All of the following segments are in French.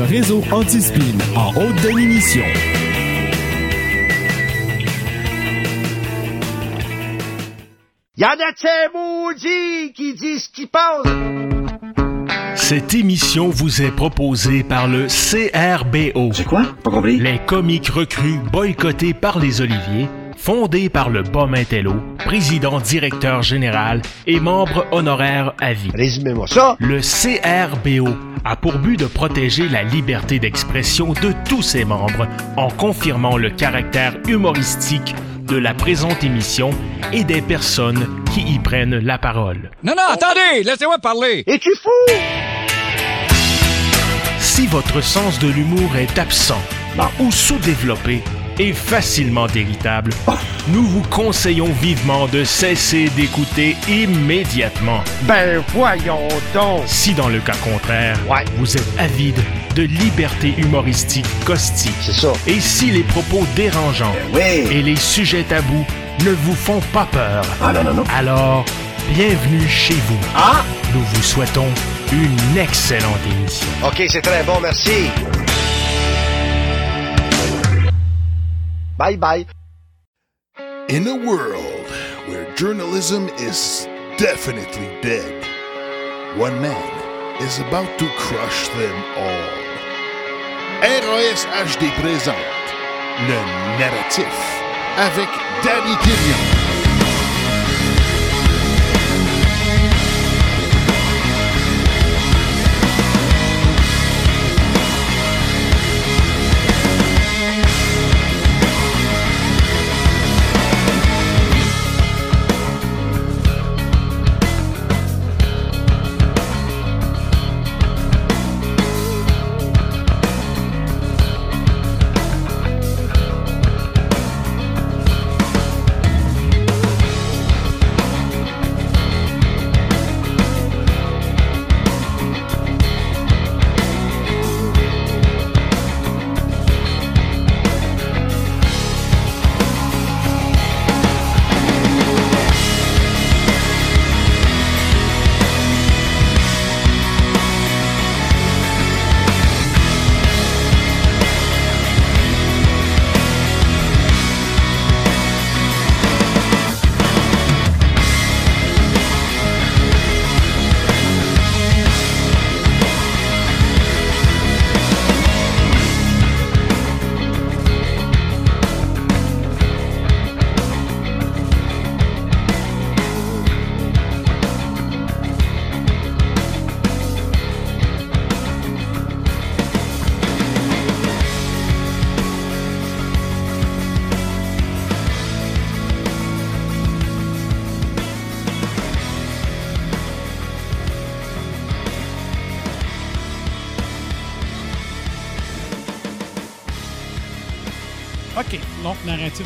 le réseau anti-spin en haute définition. Y'en a ces maudits qui disent ce qu'ils pensent. Cette émission vous est proposée par le CRBO. C'est quoi? Pas compris? Les comiques recrues boycottés par les Oliviers, fondé par le Bas Intello, président directeur général et membre honoraire à vie. Résumez-moi ça. Le CRBO a pour but de protéger la liberté d'expression de tous ses membres en confirmant le caractère humoristique de la présente émission et des personnes qui y prennent la parole. Non, non, attendez, laissez-moi parler. Es-tu fou? Si votre sens de l'humour est absent ou sous-développé et facilement déritable, nous vous conseillons vivement de cesser d'écouter immédiatement. Ben voyons donc. Si dans le cas contraire, Ouais. vous êtes avide de liberté humoristique caustique, C'est ça. et si les propos dérangeants Oui. et les sujets tabous ne vous font pas peur, Ah non, non, non. alors bienvenue chez vous. Ah! Nous vous souhaitons une excellente émission. OK, c'est très bon, merci. Bye bye. In a world where journalism is definitely dead, one man is about to crush them all. RAS HD présente le narratif avec Danny Killian.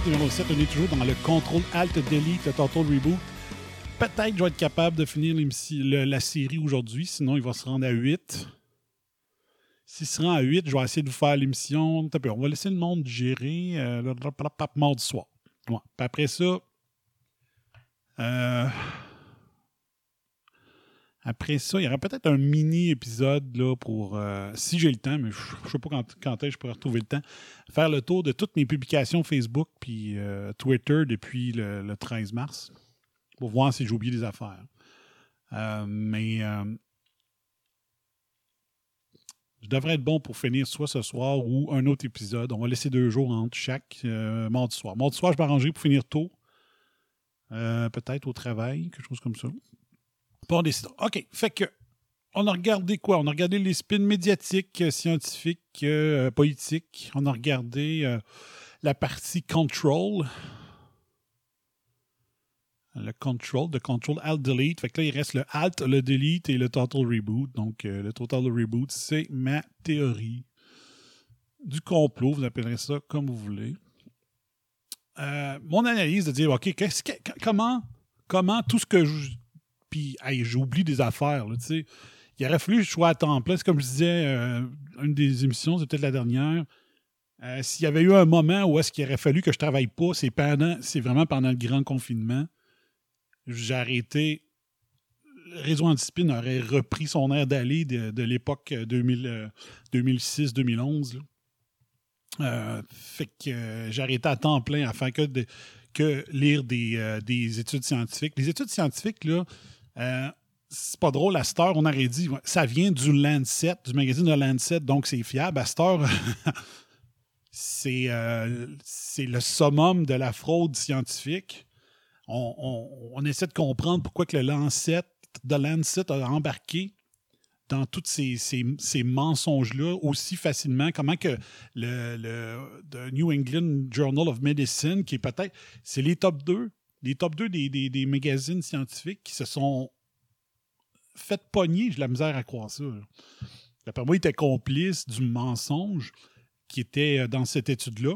Numéro 7, on est toujours dans le contrôle Alt Delete, le Total Reboot. Peut-être je vais être capable de finir la série aujourd'hui, sinon il va se rendre à 8. S'il se rend à 8, je vais essayer de vous faire l'émission. On va laisser le monde gérer euh, le mardi soir. Ouais. Puis après ça, euh, après ça, il y aura peut-être un mini-épisode pour, euh, si j'ai le temps, mais je ne sais pas quand, quand est-ce que je pourrais retrouver le temps, faire le tour de toutes mes publications Facebook puis euh, Twitter depuis le, le 13 mars pour voir si j'ai oublié des affaires. Euh, mais je devrais être bon pour finir soit ce soir ou un autre épisode. On va laisser deux jours entre chaque mardi soir. Mardi soir, je vais arranger pour finir tôt. Peut-être au travail, quelque chose comme ça. Pas on décide. OK. Fait que on a regardé quoi? On a regardé les spins médiatiques, euh, scientifiques, euh, politiques. On a regardé euh, la partie control. Le control, de control alt delete. Fait que là, il reste le alt, le delete et le total reboot. Donc, le total reboot, c'est ma théorie du complot. Vous appellerez ça comme vous voulez. Mon analyse de dire, OK, que, comment, comment tout ce que je. Puis, hey, j'oublie des affaires. Il aurait fallu que je sois à temps plein. C'est comme je disais, euh, une des émissions, c'est peut-être la dernière. Euh, S'il y avait eu un moment où est-ce qu'il aurait fallu que je travaille pas, c'est pendant, c'est vraiment pendant le grand confinement. J'ai arrêté réseau Antispin aurait repris son air d'aller de, l'époque 2006-2011. fait que j'ai arrêté à temps plein faire que, de- que lire des, euh, des études scientifiques. Les études scientifiques, là, euh, c'est pas drôle, à cette heure, on aurait dit, ça vient du Lancet, du magazine de Lancet, donc c'est fiable. C'est euh, c'est le summum de la fraude scientifique. On, essaie de comprendre pourquoi le Lancet, de Lancet a embarqué dans tous ces, mensonges-là aussi facilement. Comment que le, New England Journal of Medicine, qui est peut-être, c'est les top 2, les top 2 des, des- magazines scientifiques qui se sont fait pogner, j'ai la misère à croire ça. D'après moi, il était complice du mensonge qui était euh, dans cette étude-là.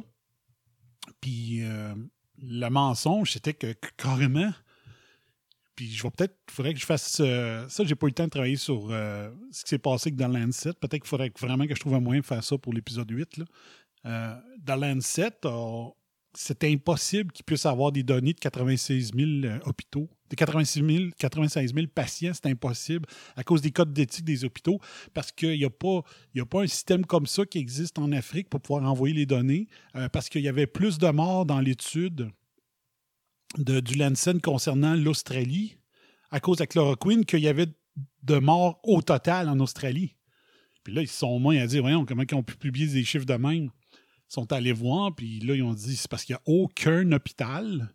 Puis euh, le mensonge, c'était que carrément. Puis je vais peut-être, il faudrait que je fasse euh, ça. J'ai pas eu le temps de travailler sur euh, ce qui s'est passé dans Lancet. Peut-être qu'il faudrait vraiment que je trouve un moyen de faire ça pour l'épisode 8. Là. Euh, dans Lancet, euh, c'est impossible qu'ils puissent avoir des données de 96 000 euh, hôpitaux. De 86 000, 96 000 patients, c'est impossible à cause des codes d'éthique des hôpitaux parce qu'il n'y a, pas- a pas un système comme ça qui existe en Afrique pour pouvoir envoyer les données euh, parce qu'il y avait plus de morts dans l'étude de, du Lancet concernant l'Australie à cause de la chloroquine qu'il y avait de morts au total en Australie. Puis là, ils sont moins à dire, voyons, comment ils ont pu publier des chiffres de même? Sont allés voir, puis là, ils ont dit, c'est parce qu'il n'y a aucun hôpital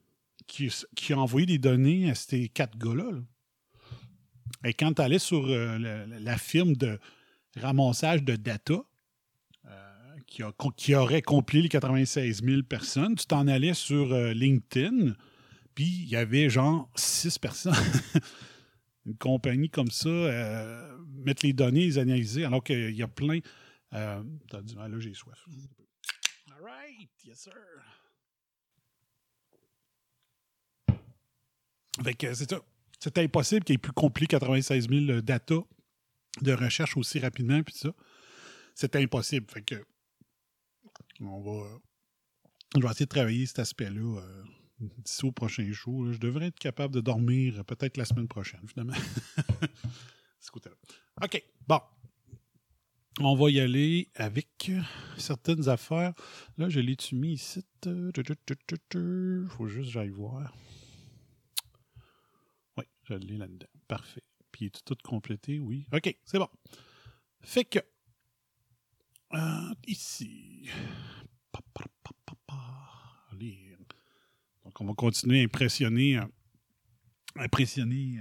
qui, qui a envoyé des données à ces quatre gars-là. là. Et quand tu allais sur euh, la firme de ramassage de data, euh, qui, a- qui aurait compilé les 96 000 personnes, tu t'en allais sur euh, LinkedIn, puis il y avait genre six personnes. Une compagnie comme ça, mettre les données, les analyser, alors qu'il y a plein. Dit, ah, là, j'ai soif. Sir. Fait que c'est ça. C'était impossible qu'il ait pu compiler 96 000 data de recherche aussi rapidement, puis ça. C'était impossible. Fait que. On va. Je vais essayer de travailler cet aspect-là euh, d'ici au prochain show. là. Je devrais être capable de dormir euh, peut-être la semaine prochaine, finalement. OK. Bon. On va y aller avec certaines affaires. Là, je l'ai-tu mis ici? Faut juste que j'aille voir. Oui, je l'ai là-dedans. Parfait. Puis, est tout complété? Oui. OK, c'est bon. Fait que. ici. Allez. Donc, on va continuer à impressionner. impressionner.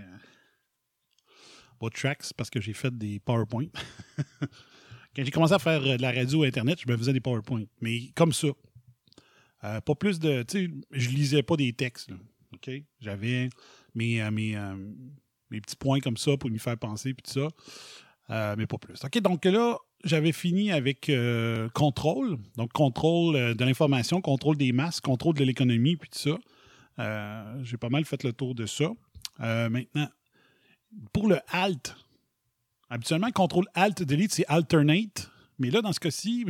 vos tracks parce que j'ai fait des PowerPoint. Quand j'ai commencé à faire euh, de la radio Internet, je me faisais des PowerPoint. Mais comme ça. Euh, pas plus de. Tu sais, je lisais pas des textes. OK? J'avais mes, euh, mes, mes petits points comme ça pour m'y faire penser, puis tout ça. Mais pas plus. OK, donc là, j'avais fini avec contrôle. Donc, contrôle de l'information, contrôle des masses, contrôle de l'économie, puis tout ça. J'ai pas mal fait le tour de ça. Maintenant, pour le alt, habituellement, contrôle alt delete, c'est alternate. Mais là, dans ce cas-ci,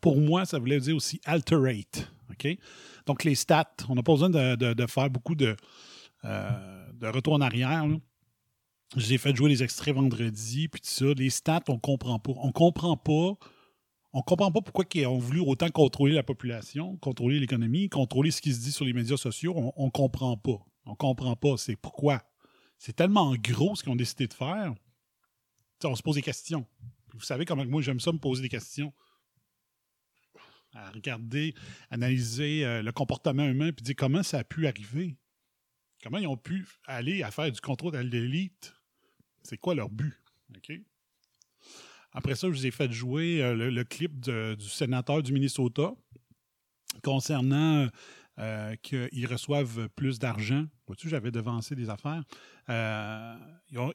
pour moi, ça voulait dire aussi alterate. OK? Donc, les stats, on n'a pas besoin de, faire beaucoup de, euh, de retour en arrière. J'ai fait jouer les extraits vendredi, puis tout ça. Les stats, on comprend pas. On comprend pas. On comprend pas pourquoi ils ont voulu autant contrôler la population, contrôler l'économie, contrôler ce qui se dit sur les médias sociaux. On, on comprend pas. On comprend pas. C'est pourquoi. C'est tellement gros ce qu'ils ont décidé de faire. On se pose des questions. Vous savez comment moi j'aime ça me poser des questions. À regarder, analyser euh, le comportement humain, puis dire comment ça a pu arriver. Comment ils ont pu aller à faire du contrôle de l'élite? C'est quoi leur but? Après ça, je vous ai fait jouer euh, le, clip du sénateur du Minnesota concernant euh, qu'ils reçoivent plus d'argent. Vois-tu, j'avais devancé des affaires. Euh,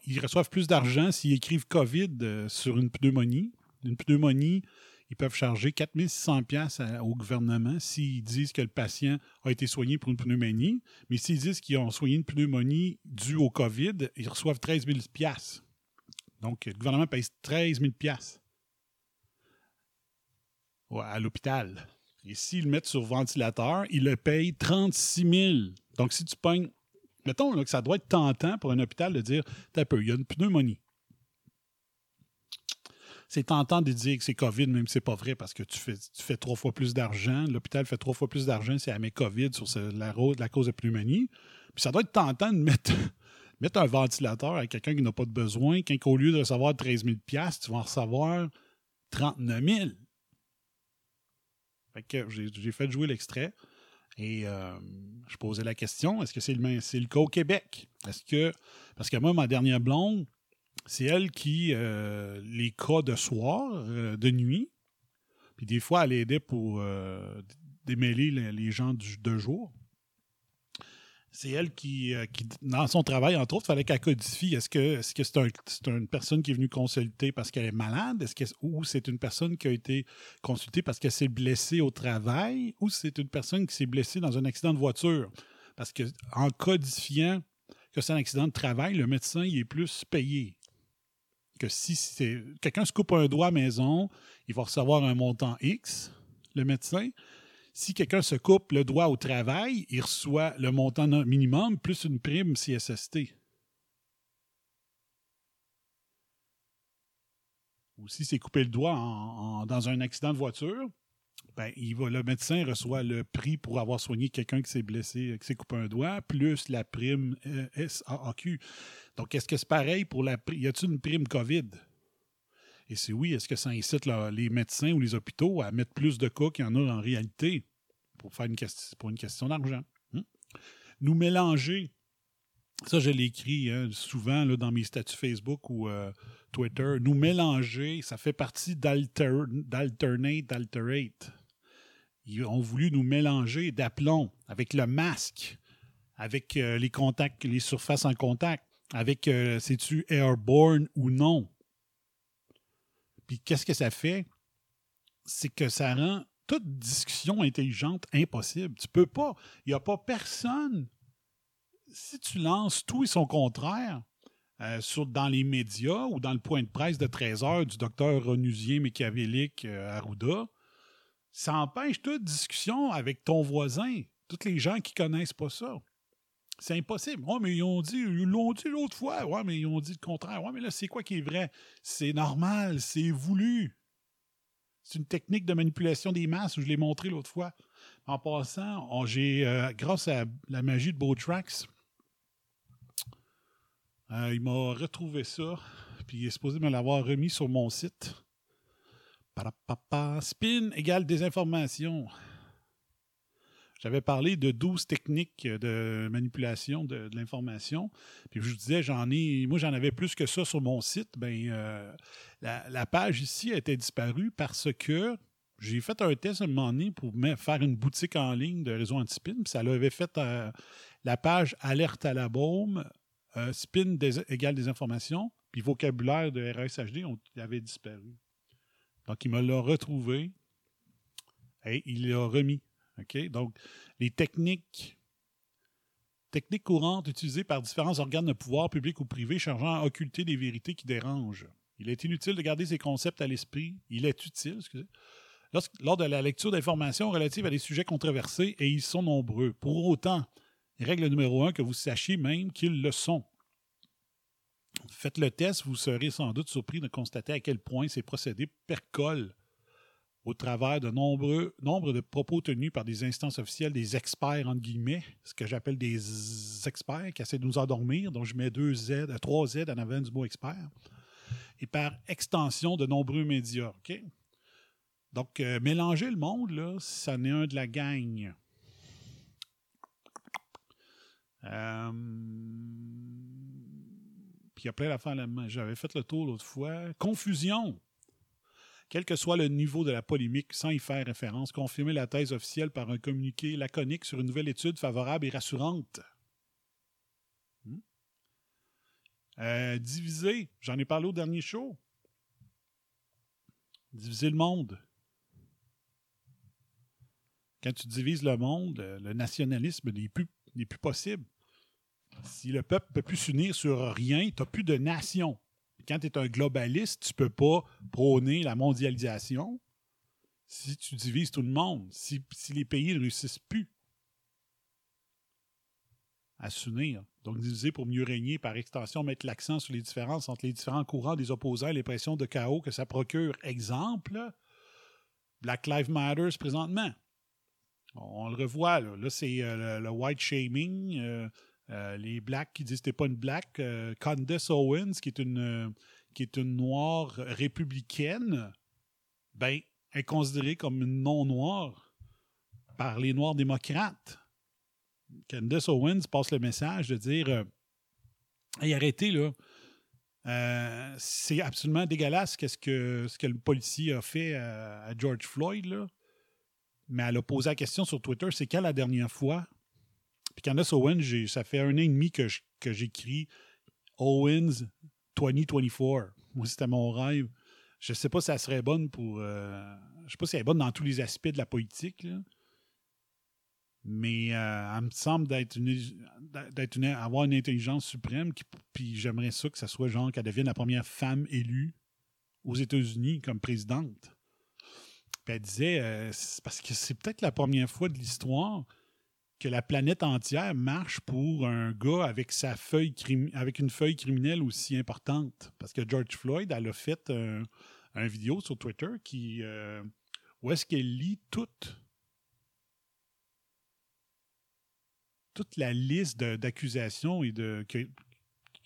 ils, reçoivent plus d'argent s'ils écrivent COVID euh, sur une pneumonie. Une pneumonie, ils peuvent charger 4600 pièces au gouvernement s'ils disent que le patient a été soigné pour une pneumonie. Mais s'ils disent qu'ils ont soigné une pneumonie due au COVID, ils reçoivent 13 000 pièces. Donc, le gouvernement paye 13 000 pièces à l'hôpital. Et s'ils le mettent sur ventilateur, ils le payent 36 000. Donc, si tu pognes Mettons que ça doit être tentant pour un hôpital de dire T'as peu, il y a une pneumonie. C'est tentant de dire que c'est COVID, même si c'est pas vrai, parce que tu fais, trois fois plus d'argent. L'hôpital fait trois fois plus d'argent si elle met COVID sur la, la cause de pneumonie. Puis ça doit être tentant de mettre, un ventilateur à quelqu'un qui n'a pas de besoin, quand au lieu de recevoir 13 000 tu vas en recevoir 39 000 fait que j'ai fait jouer l'extrait et euh, je posais la question est-ce que c'est le, c'est le cas au Québec? Est-ce que. Parce que moi, ma dernière blonde, c'est elle qui. euh, les cas de soir, euh, de nuit, puis des fois, elle aidait pour démêler les, les gens du, de jour. C'est elle qui, euh, qui, dans son travail, entre autres, fallait qu'elle codifie. Est-ce que c'est un- c'est une personne qui est venue consulter parce qu'elle est malade? Ou c'est une personne qui a été consultée parce qu'elle s'est blessée au travail? Ou c'est une personne qui s'est blessée dans un accident de voiture? Parce que en codifiant que c'est un accident de travail, le médecin il est plus payé. Que si quelqu'un se coupe un doigt à maison, il va recevoir un montant X, le médecin. Si quelqu'un se coupe le doigt au travail, il reçoit le montant minimum plus une prime CSST. Ou si c'est coupé le doigt dans un accident de voiture, ben, il le médecin reçoit le prix pour avoir soigné quelqu'un qui s'est blessé, qui s'est coupé un doigt, plus la prime euh, SAAQ. Donc, est-ce que c'est pareil pour la prime? Y a-t-il une prime COVID? Et si oui, est-ce que ça incite les médecins ou les hôpitaux à mettre plus de cas qu'il y en a en réalité pour, faire une, question, une question d'argent? Hmm? Nous mélanger, ça je l'ai écrit hein, souvent dans mes statuts Facebook ou euh, Twitter, nous mélanger, ça fait partie d'alter- d'alternate, d'alterate. Ils ont voulu nous mélanger d'aplomb avec le masque, avec euh, les contacts, les surfaces en contact, avec euh, c'est-tu airborne ou non. Puis qu'est-ce que ça fait? C'est que ça rend toute discussion intelligente impossible. Tu peux pas. Il n'y a pas personne. Si tu lances tout et son contraire euh, sur, dans les médias ou dans le point de presse de 13 heures du docteur onusien machiavélique euh, Arruda, ça empêche toute discussion avec ton voisin, toutes les gens qui connaissent pas ça. C'est impossible. Ouais, mais ils ont dit, ils l'ont dit l'autre fois. Ouais, mais ils ont dit le contraire. Ouais, mais là, c'est quoi qui est vrai? C'est normal, c'est voulu. C'est une technique de manipulation des masses, je l'ai montré l'autre fois. En passant, j'ai, euh, grâce à la magie de Botrax, euh, il m'a retrouvé ça, puis il est supposé me l'avoir remis sur mon site. Spin égale désinformation. J'avais parlé de 12 techniques de manipulation de, l'information. Puis je vous disais, j'en ai, moi j'en avais plus que ça sur mon site. Ben, euh, la, page ici été disparue parce que j'ai fait un test à un moment donné pour faire une boutique en ligne de réseau anti-spin. Puis ça l'avait fait euh, la page alerte à la baume, euh, spin égale des informations, puis vocabulaire de RSHD il avait disparu. Donc il me l'a retrouvé et il l'a remis. OK? Donc, les techniques, techniques courantes utilisées par différents organes de pouvoir, publics ou privés, cherchant à occulter des vérités qui dérangent. Il est inutile de garder ces concepts à l'esprit. Il est utile, excusez, lors de la lecture d'informations relatives à des sujets controversés, et ils sont nombreux. Pour autant, règle numéro un, que vous sachiez même qu'ils le sont. Faites le test, vous serez sans doute surpris de constater à quel point ces procédés percolent au travers de nombreux nombre de propos tenus par des instances officielles, des experts, entre guillemets, ce que j'appelle des experts qui essaient de nous endormir, donc je mets deux Z, euh, trois Z en avant du mot expert, et par extension de nombreux médias. Donc, euh, mélanger le monde, là, ça n'est un de la gang. Euh, Puis il y a plein d'affaires là J'avais fait le tour l'autre fois. Confusion quel que soit le niveau de la polémique, sans y faire référence, confirmer la thèse officielle par un communiqué laconique sur une nouvelle étude favorable et rassurante. Hmm? Euh, diviser, j'en ai parlé au dernier show. Diviser le monde. Quand tu divises le monde, le nationalisme n'est plus, n'est plus possible. Si le peuple ne peut plus s'unir sur rien, tu n'as plus de nation quand tu es un globaliste, tu ne peux pas prôner la mondialisation si tu divises tout le monde, si, si les pays ne réussissent plus à s'unir. Donc, diviser pour mieux régner, par extension, mettre l'accent sur les différences entre les différents courants des opposants et les pressions de chaos que ça procure. Exemple, Black Lives Matter présentement. On, le revoit, là. Là, c'est euh, le, white shaming. euh, euh, les blacks qui disent pas une black. Euh, Candace Owens, qui est une, euh, qui est une noire républicaine, ben, est considérée comme une non-noire par les noirs démocrates. Candace Owens passe le message de dire Hey, arrêtez, là. C'est absolument dégueulasse ce que le policier a fait à, à George Floyd, là. Mais elle a posé la question sur Twitter c'est quand la dernière fois Puis Candace Owens, ça fait un an et demi que, j'écris Owens 2024. Moi, c'était mon rêve. Je sais pas si elle serait bonne pour. euh, je sais pas si elle est bonne dans tous les aspects de la politique. Mais euh, elle me semble d'être une, d'être une- avoir une intelligence suprême. Puis j'aimerais ça que ça soit genre qu'elle devienne la première femme élue aux États-Unis comme présidente. Puis elle disait, euh, parce que c'est peut-être la première fois de l'histoire que la planète entière marche pour un gars avec sa feuille avec une feuille criminelle aussi importante. Parce que George Floyd, elle a fait un, vidéo sur Twitter qui euh, où est-ce qu'elle lit toute toute la liste d'accusations et de que,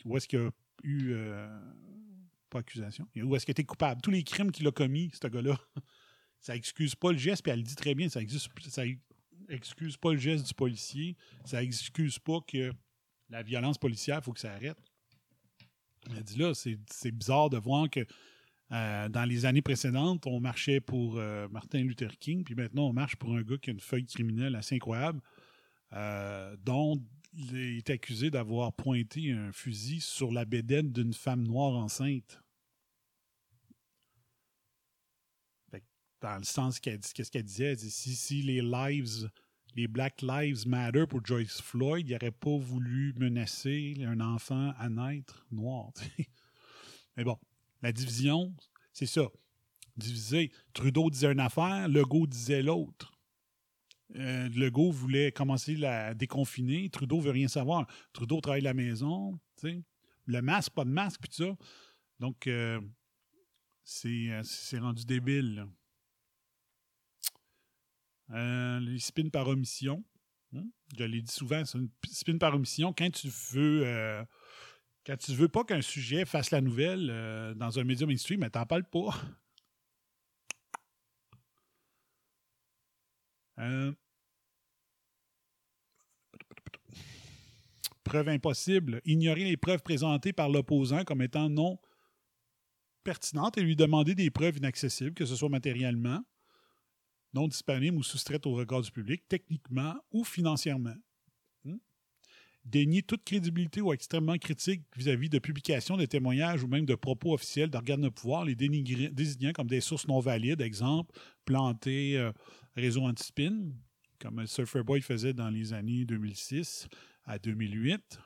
où est-ce qu'il y a eu euh, pas accusation, où est-ce qu'il était coupable, tous les crimes qu'il a commis, ce gars-là. Ça excuse pas le geste, puis elle le dit très bien, ça existe ça excuse pas le geste du policier, ça excuse pas que la violence policière, il faut que ça arrête. Elle dit là, c'est bizarre de voir que euh, dans les années précédentes, on marchait pour euh, Martin Luther King, puis maintenant on marche pour un gars qui a une feuille criminelle assez incroyable, euh, dont il est accusé d'avoir pointé un fusil sur la bédaine d'une femme noire enceinte. Fait que dans le sens qu'elle dit, qu'est-ce qu'elle disait, elle dit, si, les lives, les Black Lives Matter pour Joyce Floyd, il n'aurait pas voulu menacer un enfant à naître noir. Mais bon, la division, c'est ça. Diviser. Trudeau disait une affaire, Legault disait l'autre. Euh, Legault voulait commencer à déconfiner. Trudeau veut rien savoir. Trudeau travaille la maison. Le masque, pas de masque, puis tout ça. Donc, euh, euh, c'est rendu débile. là. Euh, les spins par omission. Hein? Je l'ai dit souvent, c'est une spin par omission. Quand tu veux euh, quand tu veux pas qu'un sujet fasse la nouvelle euh, dans un média mainstream, mais t'en parles pas. Preuve impossible. Ignorer les preuves présentées par l'opposant comme étant non pertinentes et lui demander des preuves inaccessibles, que ce soit matériellement, non disponibles ou soustraites au regard du public, techniquement ou financièrement. Hmm? Dénier toute crédibilité ou extrêmement critique vis-à-vis de publications, de témoignages ou même de propos officiels d'organes de pouvoir, les désignant comme des sources non valides, exemple, planter euh, réseau anti-spin, comme Surfer Boy faisait dans les années 2006 à 2008.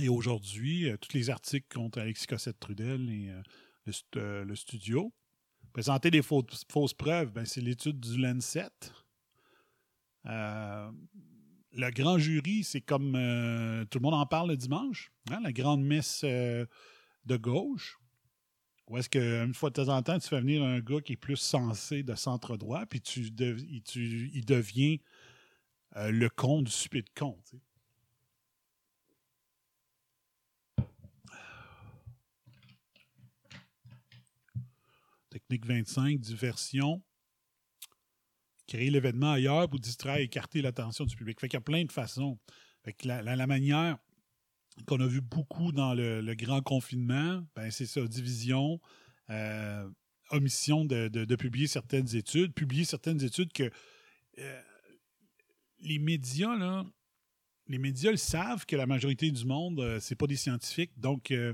Et aujourd'hui, euh, tous les articles contre Alexis Cossette-Trudel et euh, euh, le studio. Présenter des fausses, preuves, ben, c'est l'étude du Lancet. Euh, le grand jury, c'est comme euh, tout le monde en parle le dimanche, hein, la grande messe euh, de gauche. Ou est-ce qu'une fois de temps en temps, tu fais venir un gars qui est plus sensé de centre droit, puis tu, il, devient euh, le con du stupide con. tu sais. Technique 25, diversion. Créer l'événement ailleurs pour distraire écarter l'attention du public. Fait qu'il y a plein de façons. Fait que la, manière qu'on a vu beaucoup dans le, grand confinement, ben c'est ça, division, euh, omission de publier certaines études, publier certaines études que euh, les médias, là, les médias le savent que la majorité du monde, euh, c'est pas des scientifiques. Donc, euh,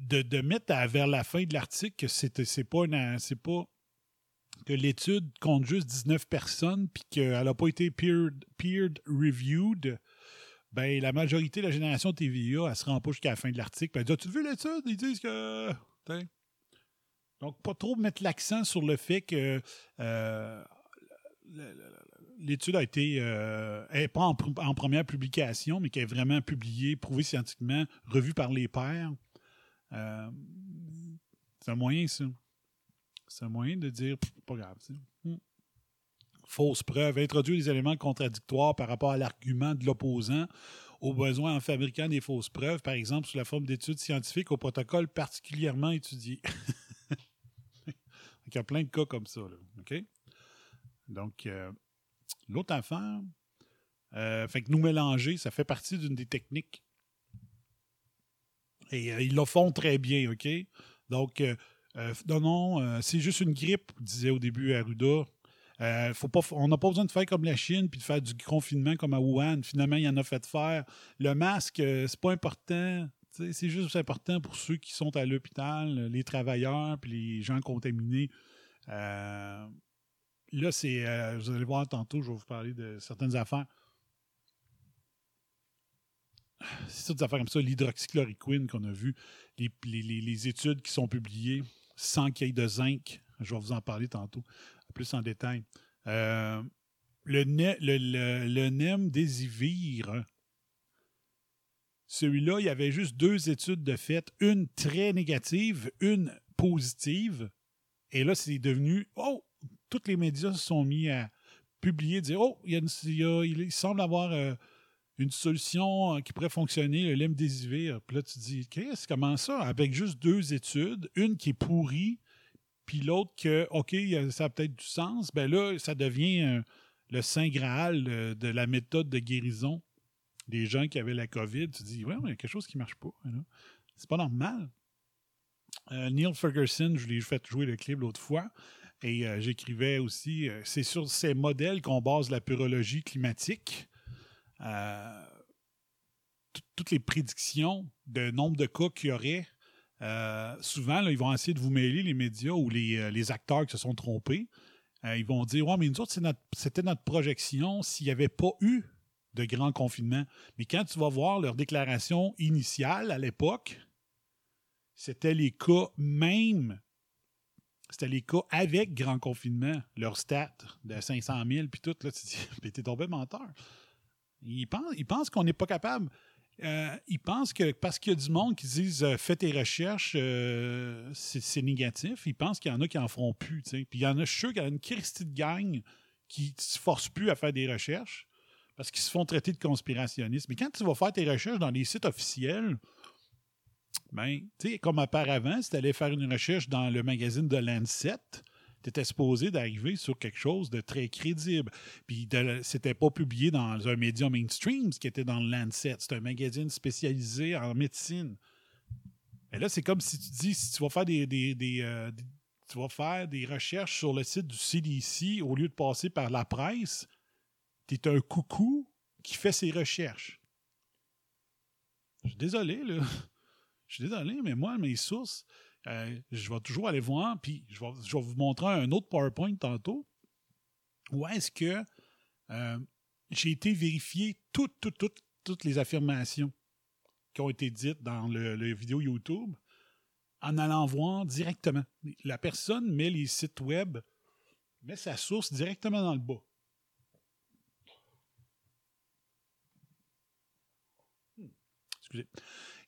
de, de mettre vers la fin de l'article que c'est pas pas que l'étude compte juste 19 personnes puis qu'elle n'a pas été peered, peered reviewed, ben la majorité de la génération TVA, elle se rend pas jusqu'à la fin de l'article. puis Elle dit As-tu vu l'étude? Ils disent que. Donc, pas trop mettre l'accent sur le fait que euh, l'étude a été, euh, pas en première publication, mais qui est vraiment publiée, prouvée scientifiquement, revue par les pairs. Euh, c'est un moyen, ça. C'est un moyen de dire, pff, pas grave. Hmm. Fausse preuve, introduire des éléments contradictoires par rapport à l'argument de l'opposant, au besoin en fabriquant des fausses preuves, par exemple sous la forme d'études scientifiques au protocole particulièrement étudié. Il y a plein de cas comme ça. Là, OK? Donc, euh, l'autre affaire, euh, fait que nous mélanger, ça fait partie d'une des techniques. Et euh, ils le font très bien, OK? Donc, euh, euh, non, non, c'est juste une grippe, disait au début Arruda. Faut pas, on n'a pas besoin de faire comme la Chine puis de faire du confinement comme à Wuhan. Finalement, il y en a fait faire. Le masque, euh, c'est pas important. C'est juste important pour ceux qui sont à l'hôpital, les travailleurs puis les gens contaminés. Là, c'est. vous allez voir tantôt, je vais vous parler de certaines affaires. C'est toutes des affaires comme ça, l'hydroxychloroquine qu'on a vu, les, études qui sont publiées sans qu'il y ait de zinc. Je vais vous en parler tantôt, plus en détail. Euh, le, le, le, le Nemdesivir, celui-là, il y avait juste deux études de fait, une très négative, une positive. Et là, c'est devenu, oh, tous les médias se sont mis à publier, dire, oh, il, y a une- y a- il semble avoir euh, une solution euh, qui pourrait fonctionner, le. Puis là, tu te dis, comment ça? Avec juste deux études, une qui est pourrie, puis l'autre que, OK, ça a peut-être du sens, ben là, ça devient euh, le saint Graal de la méthode de guérison des gens qui avaient la COVID. Tu te dis, ouais, il y a quelque chose qui marche pas. là. C'est pas normal. Euh, Neil Ferguson, je l'ai fait jouer le clip l'autre fois, et euh, j'écrivais aussi, c'est sur ces modèles qu'on base la pyrologie climatique. Euh, tout- toutes les prédictions de nombre de cas qu'il y aurait, euh, souvent, ils vont essayer de vous mêler, les médias ou les, euh, acteurs qui se sont trompés. Ils vont dire Ouais, mais nous autres, c'était notre projection s'il n'y avait pas eu de grand confinement. Mais quand tu vas voir leur déclaration initiale à l'époque, c'était les cas même. C'était les cas avec grand confinement, leur stat de 500 000, puis tout, là, tu dis, t'es tombé menteur. Ils pensent, qu'on n'est pas capable. Euh, ils pensent que parce qu'il y a du monde qui disent euh, fais tes recherches, euh, c'est négatif. Ils pensent qu'il y en a qui en feront plus. Puis il y en a, je suis sûr qu'il y a une Christie de gang qui ne se force plus à faire des recherches parce qu'ils se font traiter de conspirationnistes. Mais quand tu vas faire tes recherches dans les sites officiels, ben, tu sais, comme auparavant, si tu allais faire une recherche dans le magazine de Lancet, tu étais supposé d'arriver sur quelque chose de très crédible. Puis c'était pas publié dans un média mainstream, ce qui était dans le Lancet. C'est un magazine spécialisé en médecine. Et là, c'est comme si tu dis, si tu vas faire des, des- euh, tu vas faire des recherches sur le site du CDC au lieu de passer par la presse, tu es un coucou qui fait ses recherches. Je suis désolé, là. Je suis désolé, mais moi, mes sources, euh, je vais toujours aller voir, puis je vais, vous montrer un autre PowerPoint tantôt. Où est-ce que euh, j'ai été vérifier toutes, toutes, toutes, toutes les affirmations qui ont été dites dans le, le vidéo YouTube en allant voir directement. La personne met les sites web, met sa source directement dans le bas. Excusez.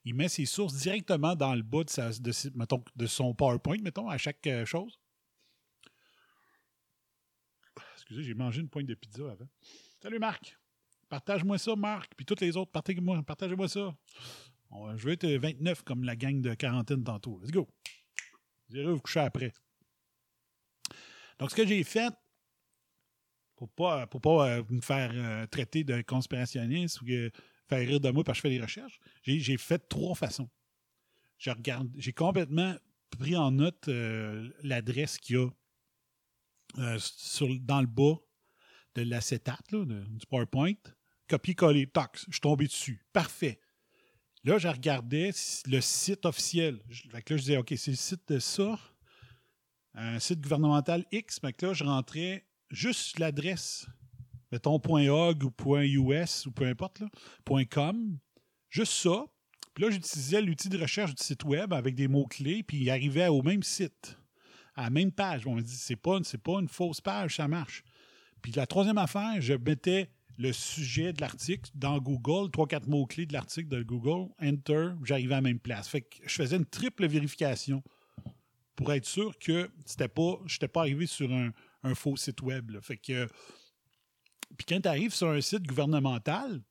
Il met ses sources directement dans le bas de, son PowerPoint, mettons, à chaque euh, chose. Excusez, j'ai mangé une pointe de pizza avant. Salut Marc! Partage-moi ça, Marc. Puis toutes les autres, partagez-moi partagez-moi ça. On je vais être 29 comme la gang de quarantaine tantôt. Let's go. Vous irez vous coucher après. Donc, ce que j'ai fait, pour pas, pour pas euh, me faire euh, traiter de conspirationniste ou que- faire rire de moi parce que je fais des recherches, j'ai fait trois façons. J'ai complètement pris en note euh, l'adresse qu'il y a euh, sur, dans le bas de l'acétate, du PowerPoint. Copier-coller, tax, je suis tombé dessus. Parfait. Là, je regardais le site officiel. Je- là, je disais, OK, c'est le site de ça. Un site gouvernemental X. Là, je rentrais juste l'adresse. Mettons .org ou .us ou peu importe, là. .com. Juste ça. Puis là, j'utilisais l'outil de recherche du site web avec des mots-clés, puis il arrivait au même site, à la même page. On me dit, c'est pas, pas une fausse page, ça marche. Puis la troisième affaire, je mettais le sujet de l'article dans Google, trois, quatre mots-clés de l'article de Google, Enter, j'arrivais à la même place. Fait que je faisais une triple vérification pour être sûr que c'était pas, je n'étais pas arrivé sur un, un faux site web. Fait que, puis quand tu arrives sur un site gouvernemental,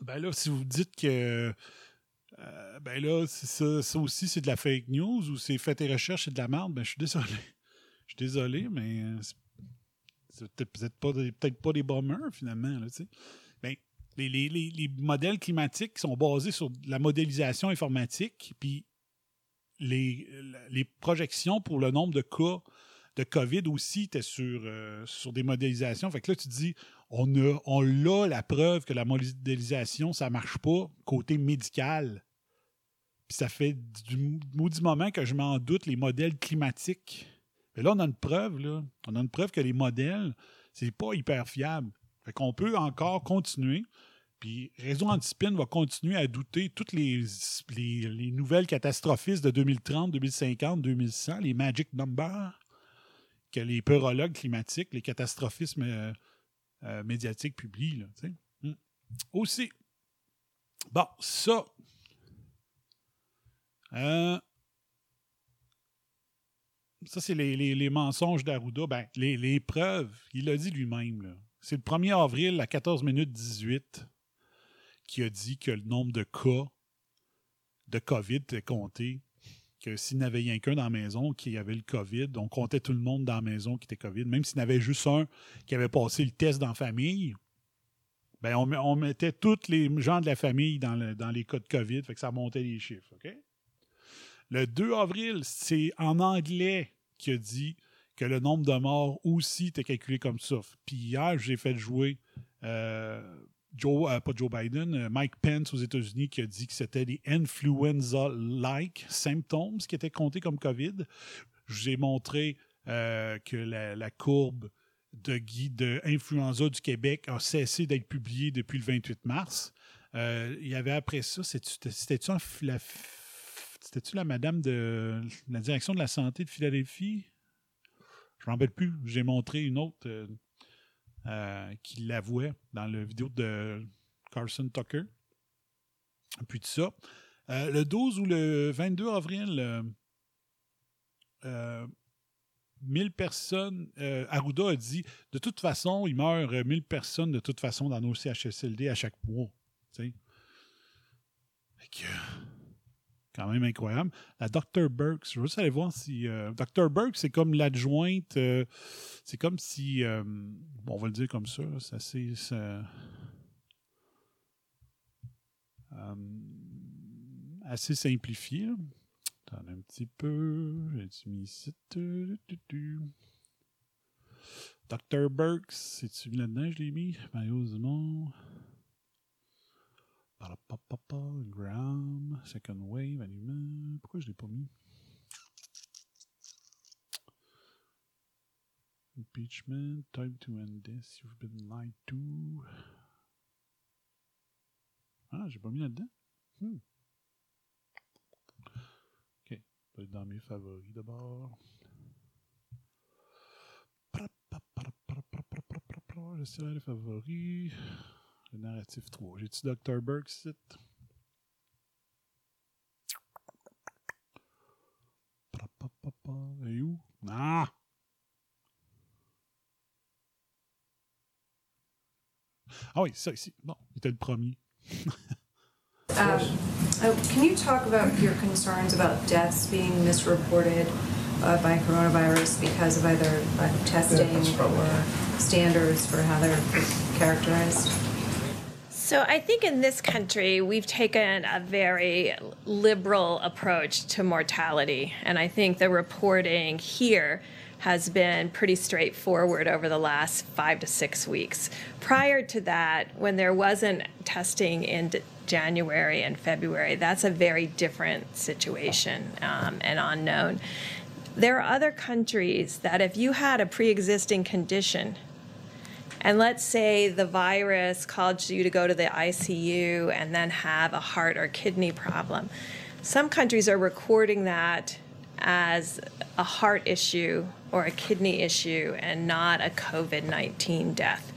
ben là, si vous dites que euh, ben là, ça, ça aussi, c'est de la fake news ou c'est fait tes recherches, c'est de la merde, ben je suis désolé. Je suis désolé, mais c'est- peut-être pas, des- peut-être pas des bombers, finalement. Là, ben, les, les- les- les modèles climatiques sont basés sur la modélisation informatique, puis les, les projections pour le nombre de cas de COVID aussi étaient sur, euh, sur des modélisations. Fait que là, tu te dis, on a, on la preuve que la modélisation, ça marche pas côté médical. Puis ça fait du maudit moment que je m'en doute les modèles climatiques. Mais là, on a une preuve, là. On a une preuve que les modèles, c'est pas hyper fiable. Fait qu'on peut encore continuer. Puis Réseau Antispin va continuer à douter toutes les, les, les nouvelles catastrophistes de 2030, 2050, 2100, les magic numbers que les peurologues climatiques, les catastrophismes euh, euh, médiatiques publient. Hmm. Aussi, bon, ça. Euh, ça, c'est les, les- les mensonges d'Arruda. Ben, les, les preuves, il l'a dit lui-même. C'est le 1er avril à 14 minutes 18 qui a dit que le nombre de cas de COVID était compté. Que s'il n'y avait rien qu'un dans la maison qui avait le COVID, on comptait tout le monde dans la maison qui était COVID. Même s'il y en avait juste un qui avait passé le test dans la famille, ben on, met- on mettait tous les gens de la famille dans, le- dans les cas de COVID, fait que ça montait les chiffres. OK? Le 2 avril, c'est en anglais qui a dit que le nombre de morts aussi était calculé comme ça. Puis hier, j'ai fait jouer euh, Joe, euh, pas Joe Biden, euh, Mike Pence aux États-Unis qui a dit que c'était des influenza-like symptoms qui étaient comptés comme COVID. Je vous ai montré euh, que la, courbe de guide de influenza du Québec a cessé d'être publiée depuis le 28 mars. Il y avait après ça, c'était-tu la, la madame de la direction de la santé de Philadelphie? Je m'en rappelle plus. J'ai montré une autre euh, qui l'avouait dans la vidéo de Carson Tucker. Puis tout ça. Euh, le 12 ou le 22 avril, euh, euh, 1000 personnes, euh, Arruda a dit, de toute façon, il meurt euh, 1000 personnes de toute façon dans nos CHSLD à chaque mois. Fait que, quand même incroyable. La Dr. Burks, je veux juste aller voir si. euh, Dr. Burks, c'est comme l'adjointe. euh, c'est comme si. euh, bon, on va le dire comme ça. C'est assez. simplifié. là. Un petit peu. J'ai mis ici? Dr. Burks, c'est-tu là-dedans, je l'ai mis? Mario Dumont. Graham, Second Wave, Aliment. Pourquoi je ne l'ai pas mis? Impeachment, time to end this. You've been lied to. Ah, j'ai pas mis là-dedans? Hmm. Ok, ça être dans mes favoris d'abord. Gestionnaire de favoris. Le narratif 3. J'ai-tu Dr. Burke site? Et où? Ah! Ah oui, ça ici. Bon, il était le premier. Um, oh, can you talk about your concerns about deaths being misreported uh, by coronavirus because of either uh, testing or standards for how they're characterized? So I think in this country, we've taken a very liberal approach to mortality. And I think the reporting here has been pretty straightforward over the last five to six weeks. Prior to that, when there wasn't testing in January and February, that's a very different situation um, and unknown. There are other countries that if you had a pre existing condition, and let's say the virus caused you to go to the ICU and then have a heart or kidney problem. Some countries are recording that as a heart issue or a kidney issue and not a COVID 19 death.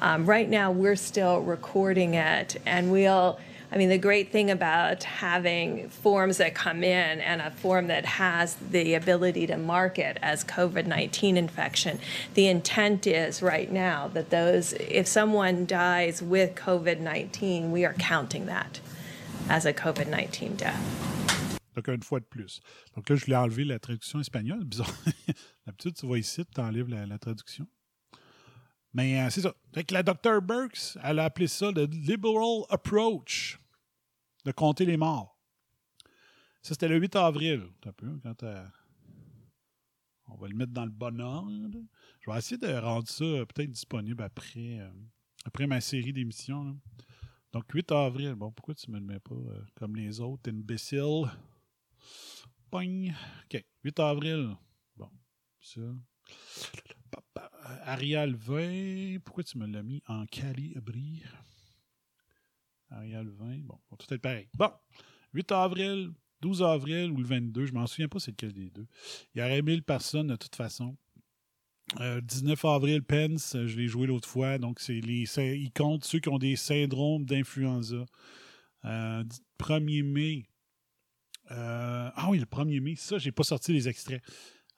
Um, right now, we're still recording it, and we'll. I mean, the great thing about having forms that come in and a form that has the ability to mark it as COVID 19 infection, the intent is right now that those, if someone dies with COVID 19, we are counting that as a COVID 19 death. Donc, une fois de plus. Donc là, je voulais enlever la traduction espagnole. Bizarre. D'habitude, tu vois ici, tu enlèves la, la traduction. Mais euh, c'est ça. Fait la Dr. Burks, elle a appelé ça le liberal approach de compter les morts. Ça, c'était le 8 avril. Quand euh, on va le mettre dans le bon ordre. Je vais essayer de rendre ça euh, peut-être disponible après, euh, après ma série d'émissions. Donc, 8 avril. Bon, pourquoi tu ne me le mets pas comme les autres, imbécile? Pogne. OK. 8 avril. Bon. Ça. Arial 20. Pourquoi tu me l'as mis en calibri? Arial 20. Bon, va tout être pareil. Bon. 8 avril, 12 avril ou le 22. Je m'en souviens pas c'est lequel des deux. Il y aurait 1000 personnes de toute façon. Euh, 19 avril, Pence, euh, je l'ai joué l'autre fois. Donc, c'est les, c'est- ils comptent ceux qui ont des syndromes d'influenza. Euh, 1er mai. euh, ah oui, le 1er mai. Ça, j'ai pas sorti les extraits.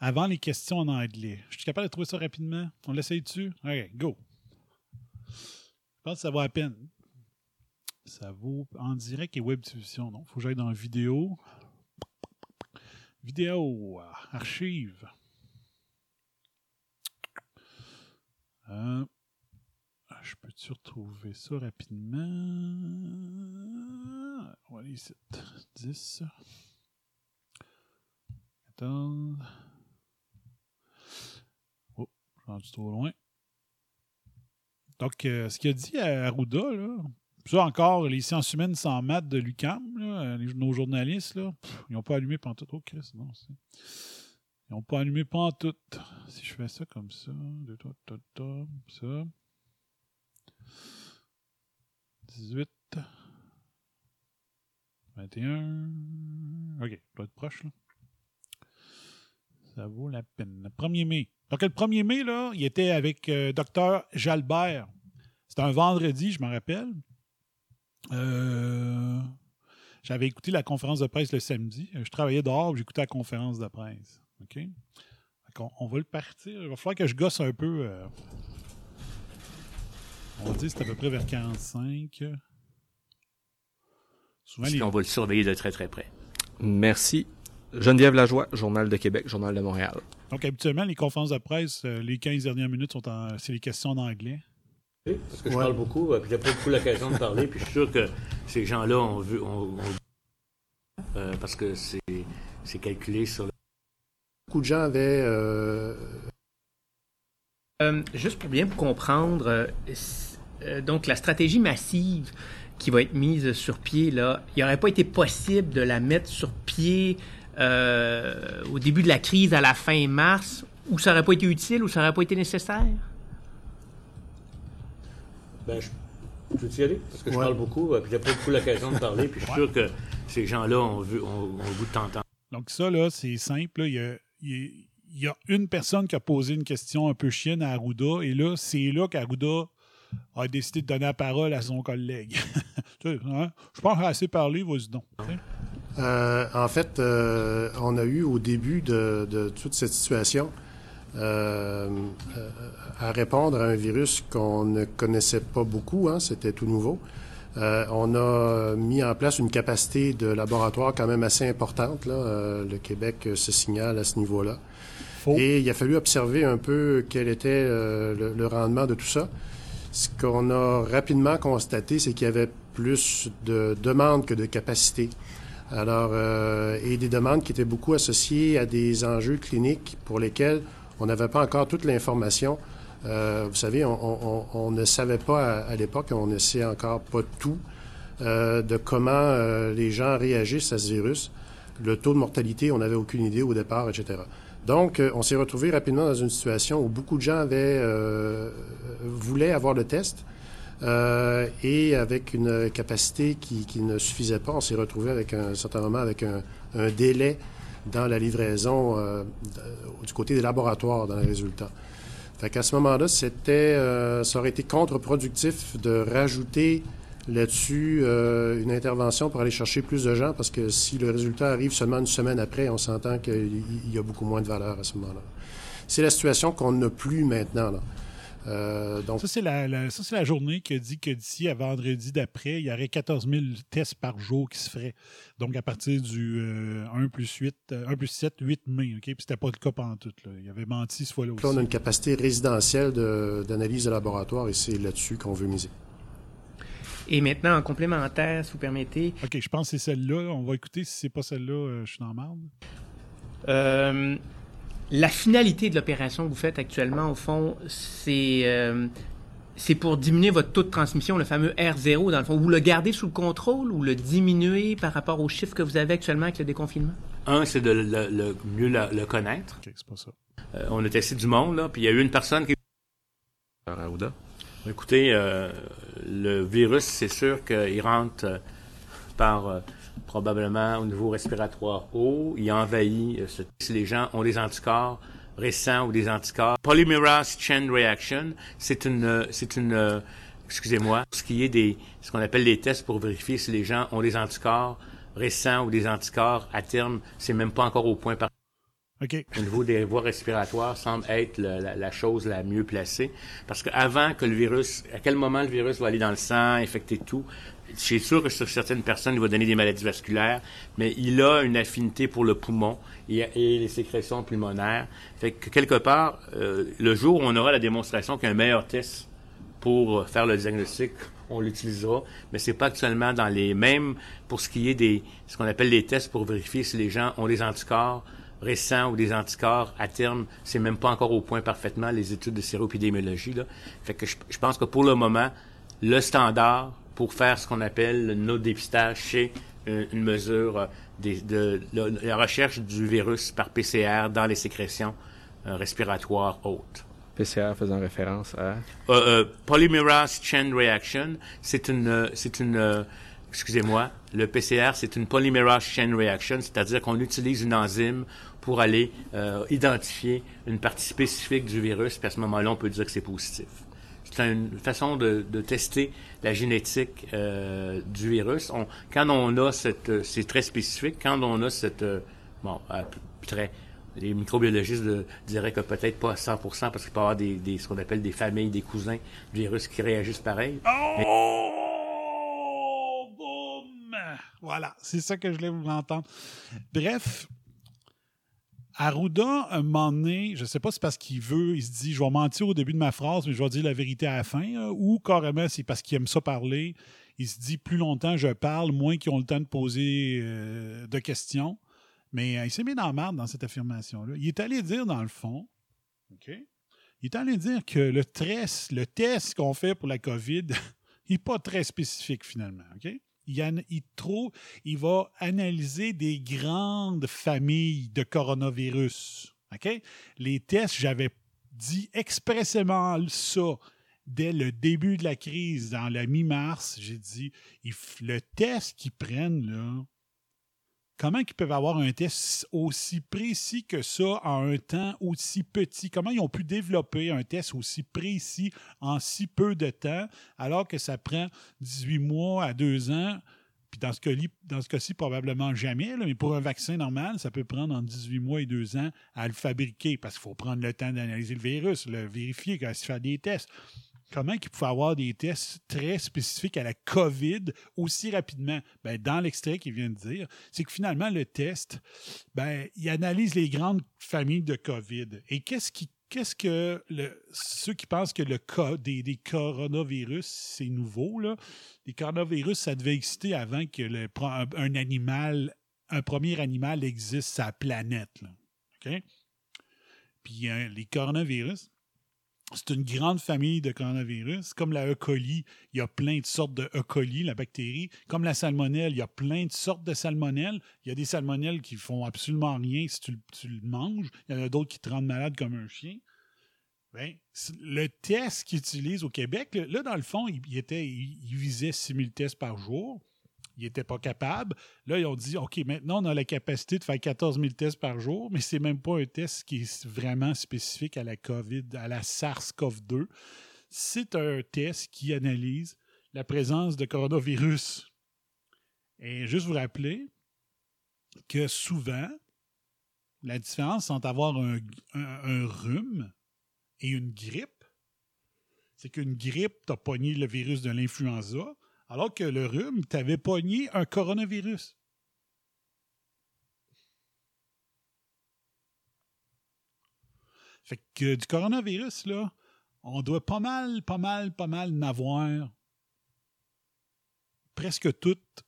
Avant les questions en anglais. Je suis capable de trouver ça rapidement? On l'essaye dessus? OK, go. Je pense que ça vaut à peine. Ça vaut en direct et web diffusion. Non, faut que j'aille dans vidéo. Vidéo. Archive. Euh, je peux-tu retrouver ça rapidement? On va aller ici. 10. Attends. Oh, je suis rendu trop loin. Donc, euh, ce qu'il a dit à Arruda, là, ça encore, les sciences humaines sans maths de l'UCAM, euh, nos journalistes, ils n'ont pas allumé pantoute. Oh, Chris, non. Ils n'ont pas allumé pantoute. Si je fais ça comme ça, ça. 18. 21. OK, je dois être proche. Ça vaut la peine. Le 1er mai. Donc, le 1er mai, là, il était avec euh, Dr. Jalbert. C'était un vendredi, je m'en rappelle. Euh, J'avais écouté la conférence de presse le samedi. Euh, Je travaillais dehors, j'écoutais la conférence de presse. OK? Fait qu'on- on, va le partir. Il va falloir que je gosse un peu. euh, On va dire que c'est à peu près vers 45. Souvent, les... On va le surveiller de très très près. Merci. Geneviève Lajoie, Journal de Québec, Journal de Montréal. Donc, habituellement, les conférences de presse, les 15 dernières minutes, sont en... c'est les questions en anglais. Parce que je parle beaucoup, puis j'ai pas beaucoup l'occasion de parler, puis je suis sûr que ces gens-là ont vu, ont, ont- euh, parce que c'est c'est calculé sur le... Beaucoup de gens avaient. euh, Euh, juste pour bien comprendre, euh, euh, donc la stratégie massive qui va être mise sur pied, là, il n'aurait pas été possible de la mettre sur pied euh, au début de la crise, à la fin mars, où ça n'aurait pas été utile, ou ça n'aurait pas été nécessaire? Ben, je peux y aller? Parce que je parle beaucoup, euh, puis j'ai pas beaucoup l'occasion de parler, puis je suis sûr que ces gens-là ont, vu, ont, ont le goût de t'entendre. Donc, ça, là, c'est simple. là. Il, y a, il- il y a une personne qui a posé une question un peu chienne à Arruda, et là, c'est là qu'Arruda a décidé de donner la parole à son collègue. Tu sais, hein? Je pense qu'il a assez parlé, vas-y donc. Euh, en fait, euh, on a eu au début de, de toute cette situation euh, euh, à répondre à un virus qu'on ne connaissait pas beaucoup, hein, c'était tout nouveau. Euh, on a mis en place une capacité de laboratoire quand même assez importante. Là. Euh, le Québec se signale à ce niveau-là. Et il a fallu observer un peu quel était le, le rendement de tout ça. Ce qu'on a rapidement constaté, c'est qu'il y avait plus de demandes que de capacités. Alors, euh, et des demandes qui étaient beaucoup associées à des enjeux cliniques pour lesquels on n'avait pas encore toute l'information. Euh, vous savez, on, on- on- ne savait pas à, à l'époque, on ne sait encore pas tout euh, de comment euh, les gens réagissent à ce virus. Le taux de mortalité, on n'avait aucune idée au départ, etc. Donc, euh, on s'est retrouvé rapidement dans une situation où beaucoup de gens avaient euh, voulaient avoir le test. Euh, et avec une capacité qui, qui ne suffisait pas, on s'est retrouvé avec un, certain moment avec un, un délai dans la livraison euh, du côté des laboratoires dans les résultats. Fait qu'à ce moment-là, c'était, ça aurait été contre-productif de rajouter là-dessus une intervention pour aller chercher plus de gens parce que si le résultat arrive seulement une semaine après, on s'entend qu'il y a beaucoup moins de valeur à ce moment-là. C'est la situation qu'on n'a plus maintenant. Là. Euh, donc... Ça, c'est la, la, journée qui a dit que d'ici à vendredi d'après, il y aurait 14 000 tests par jour qui se feraient. Donc, à partir du 1 euh, plus 8, 1 euh, plus 7, 8 mai. OK? Puis, c'était pas le cas pendant tout. Là. Il avait menti ce fois-là aussi. Là, on a une capacité résidentielle d'analyse de, laboratoire et c'est là-dessus qu'on veut miser. Et maintenant, en complémentaire, si vous permettez. OK, je pense que c'est celle-là. On va écouter si c'est pas celle-là, je suis dans marde. Euh, la finalité de l'opération que vous faites actuellement, au fond, c'est euh, c'est pour diminuer votre taux de transmission, le fameux R0, dans le fond. Vous le gardez sous le contrôle ou le diminuer par rapport aux chiffres que vous avez actuellement avec le déconfinement? Un, c'est de le, mieux le, connaître. OK, c'est pas ça. Euh, on a testé du monde, là, puis il y a eu une personne qui... Arruda. Écoutez, euh, le virus, c'est sûr qu'il rentre par probablement au niveau respiratoire haut. Il envahit, euh, si les gens ont des anticorps récents ou des anticorps. Polymerase chain reaction, c'est une, euh, c'est une, euh, excusez-moi, ce qui est des, ce qu'on appelle les tests pour vérifier si les gens ont des anticorps récents ou des anticorps à terme, c'est même pas encore au point par Okay. Au niveau des voies respiratoires, semble être la, la, chose la mieux placée. Parce qu'avant que le virus, à quel moment le virus va aller dans le sang, infecter tout, c'est sûr que sur certaines personnes, il va donner des maladies vasculaires, mais il a une affinité pour le poumon et, les sécrétions pulmonaires. Fait que quelque part, euh, le jour où on aura la démonstration qu'il y a un meilleur test pour faire le diagnostic, on l'utilisera, mais c'est pas actuellement dans les mêmes pour ce qui est des ce qu'on appelle les tests pour vérifier si les gens ont des anticorps récents ou des anticorps à terme, c'est même pas encore au point parfaitement les études de séropidémiologie là. Fait que je pense que pour le moment, le standard pour faire ce qu'on appelle nos dépistages chez euh, une, mesure euh, de, la recherche du virus par PCR dans les sécrétions euh, respiratoires hautes. PCR faisant référence à? Polymerase chain reaction, c'est une c'est une excusez-moi, le PCR c'est une polymerase chain reaction, c'est-à-dire qu'on utilise une enzyme pour aller identifier une partie spécifique du virus, puis à ce moment-là on peut dire que c'est positif c'est une façon de, tester la génétique euh, du virus. quand on a cette, euh, c'est très spécifique. Quand on a cette, euh, bon, très, les microbiologistes diraient que peut-être pas à 100% parce qu'il peut y avoir des, ce qu'on appelle des familles, des cousins du virus qui réagissent pareil. Oh! Boum! Voilà, c'est ça que je voulais vous entendre. Bref, Arruda, un moment je ne sais pas si c'est parce qu'il veut, il se dit, je vais mentir au début de ma phrase, mais je vais dire la vérité à la fin, ou carrément c'est parce qu'il aime ça parler. Il se dit, plus longtemps je parle, moins qu'ils ont le temps de poser euh, de questions. Mais euh, il s'est mis dans la merde dans cette affirmation-là. Il est allé dire, dans le fond, OK? Il est allé dire que le, test, le test qu'on fait pour la COVID n'est pas très spécifique finalement, OK? Il, va analyser des grandes familles de coronavirus. OK? Les tests, j'avais dit expressément ça dès le début de la crise, dans la mi-mars. J'ai dit, le test qu'ils prennent, là, comment ils peuvent avoir un test aussi précis que ça en un temps aussi petit? Comment ils ont pu développer un test aussi précis en si peu de temps, alors que ça prend 18 mois à deux ans? Puis dans ce cas-ci, dans ce cas probablement jamais, mais pour un vaccin normal, ça peut prendre entre 18 mois et deux ans à le fabriquer parce qu'il faut prendre le temps d'analyser le virus, le vérifier, quand se fait des tests comment il pouvait avoir des tests très spécifiques à la COVID aussi rapidement? Ben, dans l'extrait qu'il vient de dire, c'est que finalement, le test, ben, il analyse les grandes familles de COVID. Et qu'est-ce qui qu'est-ce que ceux qui pensent que le cas des, coronavirus, c'est nouveau, là. Les coronavirus, ça devait exister avant que le, un animal, un premier animal existe sur la planète. OK? Puis hein, les coronavirus, c'est une grande famille de coronavirus. Comme la E. coli, il y a plein de sortes de E. coli, la bactérie. Comme la salmonelle, il y a plein de sortes de salmonelles. Il y a des salmonelles qui font absolument rien si tu, le manges. Il y en a d'autres qui te rendent malade comme un chien. Ben, le test qu'ils utilisent au Québec, là, dans le fond, il, il, visait 6000 tests par jour. Ils n'étaient pas capables. Là, ils ont dit, OK, maintenant, on a la capacité de faire 14 000 tests par jour, mais c'est même pas un test qui est vraiment spécifique à la COVID, à la SARS-CoV-2. C'est un test qui analyse la présence de coronavirus. Et juste vous rappeler que souvent, la différence entre avoir un, un rhume et une grippe, c'est qu'une grippe, t'as pogné le virus de l'influenza, alors que le rhume, t'avais pogné un coronavirus. Fait que du coronavirus, là, on doit pas mal, pas mal, pas mal n'avoir presque toutes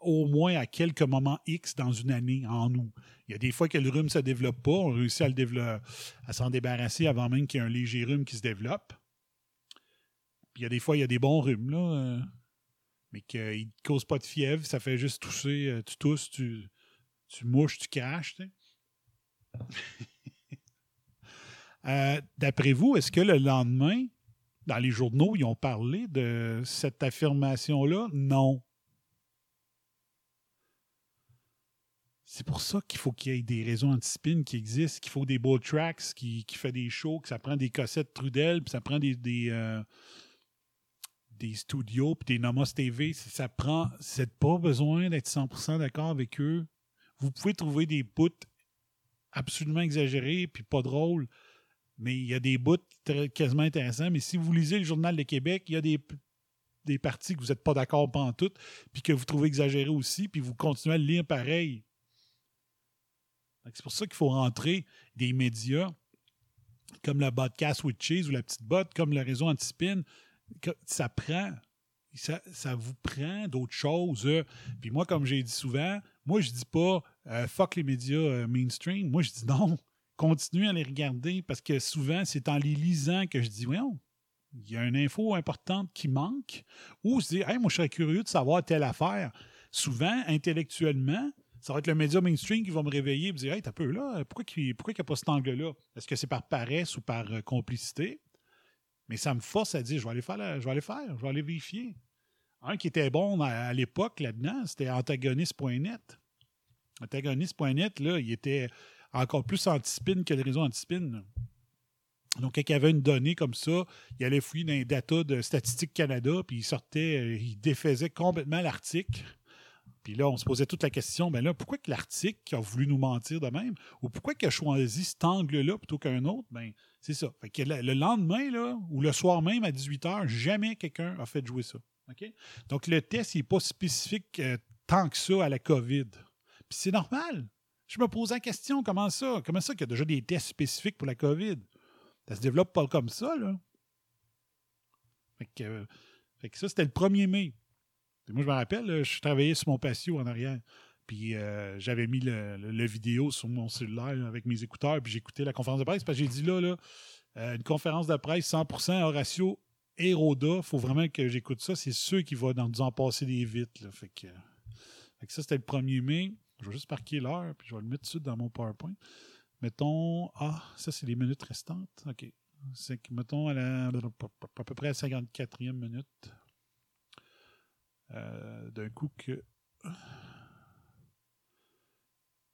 au moins à quelques moments X dans une année en nous. Il y a des fois que le rhume ne se développe pas, on réussit à, le à s'en débarrasser avant même qu'il y ait un léger rhume qui se développe. Il y a des fois, il y a des bons rhumes, là, euh, mais qu'ils ne causent pas de fièvre, ça fait juste tousser, euh, tu tousses, tu, tu mouches, tu craches. Euh, D'après vous, est-ce que le lendemain, dans les journaux, ils ont parlé de cette affirmation-là? Non. C'est pour ça qu'il faut qu'il y ait des réseaux anti-spin qui existent, qu'il faut des beaux tracks, qui, qui fait des shows, que ça prend des cassettes Trudel, puis ça prend des, des, euh, des studios, puis des Nomos TV. Ça prend. C'est pas besoin d'être 100% d'accord avec eux. Vous pouvez trouver des bouts absolument exagérés, puis pas drôles, mais il y a des bouts quasiment intéressants. Mais si vous lisez le Journal de Québec, il y a des, des parties que vous n'êtes pas d'accord en tout, puis que vous trouvez exagérées aussi, puis vous continuez à le lire pareil. C'est pour ça qu'il faut rentrer des médias comme le podcast with cheese ou la petite botte, comme le réseau anti-spin. Ça prend, ça, ça vous prend d'autres choses. Puis moi, comme j'ai dit souvent, moi, je dis pas euh, fuck les médias euh, mainstream. Moi, je dis non, continuez à les regarder parce que souvent, c'est en les lisant que je dis, voyons, il y a une info importante qui manque. Ou je dis, hey, moi, je serais curieux de savoir telle affaire. Souvent, intellectuellement, ça va être le média mainstream qui va me réveiller et me dire Hey, t'as peu là, pourquoi il n'y a pas cet angle-là? Est-ce que c'est par paresse ou par euh, complicité? Mais ça me force à dire Je vais aller faire, je vais aller vérifier. Un qui était bon à, l'époque là-dedans, c'était antagoniste.net. Antagoniste.net, là, il était encore plus anti-spin que le réseau anti-spin. Donc, quand il avait une donnée comme ça, il allait fouiller dans les data de Statistique Canada, puis il sortait, euh, il défaisait complètement l'article puis là, on se posait toute la question, ben là, pourquoi que l'article a voulu nous mentir de même, ou pourquoi qu'il a choisi cet angle-là plutôt qu'un autre, ben c'est ça. Fait que le, lendemain, là, ou le soir même à 18h, jamais quelqu'un a fait jouer ça. Donc le test n'est pas spécifique euh, tant que ça à la COVID. Puis c'est normal. Je me posais la question, comment ça? Comment ça qu'il y a déjà des tests spécifiques pour la COVID? Ça se développe pas comme ça, là. Fait que, euh, ça, c'était le 1er mai moi, je me rappelle, je travaillais sur mon patio en arrière. Puis euh, j'avais mis le, vidéo sur mon cellulaire avec mes écouteurs, puis j'écoutais la conférence de presse. Parce que j'ai dit là, là euh, une conférence de presse 100% Horatio et Roda, faut vraiment que j'écoute ça. C'est ceux qui vont nous en passer des vites. Fait, que, ça, c'était le 1er mai. Je vais juste marquer l'heure, puis je vais le mettre tout de suite dans mon PowerPoint. Mettons, ah, ça, c'est les minutes restantes. OK. C'est que, mettons, à, la, à peu près à la 54e minute. Euh, d'un coup que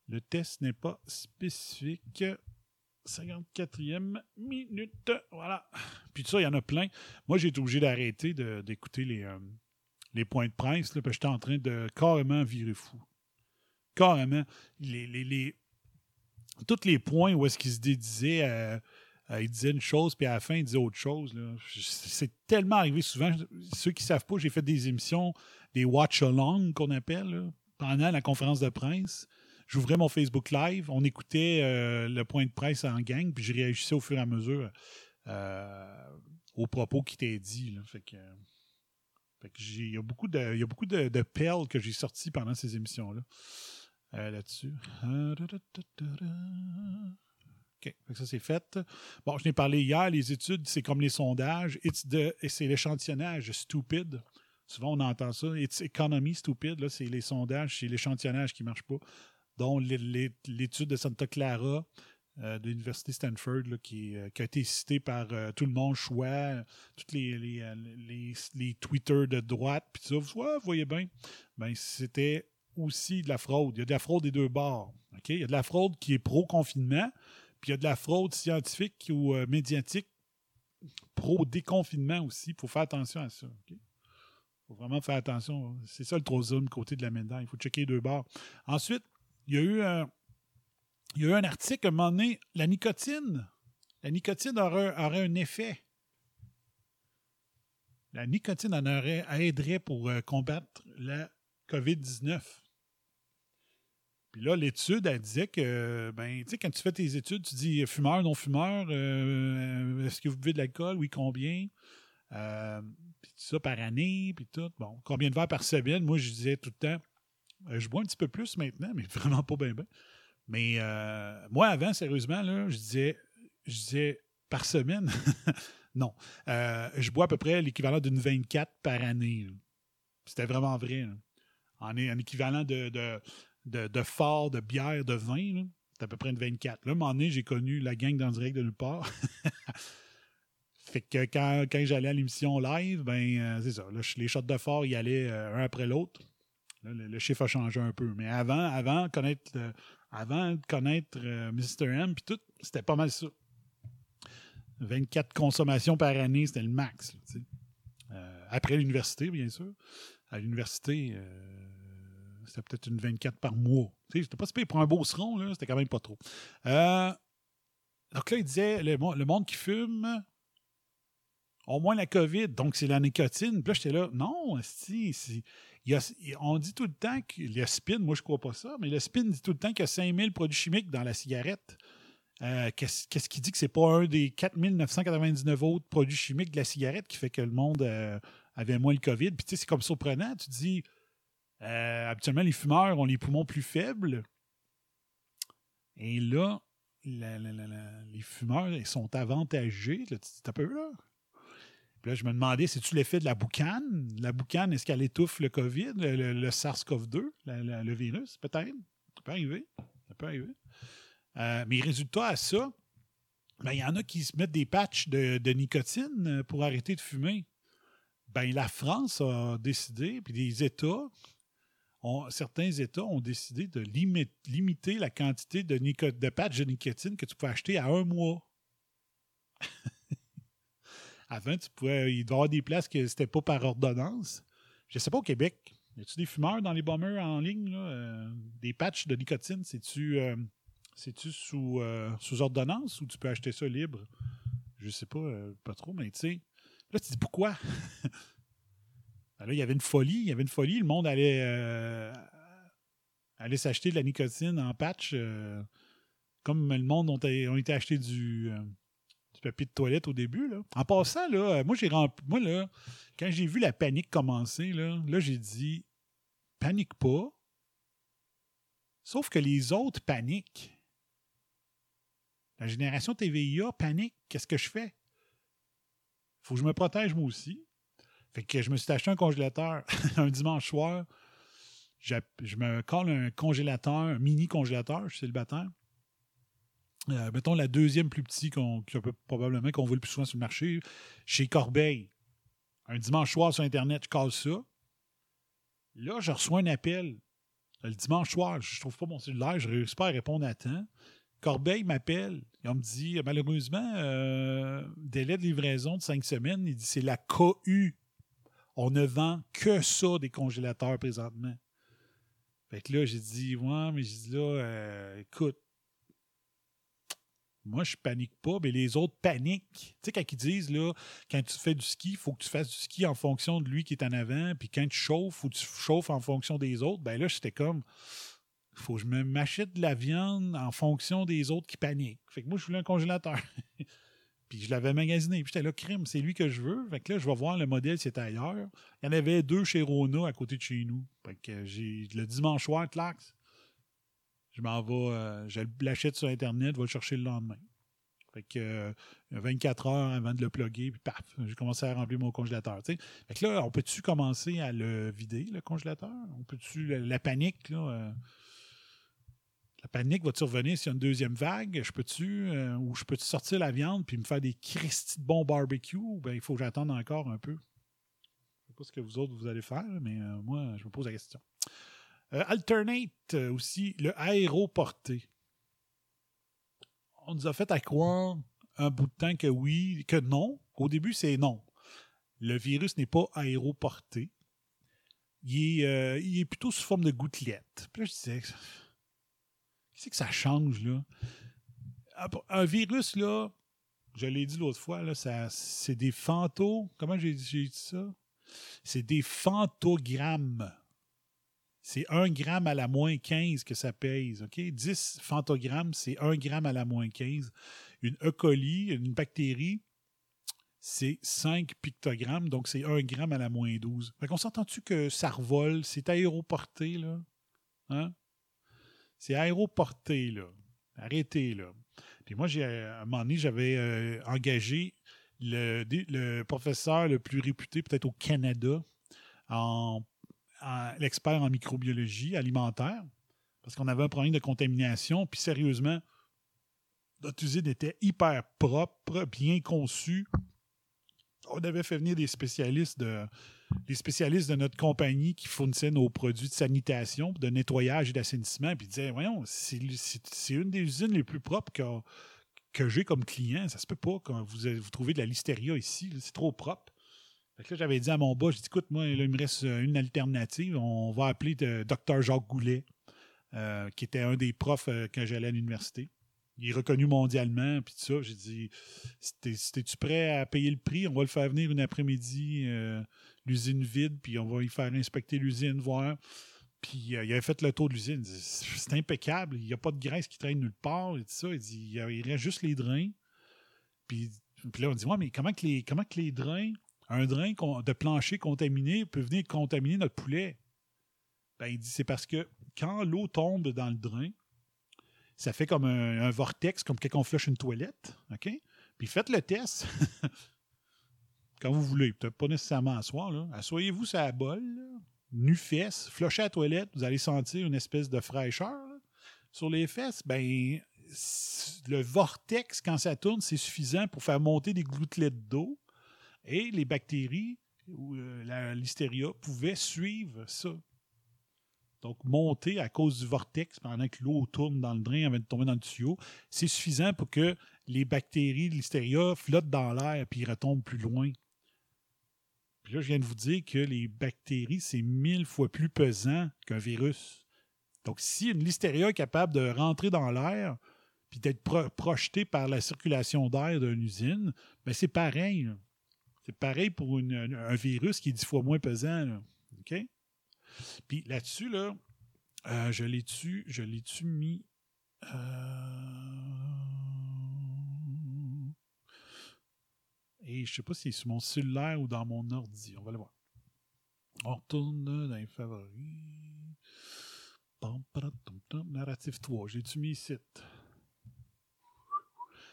le test n'est pas spécifique. 54e minute. Voilà. Puis ça, il y en a plein. Moi, j'ai été obligé d'arrêter d'écouter les, euh, les points de presse, là, parce que j'étais en train de carrément virer fou. Carrément. Tous les points où est-ce qu'ils se dédisaient euh, disait une chose, puis à la fin, il disait autre chose. C'est tellement arrivé souvent. Ceux qui ne savent pas, j'ai fait des émissions, des watch-along qu'on appelle, pendant la conférence de presse. J'ouvrais mon Facebook Live, on écoutait euh, le point de presse en gang, puis je réagissais au fur et à mesure euh, aux propos qui étaient dits. Fait que, il y a beaucoup de, y a beaucoup de, que j'ai sorties pendant ces émissions-là. là-dessus. OK. Ça, c'est fait. Bon, je n'ai parlé hier, les études, c'est comme les sondages. c'est l'échantillonnage stupide. Souvent, on entend ça. It's economy stupide. c'est les sondages, c'est l'échantillonnage qui ne marche pas. Donc, l'étude de Santa Clara, euh, de l'Université Stanford euh, qui a été cité par euh, tout le monde, choix, tous les, Twitter de droite, puis ça, vous, voyez bien, ben, c'était aussi de la fraude. Il y a de la fraude des deux bords. Il y a de la fraude qui est pro-confinement, puis il y a de la fraude scientifique ou médiatique pro-déconfinement aussi. Il faut faire attention à ça. Il faut vraiment faire attention. C'est ça le troisième côté de la médaille. Il faut checker les deux bords. Ensuite, il y a eu un, il y a eu un article à un moment donné, la nicotine. La nicotine aurait, aurait un effet. La nicotine en aurait, aiderait pour euh, combattre la COVID-19. Puis là, l'étude, elle disait que, ben, tu sais, quand tu fais tes études, tu dis fumeur, non-fumeur, euh, est-ce que vous buvez de l'alcool? Oui, combien? Euh, puis tout ça par année, puis tout. Bon, combien de verres par semaine? Moi, je disais tout le temps, euh, je bois un petit peu plus maintenant, mais vraiment pas bien. Mais euh, moi, avant, sérieusement, là, je disais, je disais par semaine, non. Euh, je bois à peu près l'équivalent d'une 24 par année. C'était vraiment vrai. En, en équivalent de, de, de, de fort, de bière, de vin, c'est à peu près une 24. Là, à un moment donné, j'ai connu la gang dans le direct de nulle part. fait que quand, quand j'allais à l'émission live, ben euh, c'est ça. Là, les shots de fort, ils allaient euh, un après l'autre. Le, chiffre a changé un peu. Mais avant, avant, connaître, euh, connaître euh, Mr. M, puis tout, c'était pas mal ça. 24 consommations par année, c'était le max. Euh, après l'université, bien sûr. À l'université, euh, c'était peut-être une 24 par mois. C'était pas si pour un beau seron, c'était quand même pas trop. Donc là, il disait le monde qui fume, au moins la COVID, donc c'est la nicotine. Puis là, j'étais là, non, si, si. On dit tout le temps que le spin, moi je crois pas ça, mais le spin dit tout le temps qu'il y a 5000 produits chimiques dans la cigarette. Euh, Qu'est-ce qu'est-ce qui dit que c'est pas un des 4999 autres produits chimiques de la cigarette qui fait que le monde euh, avait moins le COVID? Puis tu sais, c'est comme surprenant. Tu dis, euh, habituellement, les fumeurs ont les poumons plus faibles. Et là, les fumeurs ils sont avantagés. Tu T'as peu là? Là, je me demandais, c'est-tu l'effet de la boucane? La boucane, est-ce qu'elle étouffe le COVID, le, le- le SARS-CoV-2, la- la- le virus? Peut-être. Ça peut arriver. Ça peut arriver. Euh, mais résultat à ça, ben, il y en a qui se mettent des patchs de, nicotine euh, pour arrêter de fumer. Ben, la France a décidé, puis des États, certains États ont décidé de limi- limiter la quantité de, de patchs de nicotine que tu peux acheter à un mois. Avant, tu pouvais, il doit y avoir des places que c'était pas par ordonnance. Je sais pas au Québec. Y a-tu des fumeurs dans les bombers en ligne? là? Euh, des patchs de nicotine, c'est-tu euh, sous, euh, sous ordonnance ou tu peux acheter ça libre? Je sais pas, pas trop, mais tu sais. Là, tu dis pourquoi? Ben là, il y avait une folie. Il y avait une folie. Le monde allait, allait s'acheter de la nicotine en patch. comme le monde ont, ont été euh, du papier de toilette au début. Là. En passant, là, euh, moi, j'ai rempli- moi, là, quand j'ai vu la panique commencer, là, là j'ai dit panique pas. Sauf que les autres paniquent. La génération TVIA panique. Qu'est-ce que je fais? Faut que je me protège moi aussi. Fait que je me suis acheté un congélateur un dimanche soir. J'ai- Je me colle un congélateur, un mini congélateur, je suis célibataire. Euh, mettons la deuxième plus petite qu'on, peut- probablement qu'on voit le plus souvent sur le marché, chez Corbeil. Un dimanche soir sur Internet, je casse ça. Là, je reçois un appel. Le dimanche soir, je trouve pas mon cellulaire, je réussis pas à répondre à temps. Corbeil m'appelle. Et on me dit, malheureusement, euh, délai de livraison de cinq semaines, il dit, c'est la KU. On ne vend que ça des congélateurs présentement. Fait que là, j'ai dit, ouais, mais j'ai dit là, euh, écoute, moi, je panique pas, mais les autres paniquent. Tu sais, quand ils disent, là, quand tu fais du ski, il faut que tu fasses du ski en fonction de lui qui est en avant, puis quand tu chauffes, que tu chauffes en fonction des autres. Ben là, j'étais comme, faut que je m'achète de la viande en fonction des autres qui paniquent. Fait que moi, je voulais un congélateur. puis je l'avais magasiné. Puis j'étais là, crime, c'est lui que je veux. Fait que là, je vais voir le modèle, c'était ailleurs. Il y en avait deux chez Rona à côté de chez nous. Fait que j'ai le dimanche soir, clax. Je m'en vais, euh, je l'achète sur Internet, je vais le chercher le lendemain. Fait que euh, 24 heures avant de le plugger, puis paf, j'ai commencé à remplir mon congélateur. tu sais. Fait que là, on peut-tu commencer à le vider, le congélateur? On peut-tu, la, panique, là, euh, La panique va-tu revenir s'il y a une deuxième vague? Je peux-tu, euh, ou je peux-tu sortir la viande puis me faire des cristis de bon barbecue? Ben, il faut que j'attende encore un peu. Je sais pas ce que vous autres vous allez faire, mais moi, je me pose la question. Euh, alternate euh, aussi, le aéroporté. On nous a fait à croire un bout de temps que oui, que non. Au début, c'est non. Le virus n'est pas aéroporté. Il est, euh, plutôt sous forme de gouttelette. Puis là, je qu'est-ce que ça change, là? Un- Un virus, là, je l'ai dit l'autre fois, là, c'est des fantômes. Comment j'ai j'ai dit ça? C'est des phantogrammes. C'est 1 gramme à la moins 15 que ça pèse. OK? 10 phantogrammes, c'est 1 gramme à la moins 15. Une E. une bactérie, c'est 5 pictogrammes, donc c'est 1 gramme à la moins 12. Fait qu'on s'entend-tu que ça revole? C'est aéroporté, là? Hein? C'est aéroporté, là. Arrêtez, là. Puis moi, à un moment donné, j'avais euh, engagé le, professeur le plus réputé, peut-être au Canada, en- l'expert en microbiologie alimentaire, parce qu'on avait un problème de contamination. Puis sérieusement, notre usine était hyper propre, bien conçue. On avait fait venir des spécialistes de, spécialistes de notre compagnie qui fournissaient nos produits de sanitation, de nettoyage et d'assainissement, puis ils disaient Voyons, c'est une des usines les plus propres que, que j'ai comme client. Ça se peut pas quand vous, vous trouvez de la listeria ici. C'est trop propre. Que j'avais dit à mon boss, j'ai dit, écoute, moi, là, il me reste euh, une alternative. On va appeler de- Dr. Jacques Goulet, euh, qui était un des profs euh, quand j'allais à l'université. Il est reconnu mondialement, puis tout ça. J'ai dit, C'était- tu prêt à payer le prix? On va le faire venir une après-midi, euh, l'usine vide, puis on va y faire inspecter l'usine, voir. Puis euh, il avait fait le tour de l'usine. C'est impeccable, il n'y a pas de graisse qui traîne nulle part, et tout ça. Il dit, il il reste juste les drains. Puis, puis là, on dit, ouais, mais comment que les, comment que les drains, un drain de plancher contaminé peut venir contaminer notre poulet? Ben, il dit, c'est parce que quand l'eau tombe dans le drain, ça fait comme un, vortex, comme quand on flush une toilette, OK? Puis faites le test. Quand vous voulez, peut-être pas nécessairement à soir. Assoyez-vous sur la bol, là, nu-fesse, flushez la toilette, vous allez sentir une espèce de fraîcheur sur les fesses. Ben, le vortex, quand ça tourne, c'est suffisant pour faire monter des gouttelettes d'eau et les bactéries ou euh, la listeria pouvaient suivre ça. Donc, monter à cause du vortex pendant que l'eau tourne dans le drain avant de tomber dans le tuyau, c'est suffisant pour que les bactéries de listeria flottent dans l'air puis retombent plus loin. Puis là, je viens de vous dire que les bactéries, c'est mille fois plus pesant qu'un virus. Donc, si une listeria est capable de rentrer dans l'air puis d'être pro- projetée par la circulation d'air d'une usine, ben c'est pareil. C'est pareil pour un, virus qui est dix fois moins pesant. OK? Puis là-dessus, là, euh, je l'ai-tu, je l'ai-tu mis. euh, Et je sais pas si c'est sur mon cellulaire ou dans mon ordi. On va le voir. On retourne dans les favoris. Narrative 3. J'ai-tu mis ici?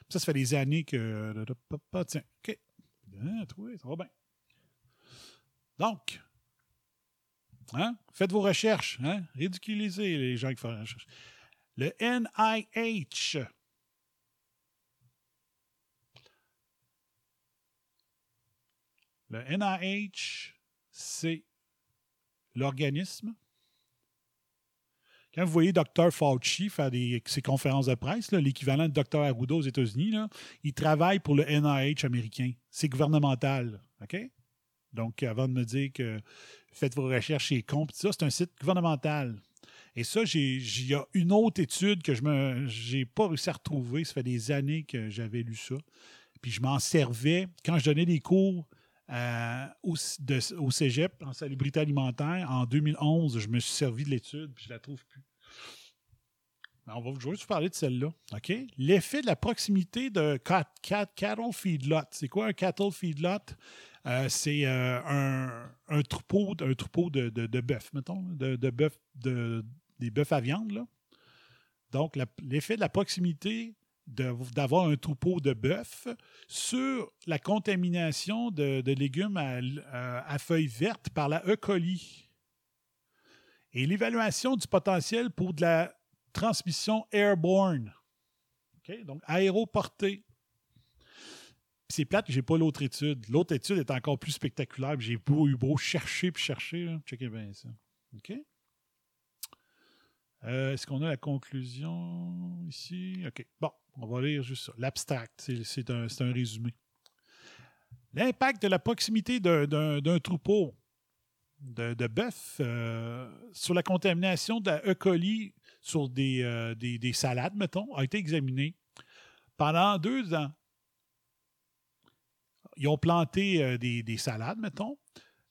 Ça, ça fait des années que. Tiens, OK. Toi, ça va bien. Donc, Hein? Faites vos recherches. Hein? Ridiculisez les gens qui font recherche. Le NIH. Le NIH, c'est l'organisme. Quand vous voyez Dr. Fauci faire ses conférences de presse, l'équivalent de Dr. Arruda aux États-Unis, il travaille pour le NIH américain. C'est gouvernemental. OK? Donc, avant de me dire que faites vos recherches chez Comp, ça, c'est un site gouvernemental. Et ça, il y a une autre étude que je j'ai pas réussi à retrouver. Ça fait des années que j'avais lu ça. Puis je m'en servais quand je donnais des cours euh, au, de- cégep en salubrité alimentaire. En 2011, je me suis servi de l'étude, puis je la trouve plus. Ben, On va juste vous parler de celle-là. L'effet de la proximité de cat, cat- cattle feedlot. C'est quoi un cattle feedlot? Euh, c'est euh, un, troupeau, un troupeau de, de, de bœuf, mettons, de, de des bœufs à viande. Là. Donc, l'effet de la proximité d'avoir un troupeau de bœuf sur la contamination de, légumes à, à- feuilles vertes par la E. coli. Et l'évaluation du potentiel pour de la transmission airborne. Donc, aéroportée. C'est plate que j'ai pas l'autre étude. L'autre étude est encore plus spectaculaire. J'ai beau, eu beau chercher puis chercher. Là. Checkez bien ça. OK? Euh, Est-ce qu'on a la conclusion ici? OK. Bon, on va lire juste ça. L'abstract, c'est- un, un résumé. L'impact de la proximité d'un- troupeau de, de bœuf euh, sur la contamination de la E. coli sur des, euh, des, des salades, mettons, a été examiné pendant deux ans. Ils ont planté euh, des, des salades, mettons,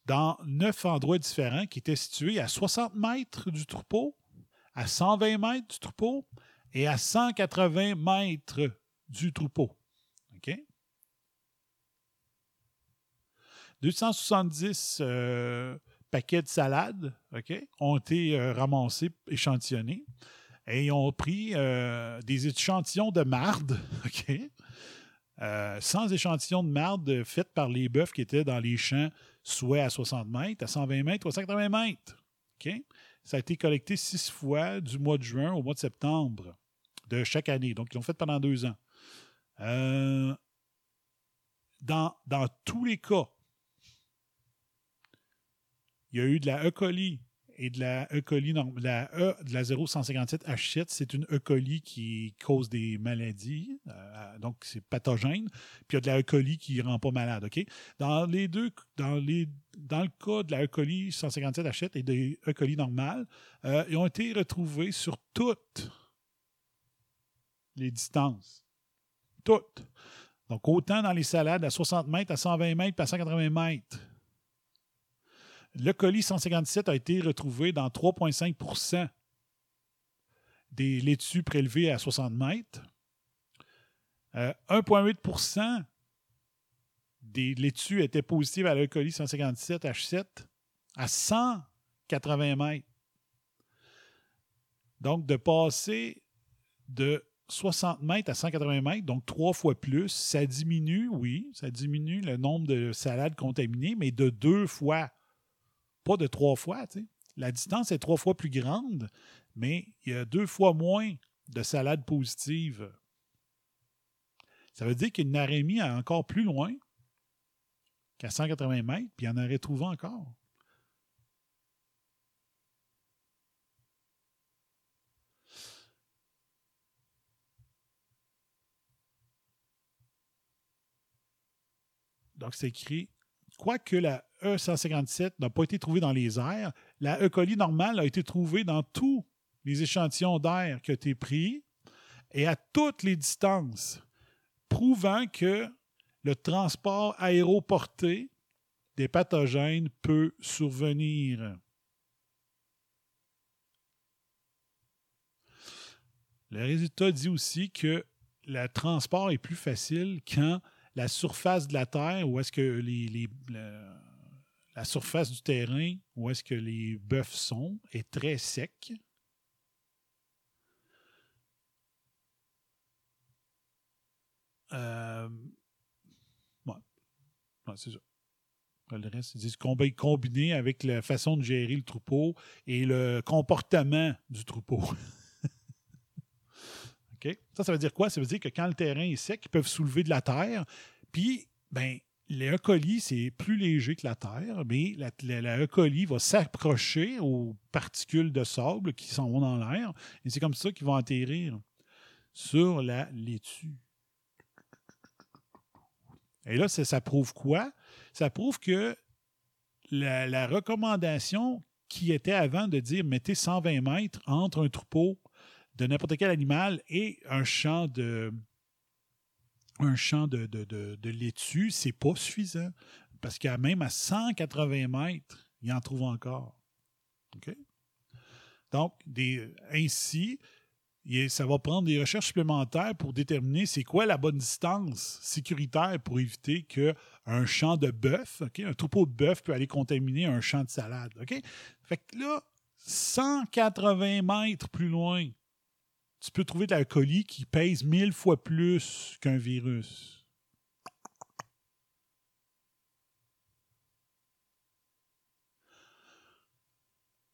dans neuf endroits différents qui étaient situés à 60 mètres du troupeau, à 120 mètres du troupeau et à 180 mètres du troupeau. OK? 270 euh, paquets de salades OK, ont été euh, ramassés, échantillonnés, et ils ont pris euh, des échantillons de marde, OK, euh, sans échantillons de marde faits par les bœufs qui étaient dans les champs, soit à 60 mètres, à 120 mètres à 180 mètres. Ça a été collecté six fois du mois de juin au mois de septembre de chaque année. Donc, ils l'ont fait pendant deux ans. Euh, dans, dans tous les cas, il y a eu de la E. coli et de la E. coli, norm- la E de la 0157H7, c'est une E. coli qui cause des maladies, euh, donc c'est pathogène. Puis il y a de la E. coli qui rend pas malade, OK? Dans les deux, dans les, dans le cas de la E. coli 157H7 et des E. coli normales, euh, ils ont été retrouvés sur toutes les distances. Toutes. Donc, autant dans les salades à 60 mètres, à 120 mètres, à 180 mètres. Le colis 157 a été retrouvé dans 3,5% des laitues prélevées à 60 mètres. Euh, 1,8% des laitues étaient positives à le colis 157 H7 à 180 mètres. Donc, de passer de 60 mètres à 180 mètres, donc trois fois plus, ça diminue, oui, ça diminue le nombre de salades contaminées, mais de deux fois, pas de trois fois. tu sais. La distance est trois fois plus grande, mais il y a deux fois moins de salades positives. Ça veut dire qu'il y a une arémie à encore plus loin qu'à 180 mètres, puis il y en aurait trouvé encore. Donc, c'est écrit Quoique la E157 n'a pas été trouvée dans les airs, la E. coli normale a été trouvée dans tous les échantillons d'air qui ont été pris et à toutes les distances, prouvant que le transport aéroporté des pathogènes peut survenir. Le résultat dit aussi que le transport est plus facile quand la surface de la Terre, où est-ce que les, la, surface du terrain, où est-ce que les bœufs sont, est très sec. Euh, ouais. Ouais, c'est ça. Le reste, combi- combiné avec la façon de gérer le troupeau et le comportement du troupeau. Ça, ça veut dire quoi? Ça veut dire que quand le terrain est sec, ils peuvent soulever de la terre. Puis, ben, le E. c'est plus léger que la terre, mais la, E. va s'approcher aux particules de sable qui s'en vont dans l'air. Et c'est comme ça qu'ils vont atterrir sur la laitue. Et là, ça, ça prouve quoi? Ça prouve que la, la recommandation qui était avant de dire mettez 120 mètres entre un troupeau de n'importe quel animal et un champ de un champ de, laitue, c'est pas suffisant. Parce qu'à même à 180 mètres, il en trouve encore. Donc, des, ainsi, ça va prendre des recherches supplémentaires pour déterminer c'est quoi la bonne distance sécuritaire pour éviter qu'un champ de bœuf, un troupeau de bœuf peut aller contaminer un champ de salade. OK? Fait que là, 180 mètres plus loin, tu peux trouver de la colis qui pèse mille fois plus qu'un virus.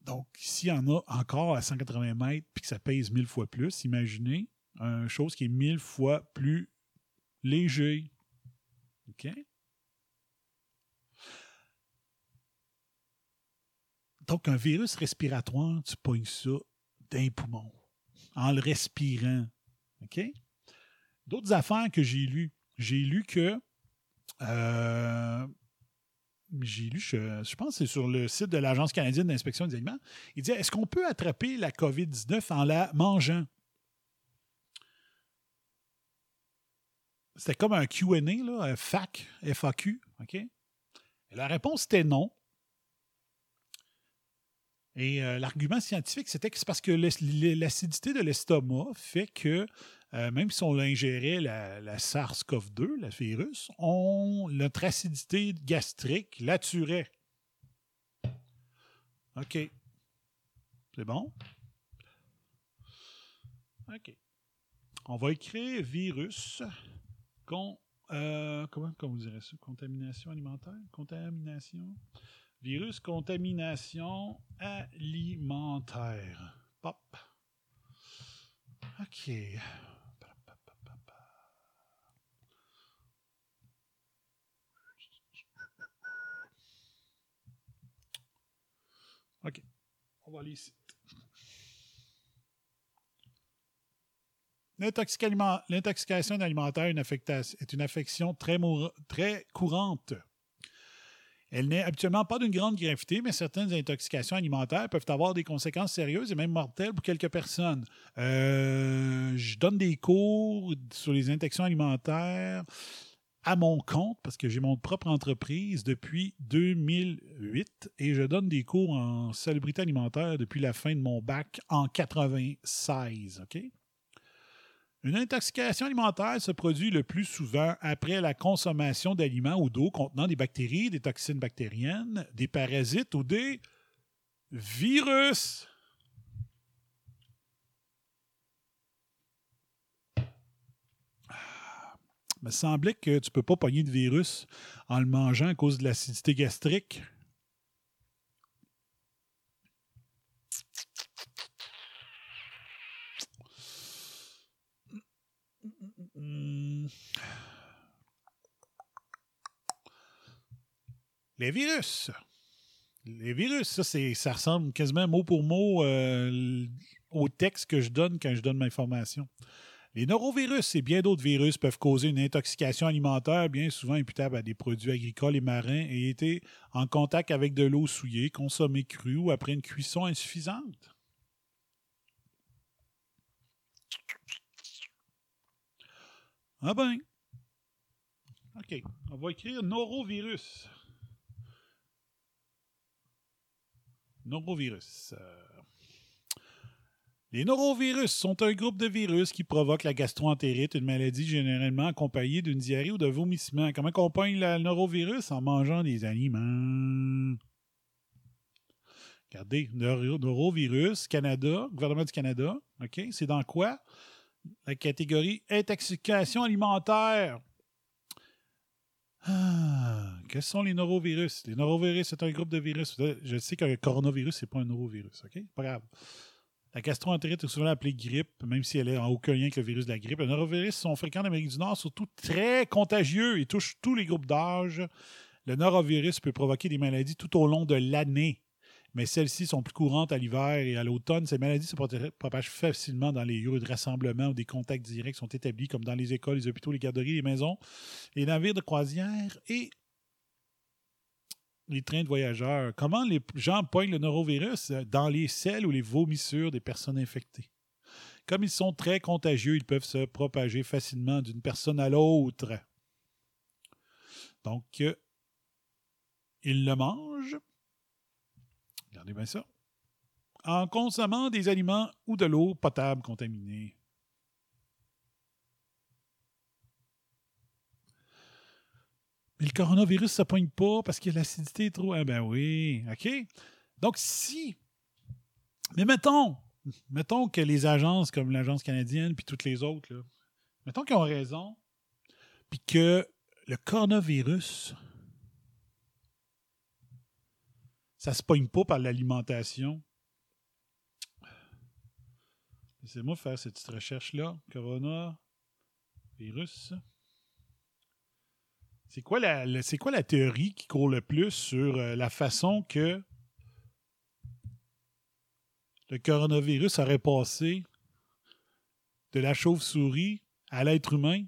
Donc, s'il y en a encore à 180 mètres puis que ça pèse 1000 fois plus, imaginez une chose qui est 1000 fois plus léger. OK? Donc, un virus respiratoire, tu pognes ça d'un poumon en le respirant. D'autres affaires que j'ai lues. J'ai lu que. euh, j'ai lu, je, pense que c'est sur le site de l'Agence canadienne d'inspection des aliments. Il dit est-ce qu'on peut attraper la COVID-19 en la mangeant? C'était comme un QA, un FAQ, FAQ. OK? La réponse était non. Et euh, l'argument scientifique, c'était que c'est parce que l'acidité de l'estomac fait que, euh, même si on ingérait la, la SARS-CoV-2, le virus, on, notre acidité gastrique la tuerait. OK. C'est bon? OK. On va écrire virus. Euh, comment, comment vous direz ça? Contamination alimentaire? Contamination? Virus contamination alimentaire. Pop. OK. OK. On va aller ici. L'intoxication alimentaire est une affection très, très courante. Elle n'est habituellement pas d'une grande gravité, mais certaines intoxications alimentaires peuvent avoir des conséquences sérieuses et même mortelles pour quelques personnes. Euh, je donne des cours sur les infections alimentaires à mon compte parce que j'ai mon propre entreprise depuis 2008 et je donne des cours en salubrité alimentaire depuis la fin de mon bac en 96. OK? Une intoxication alimentaire se produit le plus souvent après la consommation d'aliments ou d'eau contenant des bactéries, des toxines bactériennes, des parasites ou des virus. Ah, Il me semblait que tu peux pas pogner de virus en le mangeant à cause de l'acidité gastrique. Les virus. Les virus, ça, ça ressemble quasiment mot pour mot euh, au texte que je donne quand je donne ma information. Les norovirus et bien d'autres virus peuvent causer une intoxication alimentaire, bien souvent imputable à des produits agricoles et marins, et été en contact avec de l'eau souillée, consommée crue ou après une cuisson insuffisante. Ah ben. OK. On va écrire norovirus. Norovirus. Euh, Les norovirus sont un groupe de virus qui provoquent la gastroentérite, une maladie généralement accompagnée d'une diarrhée ou de vomissement. Comment on pogne le norovirus? En mangeant des aliments. Regardez, noro- norovirus, Canada, gouvernement du Canada. OK? C'est dans quoi? La catégorie intoxication alimentaire. Ah, quels sont les norovirus? Les norovirus, c'est un groupe de virus. Je sais qu'un coronavirus, c'est pas un norovirus, OK? Pas grave. La gastroentérite est souvent appelée grippe, même si elle est en aucun lien avec le virus de la grippe. Les norovirus sont fréquents en Amérique du Nord, surtout très contagieux. Ils touchent tous les groupes d'âge. Le norovirus peut provoquer des maladies tout au long de l'année, mais celles-ci sont plus courantes à l'hiver et à l'automne. Ces maladies se propagent- facilement dans les lieux de rassemblement où des contacts directs sont établis, comme dans les écoles, les hôpitaux, les garderies, les maisons, les navires de croisière et les trains de voyageurs. Comment les gens poignent le norovirus dans les selles ou les vomissures des personnes infectées? Comme ils sont très contagieux, ils peuvent se propager facilement d'une personne à l'autre. Donc, euh, ils le mangent. Regardez bien ça. En consommant des aliments ou de l'eau potable contaminée. Mais le coronavirus, ça poigne pas parce que l'acidité est trop. Ah ben oui, OK. Donc, si. Mais mettons, mettons que les agences comme l'Agence canadienne puis toutes les autres, mettons qu'ils ont raison, puis que le coronavirus, ça se pogne pas par l'alimentation. Laissez-moi faire cette petite recherche-là. Corona, virus. C'est quoi la, c'est quoi la théorie qui court le plus sur euh, la façon que le coronavirus aurait passé de la chauve-souris à l'être humain?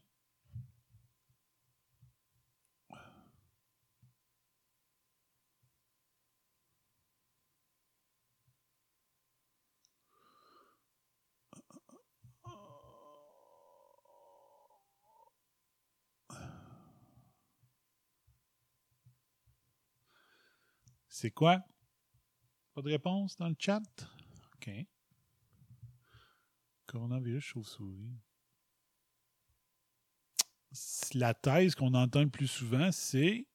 C'est quoi? Pas de réponse dans le chat? OK. Coronavirus chauve-souris. La thèse qu'on entend le plus souvent, c'est.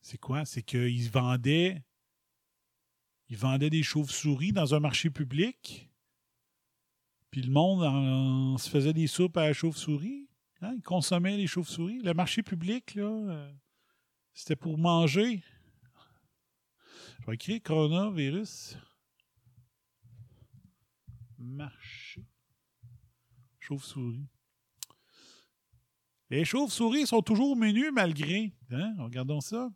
C'est quoi? C'est qu'ils vendaient. Ils vendaient des chauves-souris dans un marché public. Puis le monde en- se faisait des soupes à la chauve-souris? Hein, Ils consommaient les chauves-souris. Le marché public, là, euh, c'était pour manger. Je vais écrire coronavirus. Marché. Chauve-souris. Les chauves-souris sont toujours au menu malgré. Hein? Regardons ça.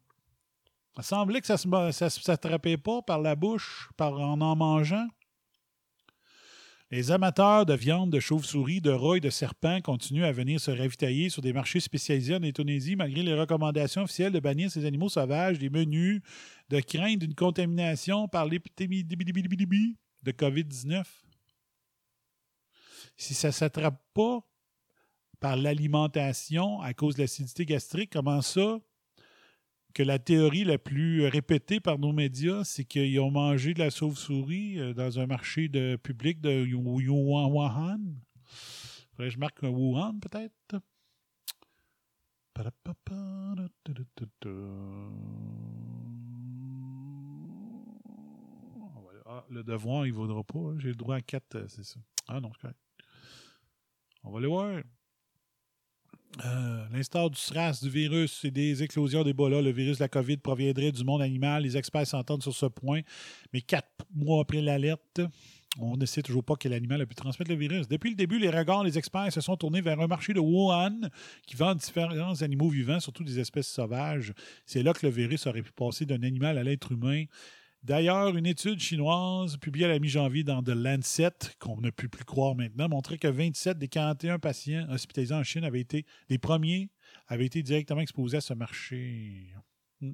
Ça semblait que ça se- s'attrapait pas par la bouche, en en mangeant. Les amateurs de viande de chauve-souris, de rats et de serpents continuent à venir se ravitailler sur des marchés spécialisés en Indonésie malgré les recommandations officielles de bannir ces animaux sauvages des menus de crainte d'une contamination par l'épidémie de COVID-19. Si ça ne s'attrape pas par l'alimentation à cause de l'acidité gastrique, comment ça que la théorie la plus répétée par nos médias, c'est qu'ils ont mangé de la sauve-souris euh, dans un marché de public de Wuhan. Faudrait que je marque Wuhan, peut-être? Va- Ah, le devoir, il ne vaudra pas. hein. J'ai le droit à 4, c'est ça. Ah non, c'est correct. On va aller voir. Euh, L'instar du SRAS, du virus et des éclosions d'Ebola, le virus de la COVID proviendrait du monde animal. Les experts s'entendent sur ce point. Mais quatre mois après l'alerte, on ne sait toujours pas quel animal a pu transmettre le virus. Depuis le début, les regards des experts se sont tournés vers un marché de Wuhan qui vend différents animaux vivants, surtout des espèces sauvages. C'est là que le virus aurait pu passer d'un animal à l'être humain. D'ailleurs, une étude chinoise publiée à la mi-janvier dans The Lancet, qu'on ne peut plus croire maintenant, montrait que 27 des 41 patients hospitalisés en Chine avaient été, les premiers, avaient été directement exposés à ce marché. Hmm.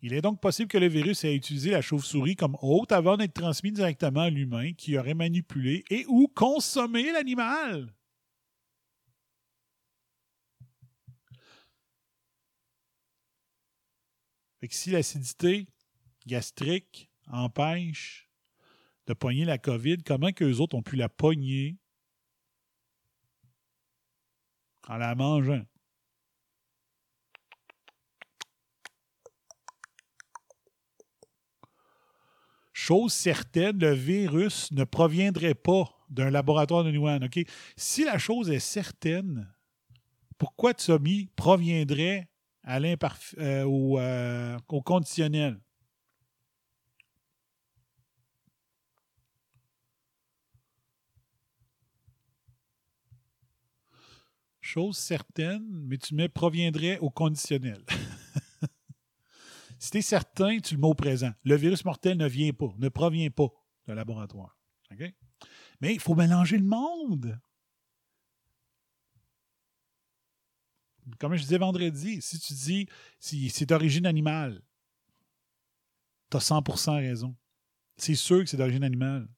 Il est donc possible que le virus ait utilisé la chauve-souris comme hôte avant d'être transmis directement à l'humain qui aurait manipulé et ou consommé l'animal. Si l'acidité gastrique empêche de pogner la COVID, comment qu'eux autres ont pu la pogner en la mangeant? Chose certaine, le virus ne proviendrait pas d'un laboratoire de Wuhan. Si la chose est certaine, pourquoi tu proviendrait à euh, au, euh, au conditionnel? Chose certaine, mais tu mets proviendrait au conditionnel. si tu es certain, tu le mets au présent. Le virus mortel ne vient pas, ne provient pas d'un laboratoire. OK? Mais il faut mélanger le monde. Comme je disais vendredi, si tu dis si c'est d'origine animale, tu as 100% raison. C'est sûr que c'est d'origine animale.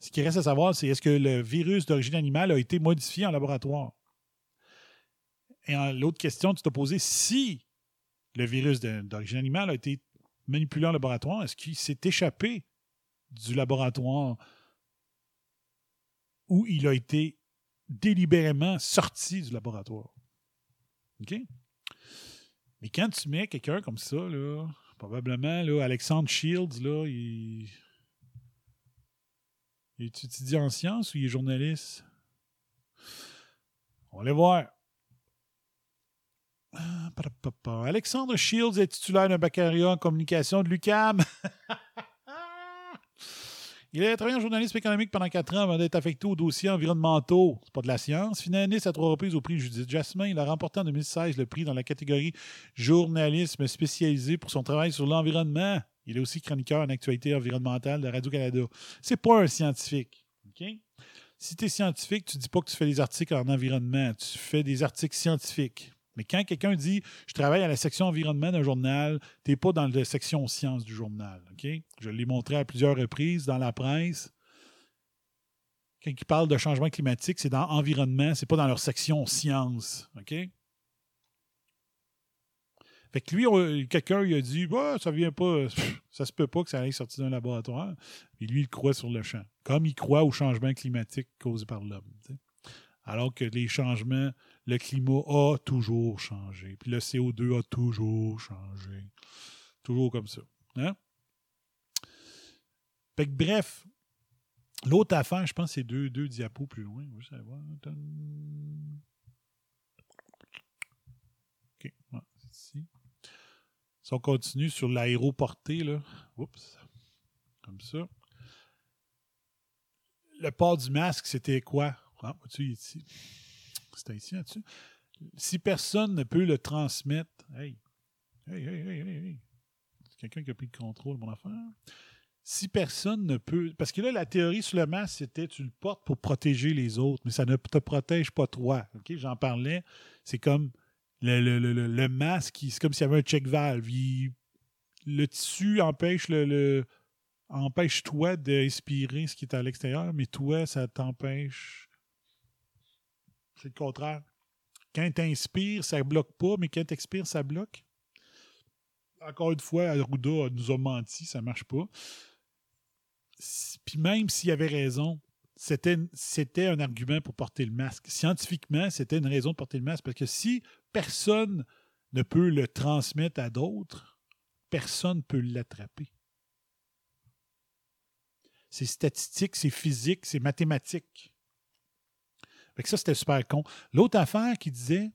Ce qui reste à savoir, c'est est-ce que le virus d'origine animale a été modifié en laboratoire? Et l'autre question, tu t'as posé si le virus d'origine animale a été manipulé en laboratoire, est-ce qu'il s'est échappé du laboratoire ou il a été délibérément sorti du laboratoire? OK? Mais quand tu mets quelqu'un comme ça, là, probablement, là, Alexandre Shields, là, il... il est étudiant en sciences ou il est journaliste? On va voir. Ah. Alexandre Shields est titulaire d'un baccalauréat en communication de l'UCAM. Il a travaillé en journalisme économique pendant quatre ans avant d'être affecté aux dossiers environnementaux. C'est pas de la science. Finaliste à trois reprises au prix Judith Jasmin, il a remporté en 2016 le prix dans la catégorie journalisme spécialisé pour son travail sur l'environnement. Il est aussi chroniqueur en actualité environnementale de Radio-Canada. C'est pas un scientifique. Si tu es scientifique, tu dis pas que tu fais des articles en environnement. Tu fais des articles scientifiques. Mais quand quelqu'un dit je travaille à la section environnement d'un journal, tu n'es pas dans la section sciences du journal. Je l'ai montré à plusieurs reprises dans la presse. Quand ils parlent de changement climatique, c'est dans environnement, c'est pas dans leur section sciences. OK? Fait que lui, quelqu'un a dit bah, ça vient pas, ça se peut pas que ça aille sortir d'un laboratoire. Et lui, il croit sur le champ. Comme il croit au changement climatique causé par l'homme. Alors que les changements, le climat a toujours changé. Puis le CO2 a toujours changé. Toujours comme ça. Hein? Fait que bref, l'autre affaire, je pense, c'est deux, deux diapos plus loin. Sais pas. OK, c'est ici. Si on continue sur l'aéroporté, là, oups, comme ça. Le port du masque, c'était quoi? Ah, est ici. Ici, là-dessus. Si personne ne peut le transmettre, hey, hey, hey, hey, hey. C'est quelqu'un qui a pris le contrôle mon affaire. Si personne ne peut. Parce que là, la théorie sur le masque, c'était tu le portes pour protéger les autres, mais ça ne te protège pas toi. J'en parlais. C'est comme le, le, le, le- masque, c'est comme s'il y avait un check valve. Il- le tissu empêche le- empêche toi d'inspirer ce qui est à l'extérieur, mais toi, ça t'empêche. C'est le contraire. Quand tu inspires, ça bloque pas, mais quand tu expires, ça bloque. Encore une fois, Arruda nous a menti, ça marche pas. Puis même s'il avait raison, c'était un argument pour porter le masque. Scientifiquement, c'était une raison de porter le masque parce que si personne ne peut le transmettre à d'autres, personne ne peut l'attraper. C'est statistique, c'est physique, c'est mathématique. Ça, c'était super con. L'autre affaire qu'il disait,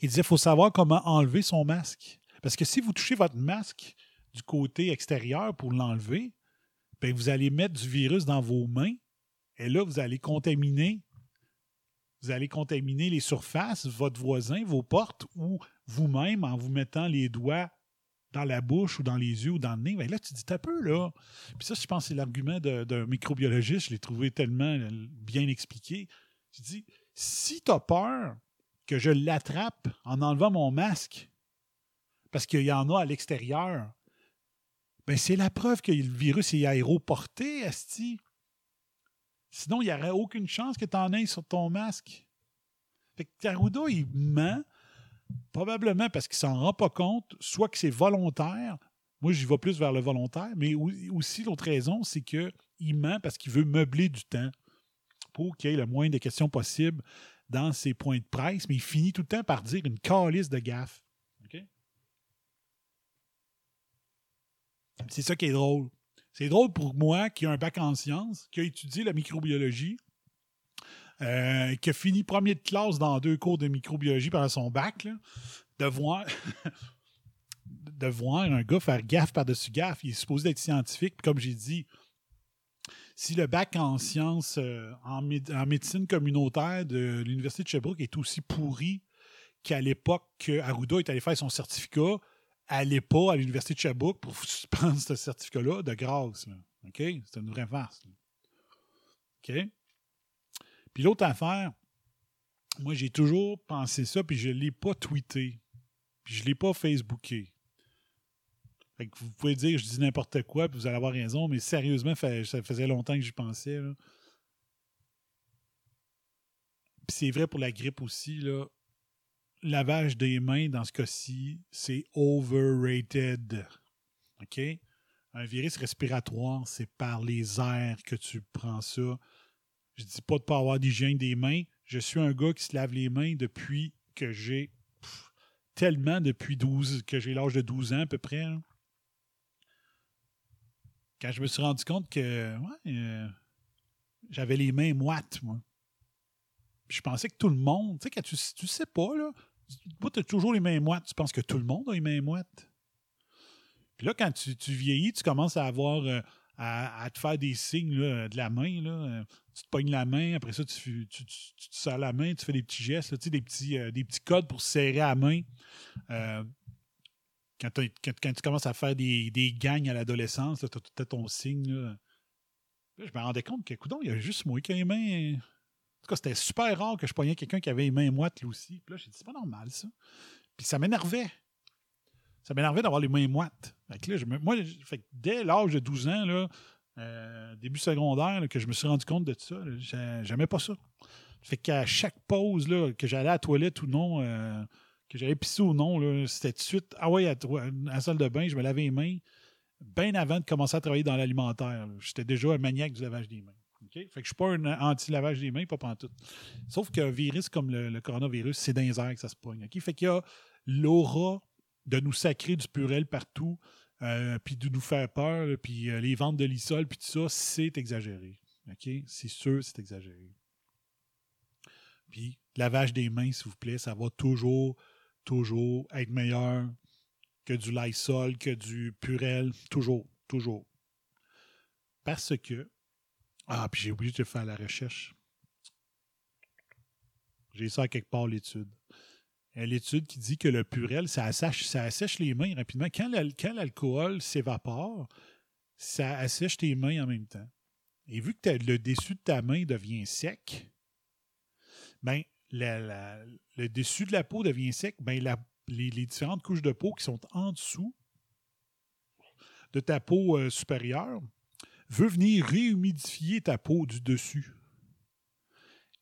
il disait faut savoir comment enlever son masque. Parce que si vous touchez votre masque du côté extérieur pour l'enlever, ben vous allez mettre du virus dans vos mains et là, vous allez contaminer. Vous allez contaminer les surfaces, votre voisin, vos portes ou vous-même en vous mettant les doigts dans la bouche ou dans les yeux ou dans le nez. Ben là, tu dis, t'as peu, là. Puis ça, je pense c'est l'argument d'un microbiologiste. Je l'ai trouvé tellement euh, bien expliqué. Tu dis, si tu as peur que je l'attrape en enlevant mon masque, parce qu'il y en a à l'extérieur, ben c'est la preuve que le virus est aéroporté, Asti. Sinon, il n'y aurait aucune chance que tu en aies sur ton masque. Fait que Taruda, il ment, probablement parce qu'il s'en rend pas compte, soit que c'est volontaire. Moi, j'y vais plus vers le volontaire, mais au- aussi l'autre raison, c'est qu'il ment parce qu'il veut meubler du temps pour qu'il y ait le moins de questions possible dans ses points de presse, mais il finit tout le temps par dire une calice de gaffe. C'est ça qui est drôle. C'est drôle pour moi qui a un bac en sciences, qui a étudié la microbiologie, euh, qui a fini premier de classe dans deux cours de microbiologie pendant son bac, de voir de voir un gars faire gaffe par-dessus gaffe. Il est supposé être scientifique. Comme j'ai dit, si le bac en sciences, euh, en, mé- en médecine communautaire de l'Université de Sherbrooke est aussi pourri qu'à l'époque que Arruda est allé faire son certificat, allez pas à l'Université de Sherbrooke pour prendre ce certificat-là de grâce. OK? C'est une vraie farce. OK? Puis l'autre affaire, moi, j'ai toujours pensé ça, puis je ne l'ai pas tweeté. Puis je ne l'ai pas Facebooké. Fait vous pouvez dire que je dis n'importe quoi, puis vous allez avoir raison, mais sérieusement, ça faisait longtemps que j'y pensais. Puis c'est vrai pour la grippe aussi, là. Lavage des mains, dans ce cas-ci, c'est overrated. OK? Un virus respiratoire, c'est par les airs que tu prends ça. Je dis pas de pas avoir d'hygiène des mains. Je suis un gars qui se lave les mains depuis que j'ai tellement depuis 12 que j'ai l'âge de 12 ans à peu près. hein. Quand je me suis rendu compte que euh, j'avais les mains moites, moi. Je pensais que tout le monde, tu sais, quand tu, tu sais pas, là, tu as toujours les mains moites. Tu penses que tout le monde a les mains moites. Puis là, quand tu, tu vieillis, tu commences à avoir. euh, à, te faire des signes là, de la main. Là. Tu te pognes la main, après ça, tu, tu, tu, te serres la main, tu fais des petits gestes, des, petits, euh, des petits codes pour serrer la main. Euh, quand, quand, tu commences à faire des, des gangs à l'adolescence, tu as tout ton signe. Là. Je me rendais compte que, il y a juste moi qui ai les mains. En tout cas, c'était super rare que je pognais quelqu'un qui avait les mains moites, lui aussi. Puis là, j'ai dit, c'est pas normal, ça. Puis ça m'énervait. Ça m'énervait d'avoir les mains moites. Fait que là, je moi, fait que dès l'âge de 12 ans, là, euh, début secondaire, là, que je me suis rendu compte de ça, là, j'ai- j'aimais pas ça. Fait qu'à chaque pause, là, que j'allais à la toilette ou non, euh, que j'allais pisser ou non, c'était tout de suite, ah ouais, à, la salle de bain, je me lavais les mains bien avant de commencer à travailler dans l'alimentaire. J'étais déjà un maniaque du lavage des mains. OK? Fait que je suis pas un anti-lavage des mains, pas pantoute. Sauf qu'un virus comme le, coronavirus, c'est dans les airs que ça se pogne. OK? Fait qu'il y a l'aura de nous sacrer du purel partout, euh, puis de nous faire peur, puis euh, les ventes de l'isol, puis tout ça, c'est exagéré. OK? C'est sûr, c'est exagéré. Puis, lavage des mains, s'il vous plaît, ça va toujours, toujours être meilleur que du Lysol, que du Purel. Toujours, toujours. Parce que. Ah, puis j'ai oublié de faire la recherche. J'ai ça à quelque part, l'étude. L'étude qui dit que le Purel, ça assèche, les mains rapidement. Quand l'al- quand l'alcool s'évapore, ça assèche tes mains en même temps. Et vu que le dessus de ta main devient sec, ben, le dessus de la peau devient sec, ben, les différentes couches de peau qui sont en dessous de ta peau euh, supérieure veut venir réhumidifier ta peau du dessus.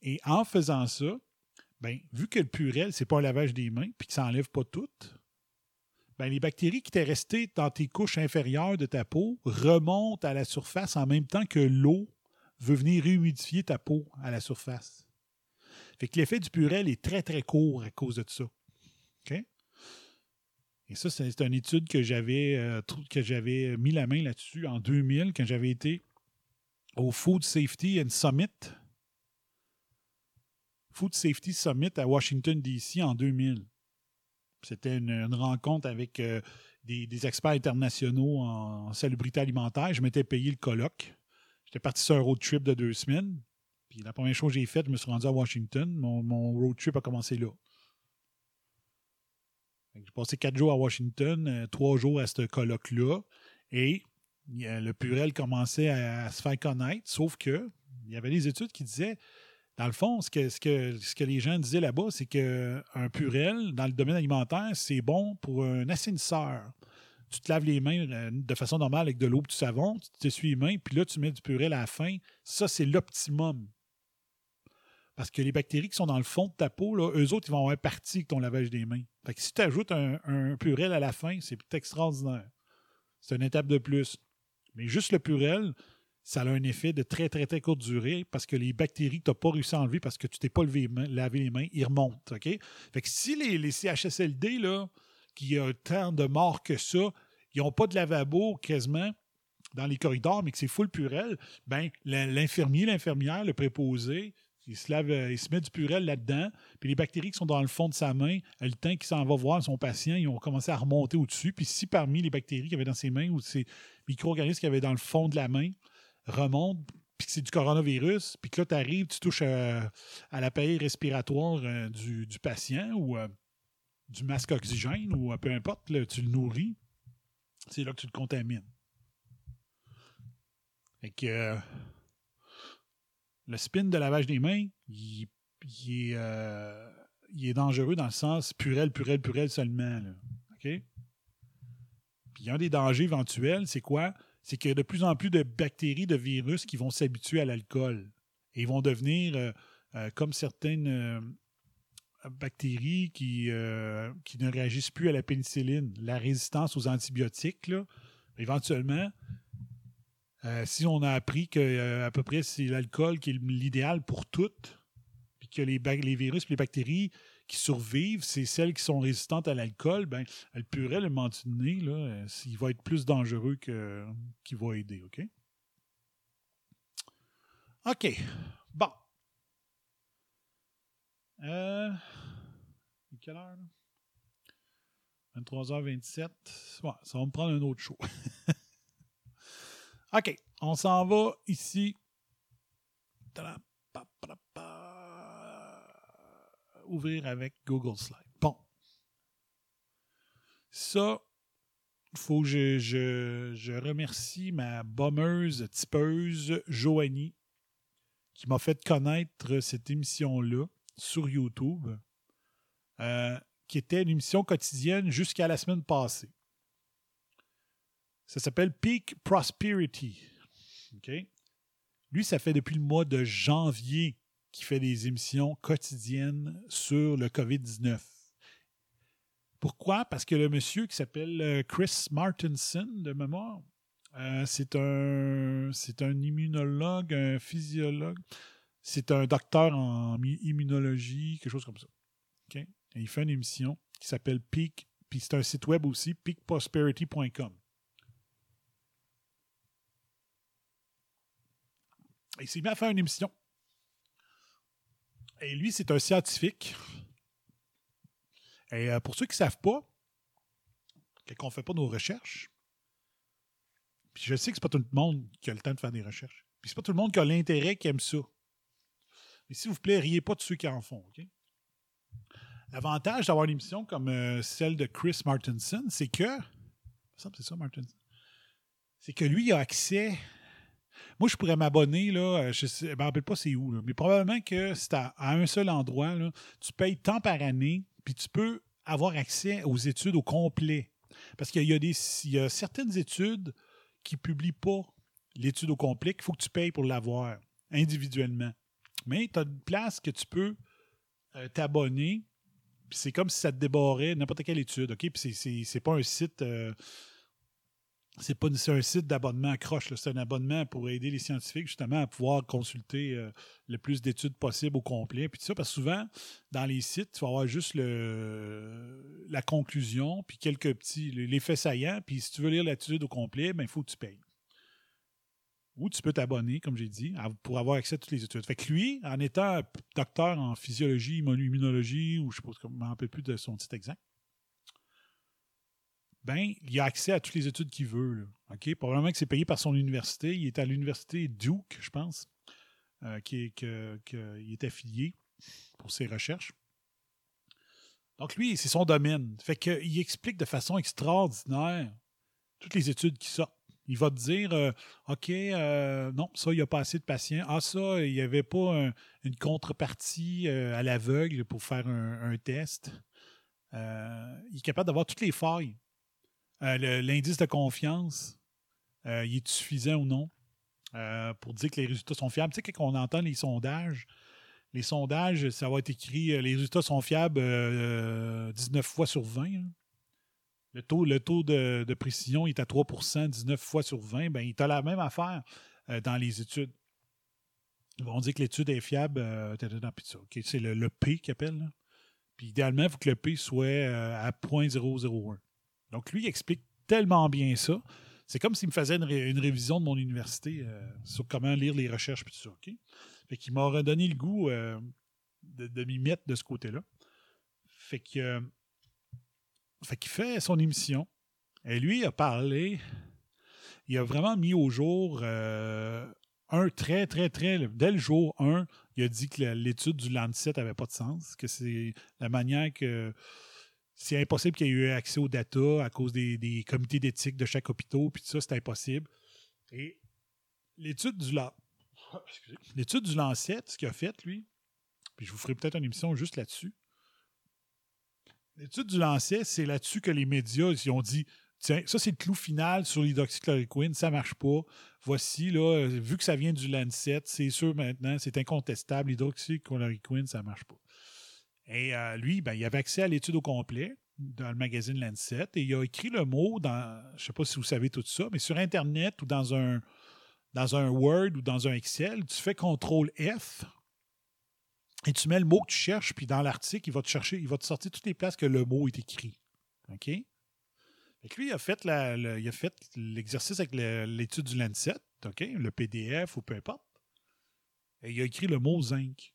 Et en faisant ça, ben, vu que le purel, c'est pas un lavage des mains, puis que ça enlève pas tout, ben, les bactéries qui étaient restées dans tes couches inférieures de ta peau remontent à la surface en même temps que l'eau veut venir réhumidifier ta peau à la surface. Fait que l'effet du purel est très très court à cause de ça. Et ça, c'est une étude que j'avais euh, que j'avais mis la main là-dessus en 2000 quand j'avais été au Food Safety and Summit. Food Safety Summit à Washington, D.C. en 2000. C'était une, rencontre avec euh, des, experts internationaux en, salubrité alimentaire. Je m'étais payé le colloque. J'étais parti sur un road trip de deux semaines. Puis la première chose que j'ai faite, je me suis rendu à Washington. Mon, road trip a commencé là. J'ai passé quatre jours à Washington, euh, trois jours à ce colloque-là. Et a- le Purel commençait à, à se faire connaître, sauf que il y avait des études qui disaient, dans le fond, ce que, les gens disaient là-bas, c'est qu'un Purel, dans le domaine alimentaire, c'est bon pour un assainisseur. Tu te laves les mains euh, de façon normale avec de l'eau et du savon, tu t'essuies les mains, puis là, tu mets du Purel à la fin. Ça, c'est l'optimum. Parce que les bactéries qui sont dans le fond de ta peau, eux autres, ils vont avoir partie avec ton lavage des mains. Fait si tu ajoutes un, un purel à la fin, c'est extraordinaire. C'est une étape de plus. Mais juste le purel, ça a un effet de très, très, très courte durée parce que les bactéries que tu n'as pas réussi à enlever parce que tu t'es pas lavé les mains, ils remontent. OK? Fait que si les, les CHSLD, là, qui ont tant de morts que ça, ils n'ont pas de lavabo quasiment dans les corridors, mais que c'est full purel, ben, l'infirmier, l'infirmière, le préposé, il se lave, euh, il se met du purel là-dedans, puis les bactéries qui sont dans le fond de sa main, euh, le temps qu'il s'en va voir son patient, ils ont commencé à remonter au-dessus. Puis si parmi les bactéries qu'il y avait dans ses mains ou ces micro-organismes qu'il y avait dans le fond de la main remontent, puis que c'est du coronavirus, puis que là, tu arrives, tu touches euh, à l'appareil respiratoire euh, du, patient ou euh, du masque oxygène ou peu importe, là, tu le nourris, c'est là que tu le contamines. Fait que le spin de lavage des mains, il, est, il est dangereux dans le sens purel, purel, purel seulement. Là. OK? Puis un des dangers éventuels, c'est quoi? C'est qu'il y a de plus en plus de bactéries, de virus qui vont s'habituer à l'alcool. Et ils vont devenir euh, euh, comme certaines euh, bactéries qui, qui ne réagissent plus à la pénicilline. La résistance aux antibiotiques, là, éventuellement, si on a appris que à peu près c'est l'alcool qui est l'idéal pour toutes, puis que les, les virus et les bactéries survivent, c'est celles qui sont résistantes à l'alcool, ben le purel, le mentionné, là, euh, il va être plus dangereux qu'il va aider, OK? OK. Bon. Euh, quelle heure? là? 23h27. Ouais, ça va me prendre un autre show. OK, on s'en va ici. Tadam, Ouvrir avec Google Slide. Bon. Ça, il faut que je, je, je remercie ma bommeuse, tipeuse, Joanie, qui m'a fait connaître cette émission-là sur YouTube, euh, qui était une émission quotidienne jusqu'à la semaine passée. Ça s'appelle Peak Prosperity. Lui, ça fait depuis le mois de janvier qu'il fait des émissions quotidiennes sur le COVID-19. Pourquoi? Parce que le monsieur qui s'appelle euh, Chris Martinson, de mémoire, euh, c'est un, un immunologue, un physiologue, c'est un docteur en immunologie, quelque chose comme ça. Il fait une émission qui s'appelle Peak, puis c'est un site web aussi, peakprosperity.com. Il s'est mis à faire une émission. Et lui, c'est un scientifique. Et euh, pour ceux qui ne savent pas, quand on ne fait pas nos recherches, puis je sais que c'est pas tout le monde qui a le temps de faire des recherches. Puis c'est pas tout le monde qui a l'intérêt qui aime ça. Mais s'il vous plaît, riez pas de ceux qui en font? L'avantage d'avoir une émission comme euh, celle de Chris Martinson, c'est que C'est ça, Martinson. C'est que lui, il a accès. Moi, je pourrais m'abonner, là. euh, Je ne me rappelle pas c'est où, mais probablement que c'est à, à un seul endroit. Là, tu payes tant par année, puis tu peux avoir accès aux études au complet. Parce qu'il y a, des, il y a certaines études qui ne publient pas l'étude au complet qu'il faut que tu payes pour l'avoir individuellement. Mais tu as une place que tu peux euh, t'abonner. Puis c'est comme si ça te débarrait n'importe quelle étude. OK? Puis c'est- c'est c'est pas un site. euh, c'est pas un site d'abonnement croche. C'est un abonnement pour aider les scientifiques justement à pouvoir consulter euh, le plus d'études possible au complet. Puis tout ça, parce que souvent, dans les sites, tu vas avoir juste la conclusion, puis quelques petits, l'effet saillant. Puis si tu veux lire l'étude au complet, ben, il faut que tu payes. Ou tu peux t'abonner, comme j'ai dit, pour avoir accès à toutes les études. Fait que lui, en étant docteur en physiologie, immuno- immunologie, ou je ne me rappelle plus de son titre exact, ben, il a accès à toutes les études qu'il veut. Probablement que c'est payé par son université. Il est à l'université Duke, je pense, euh, qui est, que, affilié pour ses recherches. Donc, lui, c'est son domaine. Fait qu'il explique de façon extraordinaire toutes les études qui sortent. Il va te dire euh, OK, euh, non, ça, il n'y a pas assez de patients. Ah, ça, il n'y avait pas un- une contrepartie à l'aveugle pour faire un, test. Il est capable d'avoir toutes les failles. Euh, L'indice de confiance, euh, il est suffisant ou non euh, pour dire que les résultats sont fiables? Tu sais, quand on entend les sondages, les sondages, ça va être écrit les résultats sont fiables euh, 19 fois sur 20. hein. Le taux, de, précision est à 3% 19 fois sur 20. Ben, il a la même affaire dans les études. Ils vont dire que l'étude est fiable. euh, tadadam, puis ça. OK, c'est le, P qu'ils appellent. Puis idéalement, il faut que le P soit euh, à 0.001. Donc, lui, il explique tellement bien ça. C'est comme s'il me faisait une, ré- une révision de mon université euh, sur comment lire les recherches puis tout ça. OK? Fait qu'il m'a redonné le goût euh, de, m'y mettre de ce côté-là. Fait euh, fait qu'il fait son émission. Et lui, il a parlé. Il a vraiment mis au jour un très, très, très. Dès le jour 1, il a dit que l'étude du Lancet n'avait pas de sens, que c'est la manière que c'est impossible qu'il y ait eu accès aux data à cause des, comités d'éthique de chaque hôpital, puis tout ça, c'est impossible. Et l'étude du La- excusez. l'étude du Lancet, ce qu'il a fait, lui, puis je vous ferai peut-être une émission juste là-dessus. L'étude du Lancet, c'est là-dessus que les médias ils ont dit tiens, ça c'est le clou final sur l'hydroxychloroquine, ça marche pas. Voici, là, euh, vu que ça vient du Lancet, c'est sûr maintenant, c'est incontestable, l'hydroxychloroquine, ça marche pas. Et euh, lui, ben, il avait accès à l'étude au complet dans le magazine Lancet et il a écrit le mot dans, je sais pas si vous savez tout ça, mais sur Internet ou dans un, dans un Word ou dans un Excel, tu fais CTRL F et tu mets le mot que tu cherches, puis dans l'article, il va te chercher, il va te sortir toutes les places que le mot est écrit. OK? Lui, il a fait la- il a fait l'exercice avec l'étude du Lancet, OK? Le PDF ou peu importe. Et il a écrit le mot zinc.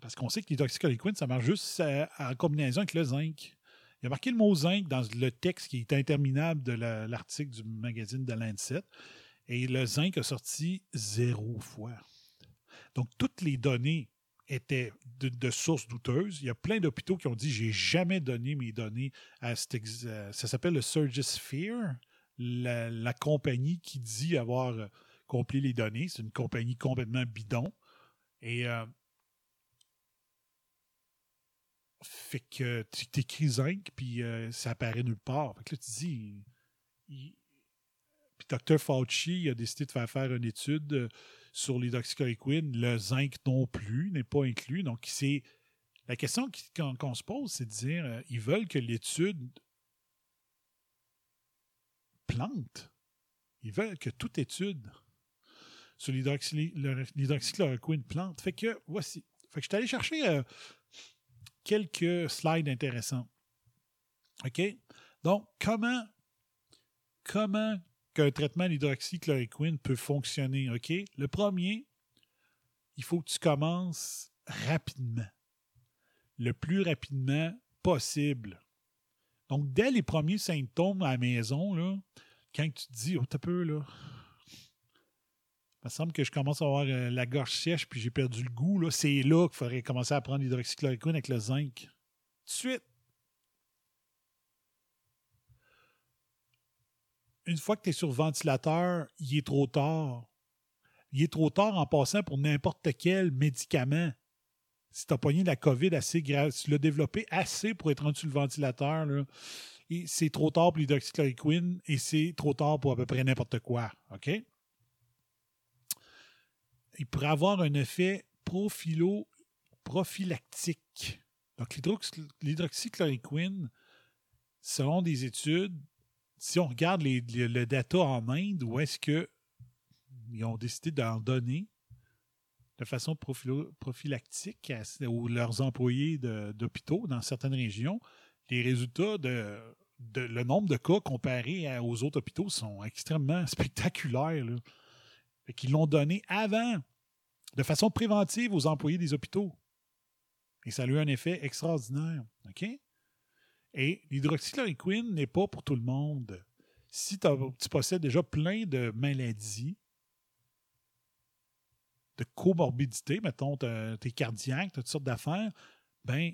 Parce qu'on sait que l'hydroxychloroquine, ça marche juste en combinaison avec le zinc. Il a marqué le mot zinc dans le texte qui est interminable de la- l'article du magazine de Lancet. Et le zinc a sorti zéro fois. Donc, toutes les données étaient de, sources douteuses. Il y a plein d'hôpitaux qui ont dit j'ai jamais donné mes données à ça s'appelle le Surgisphere, la, la compagnie qui dit avoir euh, compilé les données. C'est une compagnie complètement bidon. Et euh, fait que tu t'écris zinc, puis euh, ça apparaît nulle part. Fait que là, tu dis. Puis Dr. Fauci a décidé de faire faire une étude euh, sur l'hydroxychloroquine. Le zinc non plus n'est pas inclus. Donc, c'est. La question qu'on se pose, c'est de dire euh, ils veulent que l'étude plante. Ils veulent que toute étude sur l'hydroxychloroquine plante. Fait que voici. Fait que je suis allé chercher quelques slides intéressants. OK? Donc, comment, comment qu'un traitement d'hydroxychloroquine peut fonctionner? OK? Le premier, il faut que tu commences rapidement. Le plus rapidement possible. Donc, dès les premiers symptômes à la maison, là, quand tu te dis, oh, t'as peu, là. Il me semble que je commence à avoir euh, la gorge sèche puis j'ai perdu le goût. C'est là qu'il faudrait commencer à prendre l'hydroxychloroquine avec le zinc. Tout de suite. Une fois que tu es sur ventilateur, il est trop tard. Il est trop tard en passant pour n'importe quel médicament. Si tu as pogné la COVID assez grave, si tu l'as développé assez pour être rendu sur le ventilateur, là, c'est trop tard pour l'hydroxychloroquine et c'est trop tard pour à peu près n'importe quoi. OK? Il pourrait avoir un effet prophylactique. Donc, l'hydroxy- l'hydroxychloroquine, selon des études, si on regarde les- le data en Inde, où est-ce que ils ont décidé d'en donner de façon prophylactique à, aux leurs employés d'hôpitaux dans certaines régions, les résultats de, le nombre de cas comparé à- aux autres hôpitaux sont extrêmement spectaculaires. Fait qu'ils l'ont donné avant, de façon préventive aux employés des hôpitaux. Et ça a eu un effet extraordinaire. Et l'hydroxychloroquine n'est pas pour tout le monde. Si tu possèdes déjà plein de maladies, de comorbidité, mettons, t'es cardiaque, toutes sortes d'affaires, ben,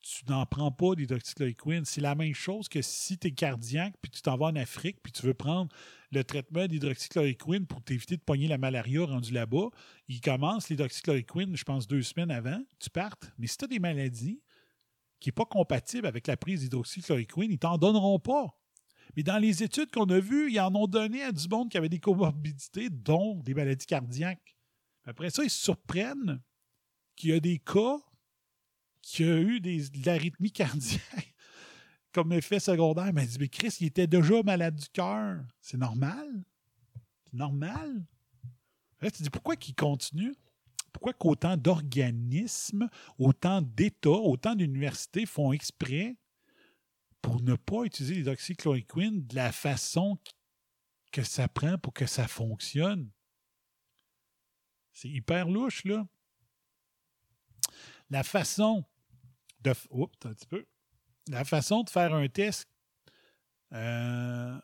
tu n'en prends pas d'hydroxychloroquine. C'est la même chose que si tu es cardiaque, puis tu t'en vas en Afrique, puis tu veux prendre le traitement d'hydroxychloroquine pour t'éviter de pogner la malaria rendu là-bas. Il commence l'hydroxychloroquine, je pense, deux semaines avant, tu partes. Mais si tu as des maladies qui n'est pas compatible avec la prise d'hydroxychloroquine, ils t'en donneront pas. Mais dans les études qu'on a vues, ils en ont donné à du monde qui avait des comorbidités, dont des maladies cardiaques. Après ça, ils se surprennent qu'il y a des cas qui a eu des, de l'arythmie cardiaque comme effet secondaire. Mais dit, mais Chris, il était déjà malade du cœur. C'est normal? C'est normal? Là, tu dis, pourquoi qu'il continue? Pourquoi qu'autant d'organismes, autant d'États, autant d'universités font exprès pour ne pas utiliser l'hydroxychloroquine de la façon que ça prend pour que ça fonctionne? C'est hyper louche, là. La façon de. La façon de faire un test euh,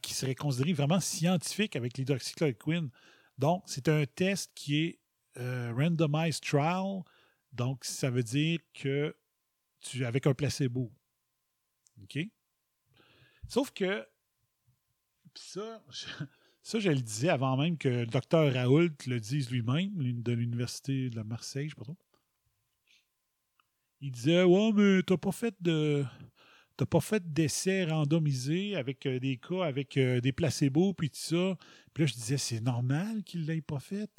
qui serait considéré vraiment scientifique avec l'hydroxychloroquine. Donc, c'est un test qui est euh, randomized trial. Donc, ça veut dire que tu avec un placebo. OK? Sauf que ça, je, ça, je le disais avant même que le docteur Raoult le dise lui-même, de l'Université de Marseille, je sais pas trop. Il disait Ouais, mais t'as pas fait de. T'as pas fait d'essais randomisés avec euh, des cas avec euh, des placebos puis tout ça. Puis là, je disais, c'est normal qu'il l'ait pas fait.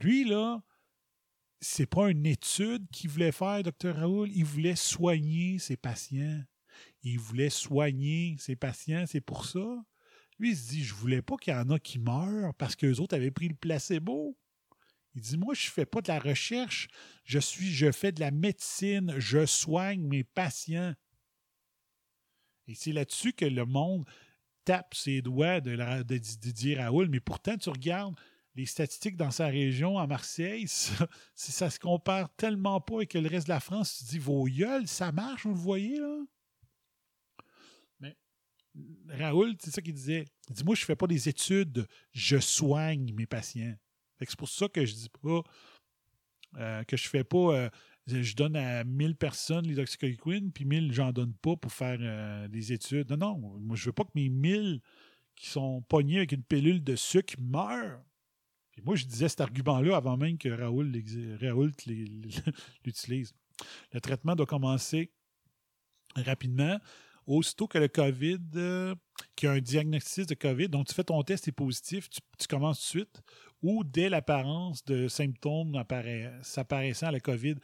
Lui, là, c'est pas une étude qu'il voulait faire, docteur Raoul. Il voulait soigner ses patients. Il voulait soigner ses patients, c'est pour ça. Lui, il se dit, je voulais pas qu'il y en a qui meurent parce qu'eux autres avaient pris le placebo. Il dit, moi, je fais pas de la recherche, je suis, je fais de la médecine, je soigne mes patients. Et c'est là-dessus que le monde tape ses doigts de, Didier Raoul, mais pourtant, tu regardes les statistiques dans sa région, à Marseille, ça, ça se compare tellement pas avec le reste de la France. Tu te dis, vos gueules, ça marche, vous le voyez, là? Mais Raoul, c'est ça qu'il disait. Il dit, moi, je fais pas des études, je soigne mes patients. C'est pour ça que je dis pas euh, que je fais pas... euh, je donne à 1000 personnes l'hydroxychloroquine, puis 1000, j'en donne pas pour faire euh, des études. Non, non, moi, je veux pas que mes 1000 qui sont pognés avec une pilule de sucre meurent. Puis moi, je disais cet argument-là avant même que Raoul, l'utilise. Le traitement doit commencer rapidement. Aussitôt que le COVID, qu'il y a un diagnostic de COVID, donc tu fais ton test, est positif, tu, tu commences tout de suite, ou dès l'apparence de symptômes appara- s'apparaissant à la COVID.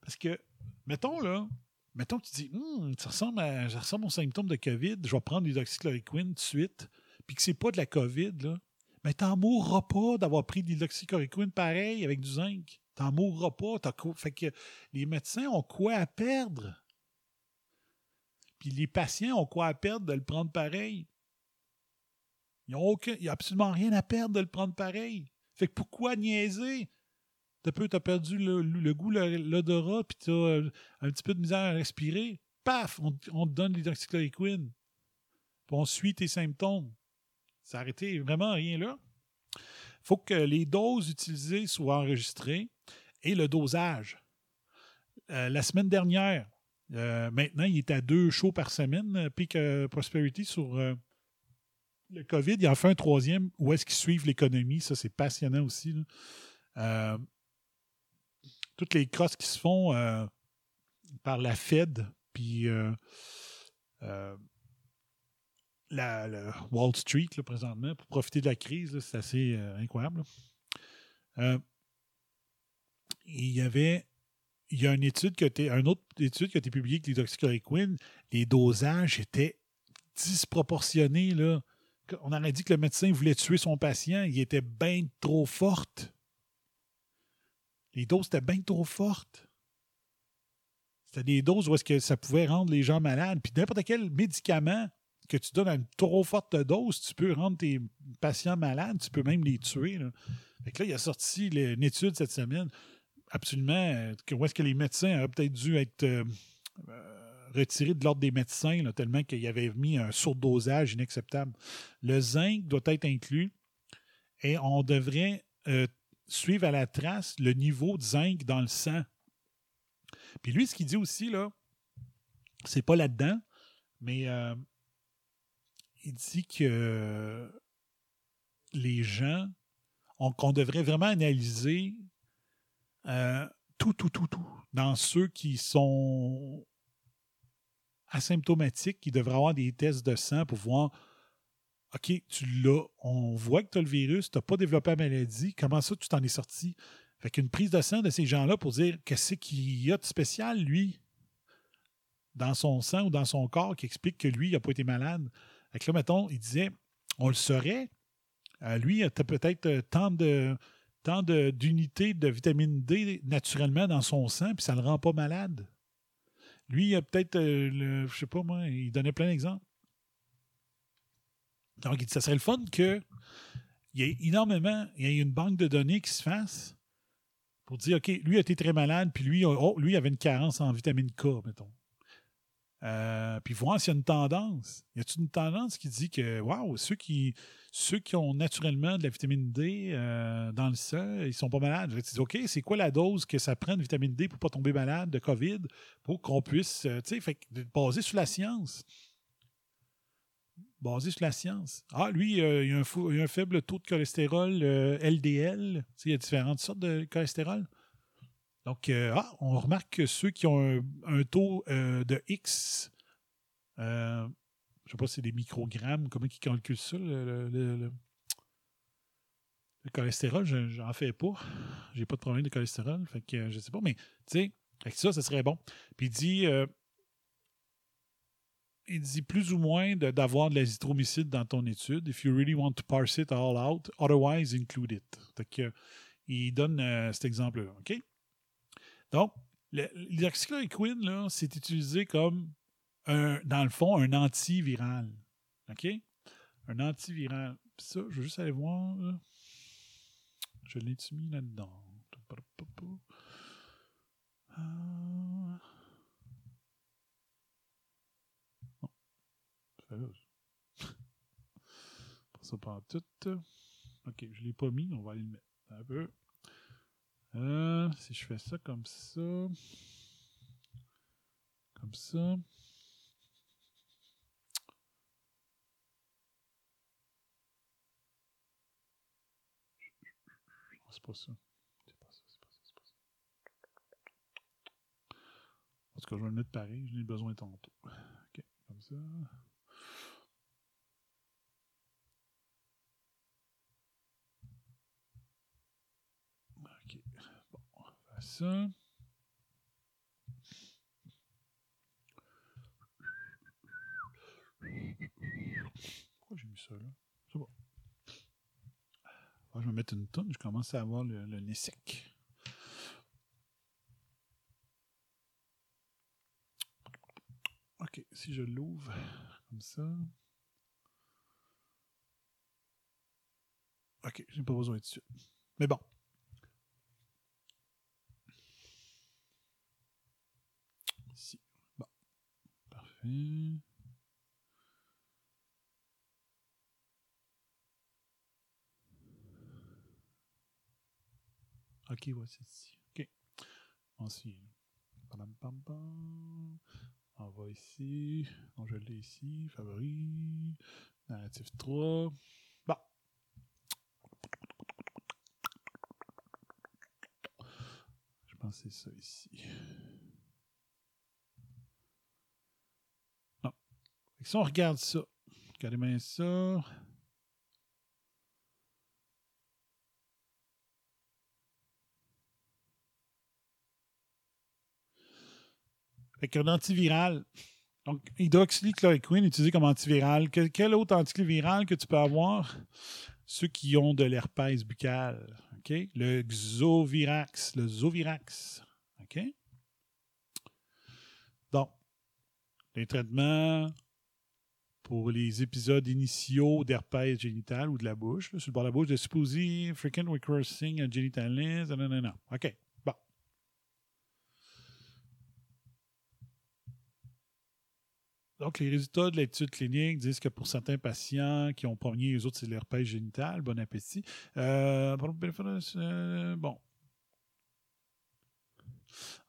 Parce que, mettons là, mettons que tu dis, Hum, ça, ressemble à, ça ressemble aux symptômes de COVID, je vais prendre l'hydroxychloroquine tout de suite, puis que c'est pas de la COVID, là, mais t'en mourras pas d'avoir pris de l'hydroxychloroquine pareil avec du zinc. T'en mourras pas. Fait que les médecins ont quoi à perdre? Puis les patients ont quoi à perdre de le prendre pareil? Ils n'ont aucun, absolument rien à perdre de le prendre pareil. Fait que pourquoi niaiser? T'as peu, t'as perdu le, le goût, l'odorat, puis t'as euh, un petit peu de misère à respirer. Paf! On, on te donne l'hydroxychloroquine. Puis on suit tes symptômes. Ça arrêté vraiment rien là. faut que les doses utilisées soient enregistrées et le dosage. Euh, la semaine dernière, euh, maintenant, il est à deux shows par semaine, euh, Peak Prosperity sur le COVID. Il en fait un troisième. Où est-ce qu'ils suivent l'économie? Ça, c'est passionnant aussi. Euh, toutes les crosses qui se font euh, par la Fed, puis euh, euh, la, Wall Street présentement pour profiter de la crise, c'est assez incroyable. il y avait il y a une étude qui a été, une autre étude qui a été publiée avec l'hydroxychloroquine. Les dosages étaient disproportionnés. Là. On aurait dit que le médecin voulait tuer son patient. Il était bien trop forte. Les doses étaient bien trop fortes. C'était des doses où est-ce que ça pouvait rendre les gens malades. Puis n'importe quel médicament que tu donnes à une trop forte dose, tu peux rendre tes patients malades, tu peux même les tuer. Là. Fait que là, il a sorti une étude cette semaine, absolument, euh, où est-ce que les médecins auraient peut-être dû être euh, euh, retirés de l'ordre des médecins, tellement qu'il avait mis un surdosage inacceptable. Le zinc doit être inclus et on devrait euh, suivre à la trace le niveau de zinc dans le sang. Puis lui, ce qu'il dit aussi, là, c'est pas là-dedans, mais euh, il dit que les gens, on- qu'on devrait vraiment analyser euh, tout, tout, tout, tout, dans ceux qui sont asymptomatiques, qui devraient avoir des tests de sang pour voir, OK, tu l'as, on voit que tu as le virus, tu n'as pas développé la maladie, comment ça tu t'en es sorti? Fait qu'une prise de sang de ces gens-là pour dire qu'est-ce qu'il y a de spécial, lui, dans son sang ou dans son corps, qui explique que lui, il n'a pas été malade? Fait là, mettons, il disait, on le saurait, euh, lui, il a peut-être euh, tant de tant de- d'unités de, vitamine D naturellement dans son sang, puis ça ne le rend pas malade. Lui, il a peut-être, euh, je sais pas moi, il donnait plein d'exemples. Donc, il dit, ça serait le fun que il y ait énormément, il y ait une banque de données qui se fasse pour dire, OK, lui a été très malade, puis lui, oh, lui avait une carence en vitamine K, mettons. Euh, puis voir s'il y a une tendance. Y a-t-il une tendance qui dit que, waouh, ceux qui, ont naturellement de la vitamine D euh, dans le sang, ils sont pas malades. Je dis, OK, c'est quoi la dose que ça prend de vitamine D pour pas tomber malade de COVID pour qu'on puisse, euh, tu sais, fait basé sur la science. Basé sur la science. Ah, lui, il, a un il a un faible taux de cholestérol LDL. Il y a différentes sortes de cholestérol. Donc, euh, ah, on remarque que ceux qui ont un, taux euh, de X, euh, je sais pas si c'est des microgrammes, comment ils calculent ça, le, le- le- le- le cholestérol, je- j'en fais pas. J'ai pas de problème de cholestérol, fait que je sais pas, mais tu sais, avec ça, ça serait bon. Puis il dit, il dit plus ou moins de- d'avoir de, l'azithromycine dans ton étude, if you really want to parse it all out, otherwise include it. Fait que, il donne cet exemple-là, OK? Donc, l'hydroxychloroquine, là, c'est utilisé comme, un, dans le fond, un antiviral. OK? Un antiviral. Ça, je veux juste aller voir. Je l'ai-tu mis là-dedans? Euh... Non. Pas ça pas tout. Ok, je l'ai pas mis, on va aller le mettre un peu. Euh, si je fais ça comme ça. Comme ça. Ça. C'est pas ça, c'est pas ça, ça. En tout cas, je vais le mettre pareil, j'en ai besoin tantôt. Ok, comme ça. Ok, bon, on va faire ça. Pourquoi j'ai mis ça là? C'est bon. Je vais mettre une tonne, je commence à avoir le, le nez sec. Ok, si je l'ouvre comme ça. Ok, j'ai pas besoin de suite. Mais bon. Ici. Bon. Parfait. Ok, voici ici. Ok. Ensuite. On va ici. Donc, je l'ai ici. Favori. Narratif 3. Bon. Je pense que c'est ça ici. Si on regarde ça, regardez bien ça. Fait qu'un antiviral. Donc, hydroxychloroquine utilisé comme antiviral. Quel, autre antiviral que tu peux avoir? Ceux qui ont de l'herpès buccal. OK? Le Xovirax. Le Zovirax. OK? Donc, les traitements pour les épisodes initiaux d'herpès génital ou de la bouche, sur le bord de la bouche, de supposé frequent recurring genitalis, non. OK. Donc, les résultats de l'étude clinique disent que pour certains patients qui ont pogné, les autres, c'est l'herpès génital. Bon appétit. Euh, bon.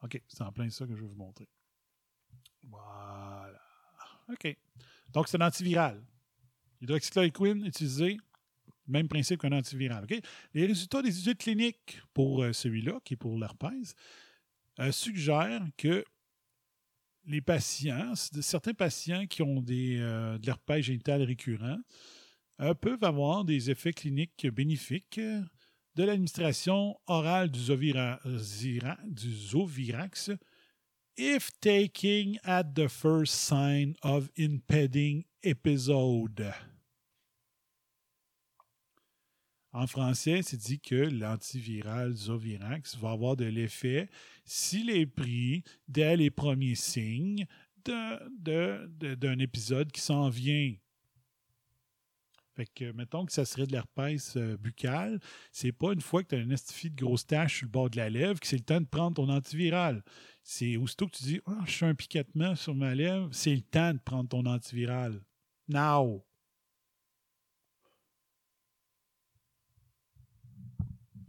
OK, c'est en plein ça que je vais vous montrer. Voilà. OK. Donc, c'est un antiviral. Hydroxychloroquine utilisé, même principe qu'un antiviral. Les résultats des études cliniques pour euh, celui-là, qui est pour l'herpès, euh, suggèrent que les patients, certains patients qui ont des, euh, de l'herpès génital récurrent peuvent avoir des effets cliniques bénéfiques de l'administration orale du, Zovira, du Zovirax if taking at the first sign of impending episode. En français, c'est dit que l'antiviral Zovirax va avoir de l'effet s'il est pris dès les premiers signes d'un de, de, épisode qui s'en vient. Fait que, mettons que ça serait de l'herpès euh, buccal, c'est pas une fois que tu as un estifie de grosse tache sur le bord de la lèvre que c'est le temps de prendre ton antiviral. C'est aussitôt que tu dis oh, je suis un piquettement sur ma lèvre, c'est le temps de prendre ton antiviral. Now!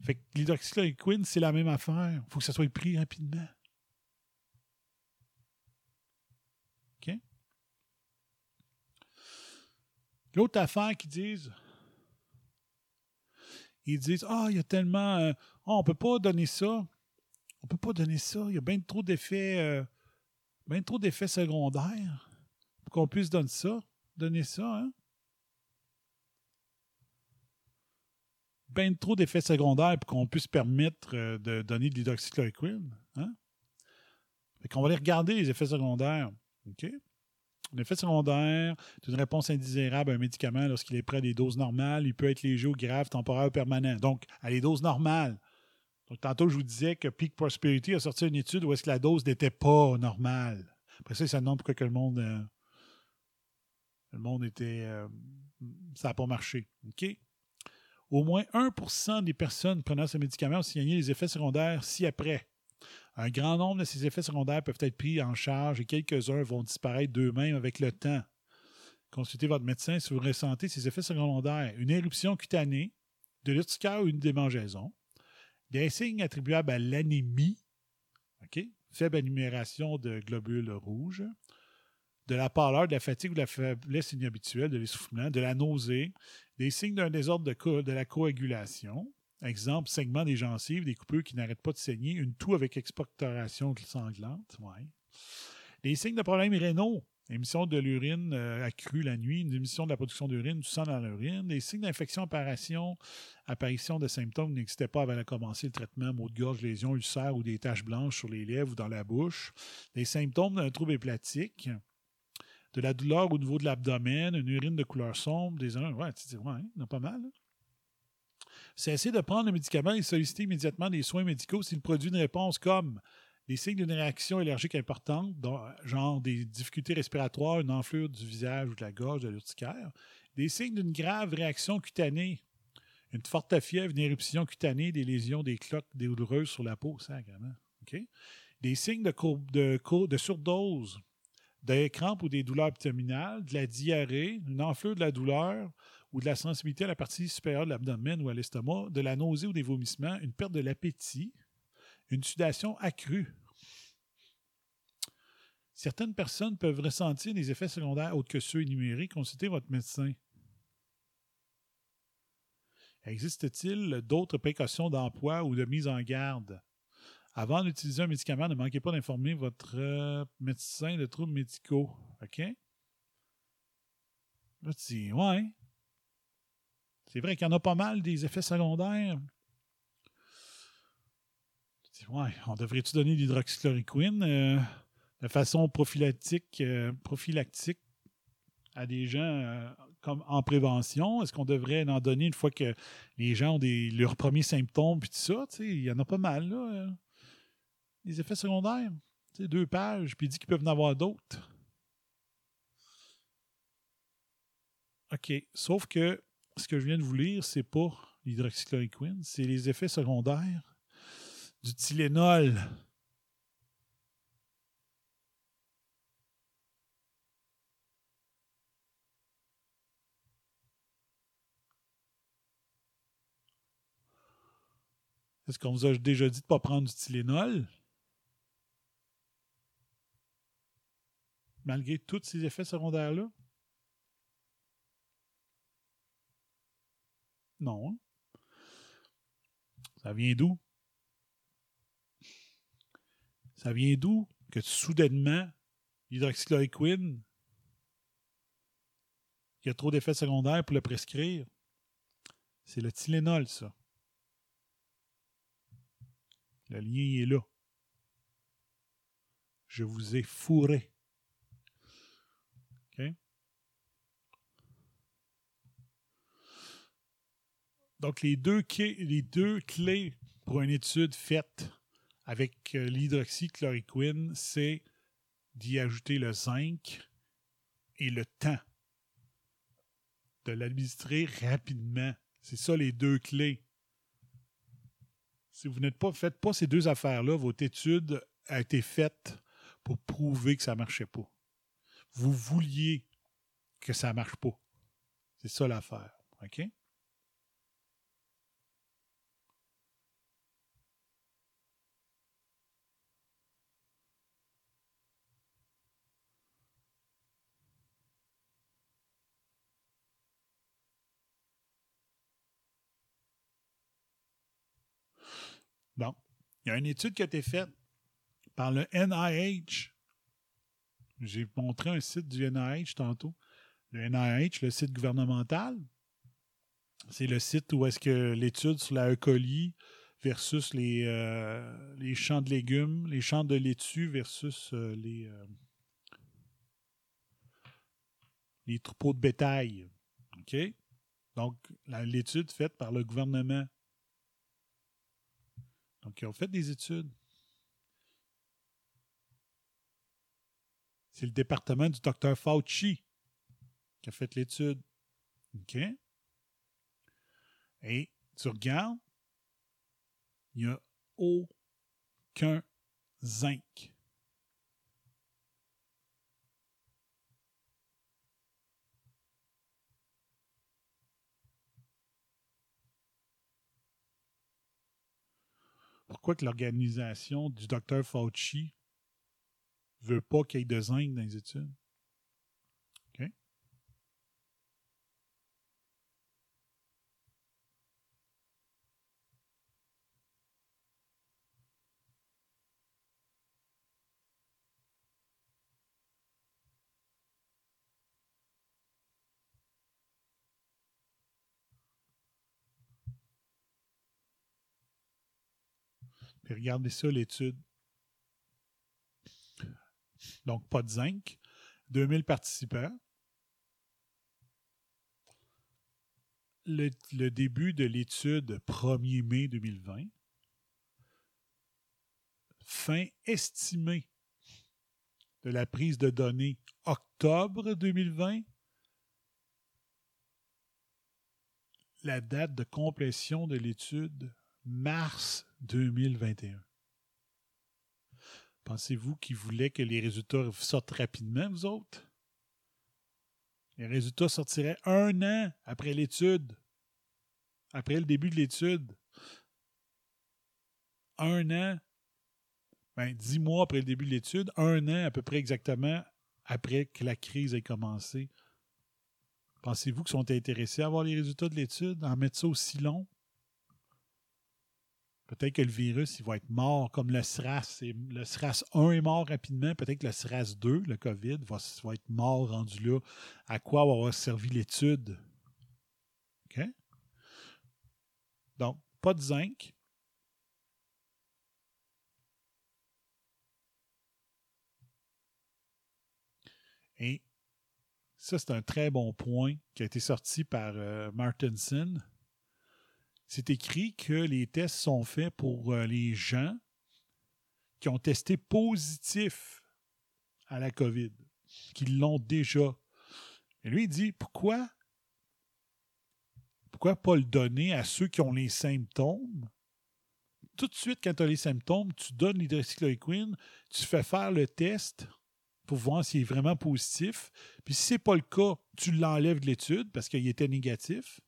Fait que l'hydroxychloroquine, c'est la même affaire. Il faut que ça soit pris rapidement. OK? L'autre affaire qu'ils disent, ils disent Ah, il y a tellement. Euh, oh, on ne peut pas donner ça. On peut pas donner ça. Il y a bien trop d'effets. Euh, bien trop d'effets secondaires pour qu'on puisse donner ça. Donner ça, hein? bien trop d'effets secondaires pour qu'on puisse permettre euh, de donner de l'hydroxychloroquine. Hein? Fait qu'on va aller regarder les effets secondaires. OK? L'effet secondaire c'est une réponse indésirable à un médicament lorsqu'il est près des doses normales. Il peut être léger ou grave, temporaire ou permanent. Donc, à les doses normales. Tantôt, je vous disais que Peak Prosperity a sorti une étude où est-ce que la dose n'était pas normale. Après ça, ça demande pourquoi que le monde, euh, le monde était. Euh, ça n'a pas marché. OK? Au moins 1% des personnes prenant ce médicament ont signalé les effets secondaires ci-après. Un grand nombre de ces effets secondaires peuvent être pris en charge et quelques-uns vont disparaître d'eux-mêmes avec le temps. Consultez votre médecin si vous ressentez ces effets secondaires. Une éruption cutanée, de l'urticaire ou une démangeaison, des signes attribuables à l'anémie, OK? faible énumération de globules rouges, de la pâleur, de la fatigue ou de la faiblesse inhabituelle, de l'essoufflement, de la nausée, des signes d'un désordre de, la coagulation, exemple, saignement des gencives, des coupures qui n'arrêtent pas de saigner, une toux avec expectoration sanglante, ouais. des signes de problèmes rénaux, émission de l'urine euh, accrue la nuit, une émission de la production d'urine, du sang dans l'urine, des signes d'infection, apparition, apparition de symptômes n'existaient pas avant de commencer le traitement, maux de gorge, lésions, ulcères ou des taches blanches sur les lèvres ou dans la bouche, des symptômes d'un trouble hépatique, de la douleur au niveau de l'abdomen, une urine de couleur sombre, des ouais, tu dis, ouais, a pas mal. hein. Cessez de prendre le médicament et solliciter immédiatement des soins médicaux s'il produit une réponse comme des signes d'une réaction allergique importante, genre des difficultés respiratoires, une enflure du visage ou de la gorge, de l'urticaire, des signes d'une grave réaction cutanée, une forte fièvre, une éruption cutanée, des lésions, des cloques douloureuses sur la peau, sacrément. OK? Des signes de, de, de surdose, des crampes ou des douleurs abdominales, de la diarrhée, une enflure de la douleur ou de la sensibilité à la partie supérieure de l'abdomen ou à l'estomac, de la nausée ou des vomissements, une perte de l'appétit, une sudation accrue. Certaines personnes peuvent ressentir des effets secondaires autres que ceux énumérés. Consultez votre médecin. Existe-t-il d'autres précautions d'emploi ou de mise en garde? Avant d'utiliser un médicament, ne manquez pas d'informer votre euh, médecin de troubles médicaux. OK? Là, tu dis, ouais. C'est vrai qu'il y en a pas mal des effets secondaires. Tu dis, ouais, on devrait-tu donner l'hydroxychloroquine euh, de façon prophylactique, euh, prophylactique à des gens euh, comme en prévention? Est-ce qu'on devrait en donner une fois que les gens ont des, leurs premiers symptômes puis tout ça? Il y en a pas mal, là. euh, des effets secondaires. Deux pages, puis il dit qu'ils peuvent en avoir d'autres. OK. Sauf que ce que je viens de vous lire, c'est pas l'hydroxychloroquine, c'est les effets secondaires du Tylenol. Est-ce qu'on vous a déjà dit de ne pas prendre du Tylenol? Malgré tous ces effets secondaires-là? Non. Ça vient d'où? Ça vient d'où que soudainement, l'hydroxychloroquine, il y a trop d'effets secondaires pour le prescrire? C'est le Tylenol, ça. Le lien est là. Je vous ai fourré. Donc, les deux, clés, les deux clés pour une étude faite avec euh, l'hydroxychloroquine, c'est d'y ajouter le zinc et le temps. De l'administrer rapidement. C'est ça les deux clés. Si vous n'êtes pas, faites pas ces deux affaires-là, votre étude a été faite pour prouver que ça ne marchait pas. Vous vouliez que ça ne marche pas. C'est ça l'affaire. OK? Bon. Il y a une étude qui a été faite par le NIH. J'ai montré un site du NIH tantôt. Le NIH, le site gouvernemental, c'est le site où est-ce que l'étude sur la E. coli versus les, euh, les champs de légumes, les champs de laitue versus euh, les, euh, les troupeaux de bétail. OK? Donc, l'étude faite par le gouvernement. Donc, ils ont fait des études. C'est le département du docteur Fauci qui a fait l'étude. OK? Et tu regardes, il n'y a aucun zinc. Pourquoi que l'organisation du Dr Fauci veut pas qu'il y ait de zinc dans les études? OK? Regardez ça, l'étude. Donc, pas de zinc. 2000 participants. Le, début de l'étude 1er mai 2020. Fin estimée de la prise de données octobre 2020. La date de complétion de l'étude mars 2021. Pensez-vous qu'ils voulaient que les résultats sortent rapidement, vous autres? Les résultats sortiraient un an après l'étude. Après le début de l'étude. Un an. Ben, dix mois après le début de l'étude. Un an à peu près exactement après que la crise ait commencé. Pensez-vous qu'ils sont intéressés à avoir les résultats de l'étude, à en mettre ça aussi long? Peut-être que le virus, il va être mort comme le SRAS. le SRAS 1 est mort rapidement. Peut-être que le SRAS 2, le COVID, va, être mort rendu là. À quoi va avoir servi l'étude? OK? Donc, pas de zinc. Et ça, c'est un très bon point qui a été sorti par euh, Martinson c'est écrit que les tests sont faits pour euh, les gens qui ont testé positif à la COVID, qui l'ont déjà. Et lui, il dit pourquoi pourquoi pas le donner à ceux qui ont les symptômes? Tout de suite, quand tu as les symptômes, tu donnes l'hydroxychloroquine, tu fais faire le test pour voir s'il est vraiment positif. Puis si ce n'est pas le cas, tu l'enlèves de l'étude parce qu'il était négatif.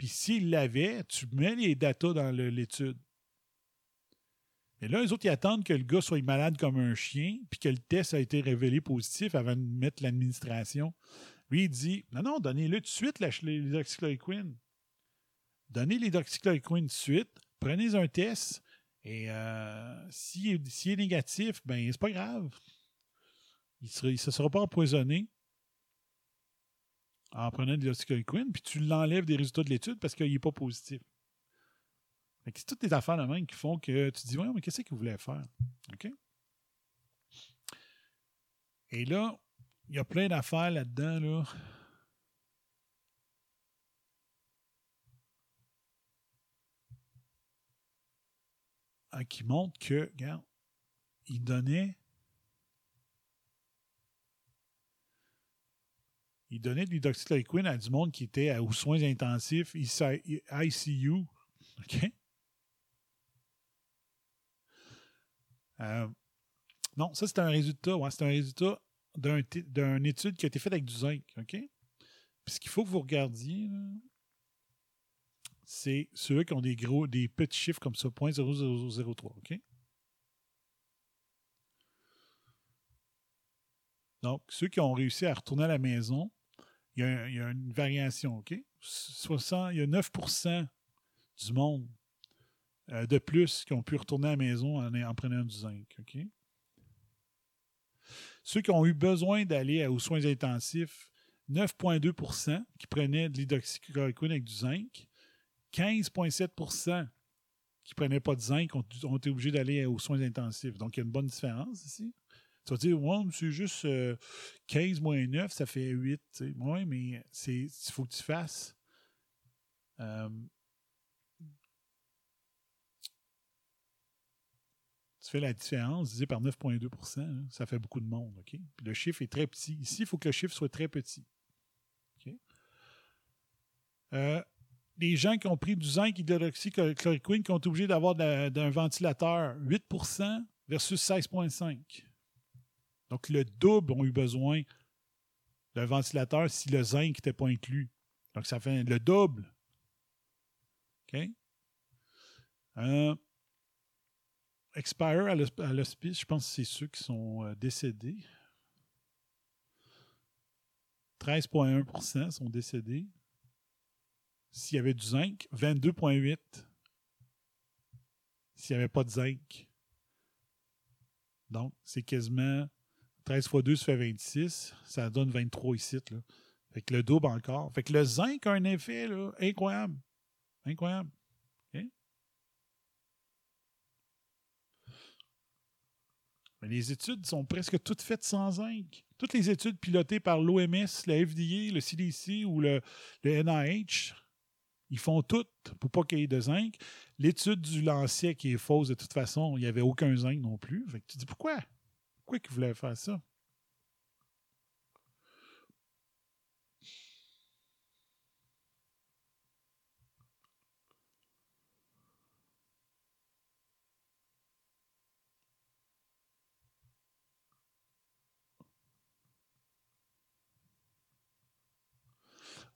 Puis s'il l'avait, tu mets les datas dans l'étude. Mais là, les autres, ils attendent que le gars soit malade comme un chien, puis que le test a été révélé positif avant de mettre l'administration. Lui, il dit Non, non, donnez-le tout de suite l'hydroxychloroquine. Donnez l'hydroxychloroquine tout de suite, prenez un test, et euh, s'il est, est, négatif, ben c'est pas grave. Il ne se sera pas empoisonné en prenant de l'hydroxychloroquine, puis tu l'enlèves des résultats de l'étude parce qu'il n'est pas positif. C'est toutes des affaires de même qui font que tu te dis, ouais, mais qu'est-ce qu'il voulait faire? OK? Et là, il y a plein d'affaires là-dedans, là. qui montrent que, regarde, il donnait il donnait de l'hydroxychloroquine à du monde qui était aux soins intensifs, ICU. OK? Euh, non, ça, c'est un résultat. c'est un résultat d'une étude qui a été faite avec du zinc. OK? Puis ce qu'il faut que vous regardiez, c'est ceux qui ont des gros, des petits chiffres comme ça, 0.0003. OK? Donc, ceux qui ont réussi à retourner à la maison, il y, a, une variation, OK? 60, il y a 9% du monde euh, de plus qui ont pu retourner à la maison en, prenant du zinc, OK? Ceux qui ont eu besoin d'aller aux soins intensifs, 9,2% qui prenaient de l'hydroxychloroquine avec du zinc, 15,7% qui ne prenaient pas de zinc ont, ont été obligés d'aller aux soins intensifs. Donc, il y a une bonne différence ici. Tu vas dire, ouais, c'est juste 15 euh, moins 9, ça fait 8. Oui, mais il faut que tu fasses. Euh, tu fais la différence divisé par 9,2% hein, ça fait beaucoup de monde. OK? Le chiffre est très petit. Ici, il faut que le chiffre soit très petit. Euh, les gens qui ont pris du zinc hydroxychloroquine qui ont été obligés d'avoir d'un ventilateur 8% versus 16,5 Donc, le double ont eu besoin d'un ventilateur si le zinc n'était pas inclus. Donc, ça fait le double. OK? Euh, expire à l'hospice, je pense que c'est ceux qui sont euh, décédés. 13,1% sont décédés. S'il y avait du zinc, 22,8 s'il n'y avait pas de zinc. Donc, c'est quasiment 13 fois 2, ça fait 26. Ça donne 23 ici. Là. Fait que le double encore. Fait que le zinc a un effet incroyable. Incroyable. Mais les études sont presque toutes faites sans zinc. Toutes les études pilotées par l'OMS, la FDA, le CDC ou le, NIH, ils font toutes pour pas qu'il y ait de zinc. L'étude du Lancet qui est fausse de toute façon, il n'y avait aucun zinc non plus. Fait que tu dis pourquoi? Pourquoi ils voulaient faire ça?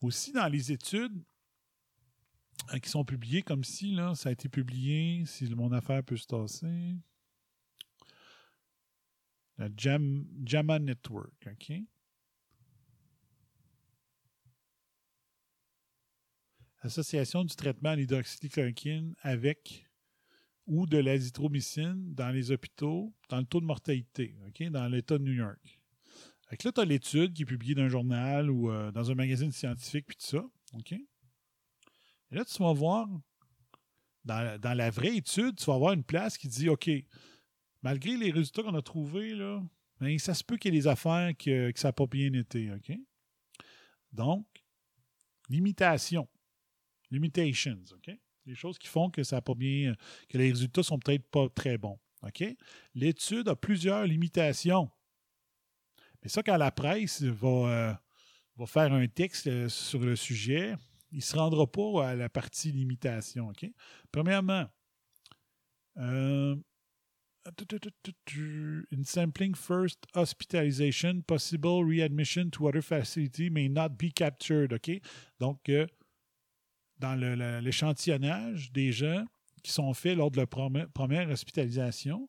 Aussi, dans les études euh, qui sont publiées, comme si là, ça a été publié, si mon affaire peut se tasser. La Jam, JAMA Network, OK? Association du traitement à l'hydroxychloroquine avec ou de l'azithromycine dans les hôpitaux, dans le taux de mortalité, OK? Dans l'État de New York. Fait que là, tu as l'étude qui est publiée dans un journal ou euh, dans un magazine scientifique, puis tout ça. OK? Et là, tu vas voir, dans, la vraie étude, tu vas avoir une place qui dit OK, malgré les résultats qu'on a trouvés, là, ben, ça se peut qu'il y ait des affaires que, ça n'a pas bien été. OK? Donc, limitation. Limitations. OK? Les choses qui font que ça pas bien, que les résultats sont peut-être pas très bons. L'étude a plusieurs limitations. Mais ça, quand la presse va, euh, faire un texte euh, sur le sujet, il ne se rendra pas à la partie limitation. OK? Premièrement, euh, in sampling first hospitalization, possible readmission to other facility may not be captured. OK? Donc, dans l'échantillonnage des gens qui sont faits lors de la première hospitalisation,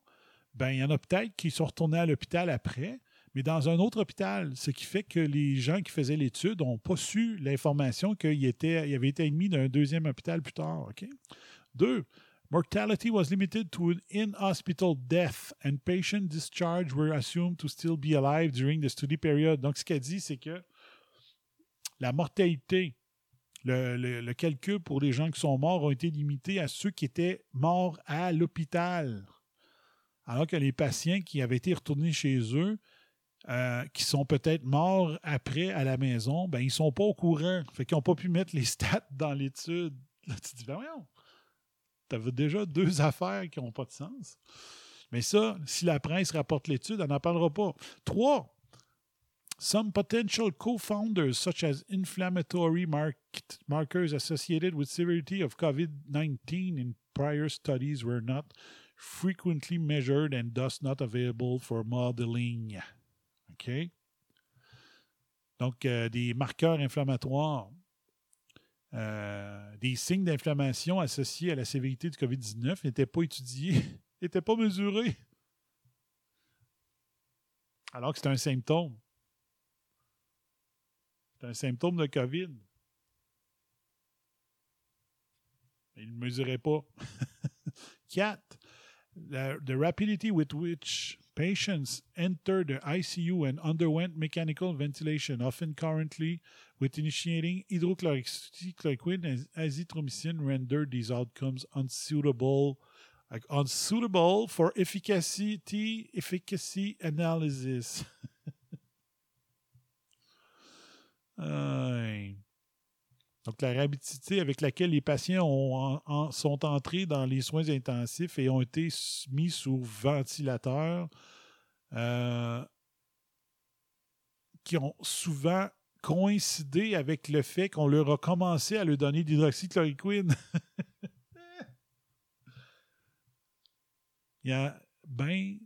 ben, il y en a peut-être qui sont retournés à l'hôpital après, mais dans un autre hôpital, ce qui fait que les gens qui faisaient l'étude n'ont pas su l'information qu'il il avait été admis d'un deuxième hôpital plus tard. OK? Deux, mortality was limited to an in-hospital death and patient discharge were assumed to still be alive during the study period. Donc, ce qu'elle dit, c'est que la mortalité, le, le, calcul pour les gens qui sont morts ont été limités à ceux qui étaient morts à l'hôpital. Alors que les patients qui avaient été retournés chez eux, euh, qui sont peut-être morts après à la maison, ben ils sont pas au courant. Fait qu'ils n'ont pas pu mettre les stats dans l'étude. Là, tu te dis, ben voyons, t'avais déjà deux affaires qui n'ont pas de sens. Mais ça, si la presse rapporte l'étude, elle n'en parlera pas. Trois, Some potential co-founders, such as inflammatory markers associated with severity of COVID-19 in prior studies, were not frequently measured and thus not available for modeling. OK? Donc, euh, des marqueurs inflammatoires, euh, des signes d'inflammation associés à la sévérité du COVID-19 n'étaient pas étudiés, n'étaient pas mesurés. Alors que c'est un symptôme. C'est un symptôme de COVID. Ils ne mesuraient pas. 4. The rapidity with which Patients entered the ICU and underwent mechanical ventilation, often currently with initiating hydrochloroquine and azithromycin rendered these outcomes unsuitable, like unsuitable for efficacy efficacy analysis. Donc, la rapidité avec laquelle les patients ont, sont entrés dans les soins intensifs et ont été mis sous ventilateur, euh, qui ont souvent coïncidé avec le fait qu'on leur a commencé à leur donner de l'hydroxychloroquine. Il y a bien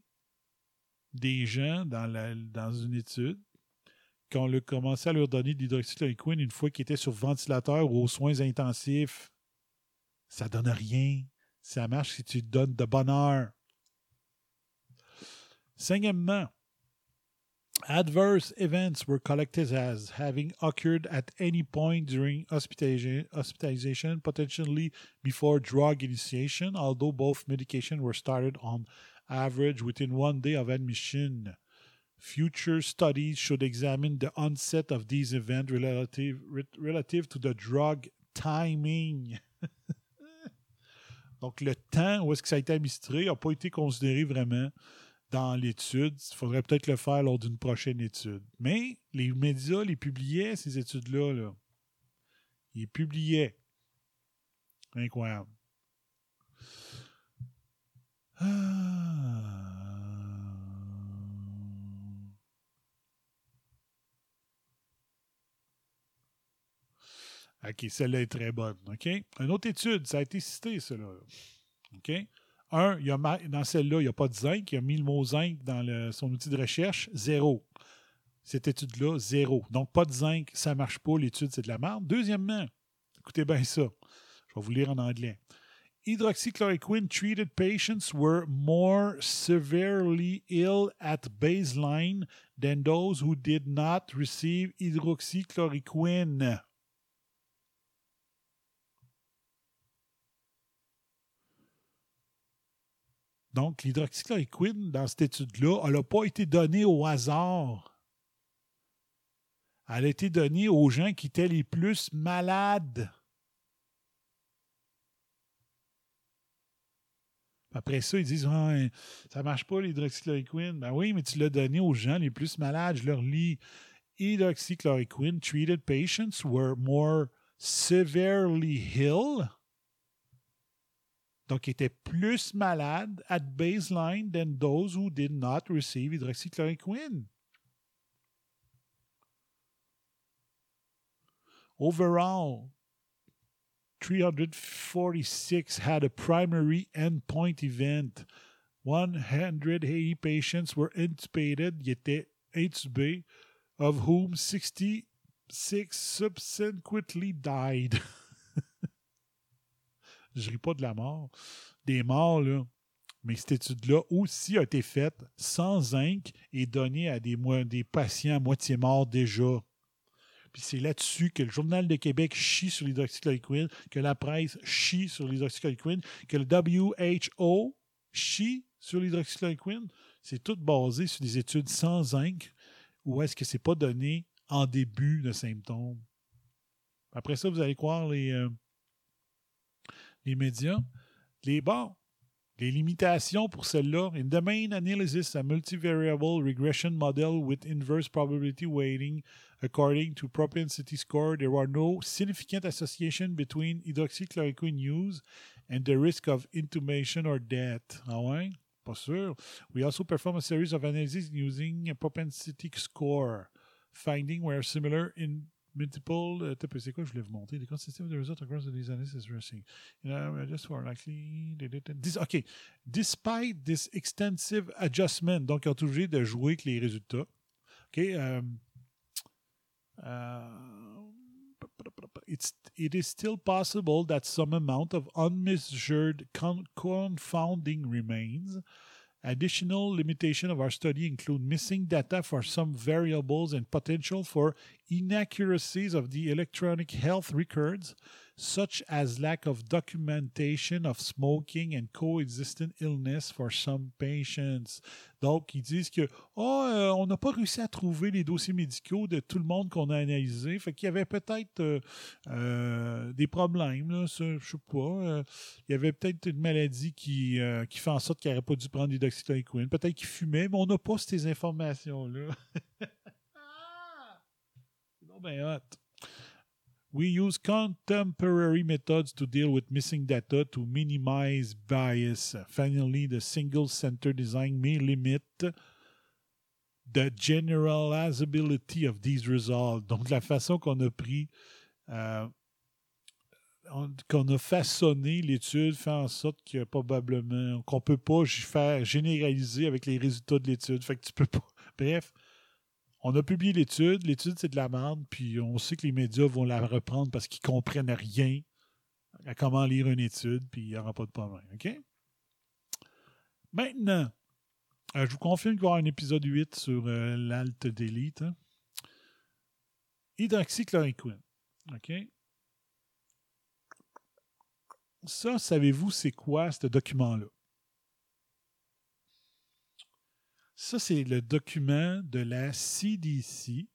des gens dans, la, dans une étude qu'on a commencé à leur donner de l'hydroxychloroquine une fois qu'ils étaient sur ventilateur ou aux soins intensifs. Ça donne rien. Ça marche si tu te donnes de bonne heure. Cinquièmement, adverse events were collected as having occurred at any point during hospitalization, potentially before drug initiation, although both medications were started on average within one day of admission. Future studies should examine the onset of these events relative, relative to the drug timing. Donc, le temps où est-ce que ça a été administré n'a pas été considéré vraiment dans l'étude. Il faudrait peut-être le faire lors d'une prochaine étude. Mais les médias les publiaient, ces études-là. Là. Ils publiaient. Incroyable. Ah. OK, celle-là est très bonne. OK? Une autre étude, ça a été cité, cela. OK? Un, il y a, dans celle-là, il n'y a pas de zinc. Il a mis le mot zinc dans son outil de recherche. Zéro. Cette étude-là, zéro. Donc, pas de zinc, ça ne marche pas. L'étude, c'est de la merde. Deuxièmement, écoutez bien ça. Je vais vous lire en anglais. Hydroxychloroquine treated patients were more severely ill at baseline than those who did not receive hydroxychloroquine. Donc, l'hydroxychloroquine, dans cette étude-là, elle n'a pas été donnée au hasard. Elle a été donnée aux gens qui étaient les plus malades. Après ça, ils disent Ça ça marche pas l'hydroxychloroquine. Ben oui, mais tu l'as donné aux gens les plus malades. Je leur lis Hydroxychloroquine treated patients were more severely ill donc étaient plus malades at baseline than those who did not receive hydroxychloroquine. Overall, 346 had a primary endpoint event. 180 patients were intubated, ils étaient intubés, of whom 66 subsequently died. je ris pas de la mort, des morts, là. Mais cette étude-là aussi a été faite sans zinc et donnée à des, des patients à moitié morts déjà. Puis c'est là-dessus que le Journal de Québec chie sur l'hydroxychloroquine, que la presse chie sur l'hydroxychloroquine, que le WHO chie sur l'hydroxychloroquine. C'est tout basé sur des études sans zinc ou est-ce que c'est pas donné en début de symptômes? Après ça, vous allez croire les, euh, les médias. Les bons, les limitations pour celle-là. In the main analysis, a multivariable regression model with inverse probability weighting according to propensity score, there are no significant association between hydroxychloroquine use and the risk of intubation or death. Ah ouais? Pas sûr. We also perform a series of analyses using a propensity score. Finding were similar in multiple, uh, c'est quoi je voulais vous montrer? The consistency of the result across the analysis is interesting. You know, just for likely, OK. Despite this extensive adjustment, donc ils ont obligé de jouer avec les résultats. OK. Um, uh, it's, it is still possible that some amount of unmeasured con confounding remains. Additional limitation of our study include missing data for some variables and potential for inaccuracies of the electronic health records, such as lack of documentation of smoking and coexistent illness for some patients. Donc, ils disent que oh, euh, on n'a pas réussi à trouver les dossiers médicaux de tout le monde qu'on a analysé. Fait qu'il y avait peut-être euh, euh, des problèmes, là, ça, je sais pas. Il y avait peut-être une maladie qui, qui fait en sorte qu'il n'aurait pas dû prendre du doxychloroquine. Peut-être qu'il fumait, mais on n'a pas ces informations-là. non, ben. We use contemporary methods to deal with missing data to minimize bias. Finally, the single center design may limit the generalizability of these results. Donc, la façon qu'on a pris, euh, on- qu'on a façonné l'étude fait en sorte que probablement, qu'on peut pas faire généraliser avec les résultats de l'étude. Fait que tu peux pas. Bref, on a publié l'étude. L'étude, c'est de la merde. Puis on sait que les médias vont la reprendre parce qu'ils comprennent rien à comment lire une étude. Puis il n'y aura pas de problème. OK? Maintenant, euh, je vous confirme qu'il va y avoir un épisode 8 sur euh, l'alt d'élite. hein. Hydroxychloroquine. OK? Ça, savez-vous, c'est quoi ce document-là? Ça, c'est le document de la CDC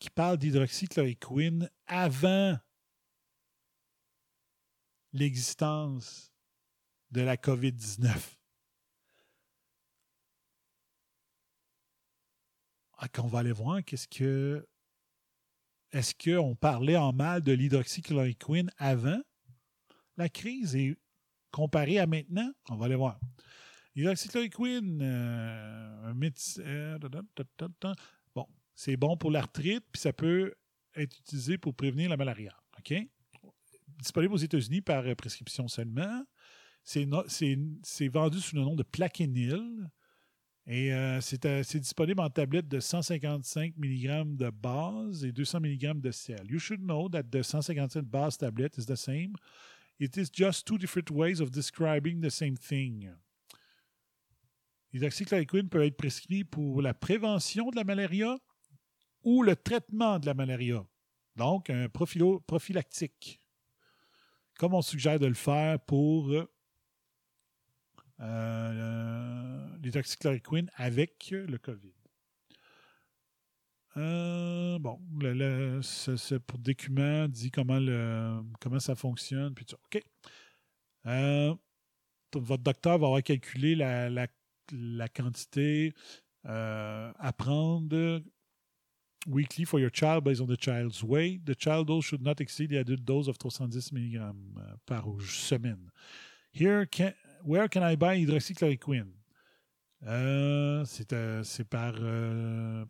qui parle d'hydroxychloroquine avant l'existence de la COVID-19. Ah, qu'on va aller voir, qu'est-ce que. Est-ce qu'on parlait en mal de l'hydroxychloroquine avant? La crise et comparé à maintenant? On va aller voir. L'hydroxychloroquine, euh, un médecin. euh. Bon, c'est bon pour l'arthrite, puis ça peut être utilisé pour prévenir la malaria. OK? Disponible aux États-Unis par prescription seulement. C'est vendu sous le nom de Plaquenil. Et euh, c'est euh, c'est disponible en tablette de 155 mg de base et 200 mg de sel. You should know that the 155 base tablet is the same. It is just two different ways of describing the same thing. L'hydroxychloroquine peut être prescrit pour la prévention de la malaria ou le traitement de la malaria. Donc, un prophylactique. Comme on suggère de le faire pour euh, euh, l'hydroxychloroquine avec le COVID. Euh, bon, le, le- ce, ce pour document dit comment, le, comment ça fonctionne. Puis. OK. Euh, votre docteur va avoir calculé la, la quantité euh, à prendre weekly for your child based on the child's weight. The child dose should not exceed the adult dose of 310 mg euh, par semaine. Here, can, where can I buy hydroxychloroquine? Euh, c'est euh, c'est par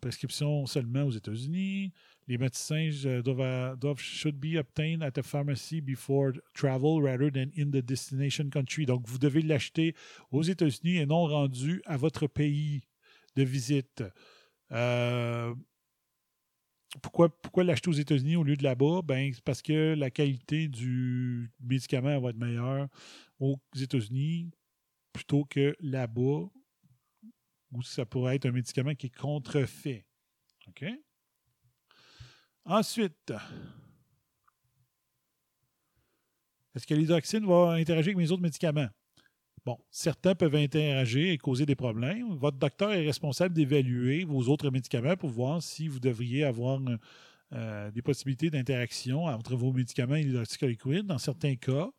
prescription seulement aux États-Unis. Les médecins euh, doivent, euh, doivent should be obtained at a pharmacy before travel rather than in the destination country. Donc, vous devez l'acheter aux États-Unis et non rendu à votre pays de visite. Euh, pourquoi, pourquoi l'acheter aux États-Unis au lieu de là-bas? Ben, c'est parce que la qualité du médicament va être meilleure aux États-Unis plutôt que là-bas, où ça pourrait être un médicament qui est contrefait. OK? Ensuite, est-ce que l'hydroxyne va interagir avec mes autres médicaments? Bon, certains peuvent interagir et causer des problèmes. Votre docteur est responsable d'évaluer vos autres médicaments pour voir si vous devriez avoir euh, des possibilités d'interaction entre vos médicaments et l'hydroxychloroquine. Dans certains cas,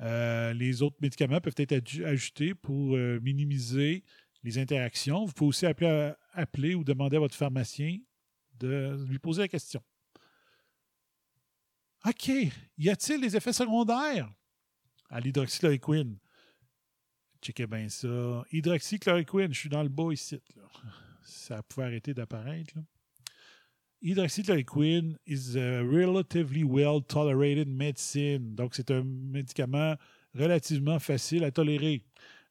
euh, les autres médicaments peuvent être ajoutés pour euh, minimiser les interactions. Vous pouvez aussi appeler ou demander à votre pharmacien de lui poser la question. OK, y a-t-il des effets secondaires à l'hydroxychloroquine? Checkez bien ça. Hydroxychloroquine, je suis dans le bas ici. Là. Ça pouvait arrêter d'apparaître. Hydroxychloroquine is a relatively well tolerated medicine. Donc, c'est un médicament relativement facile à tolérer.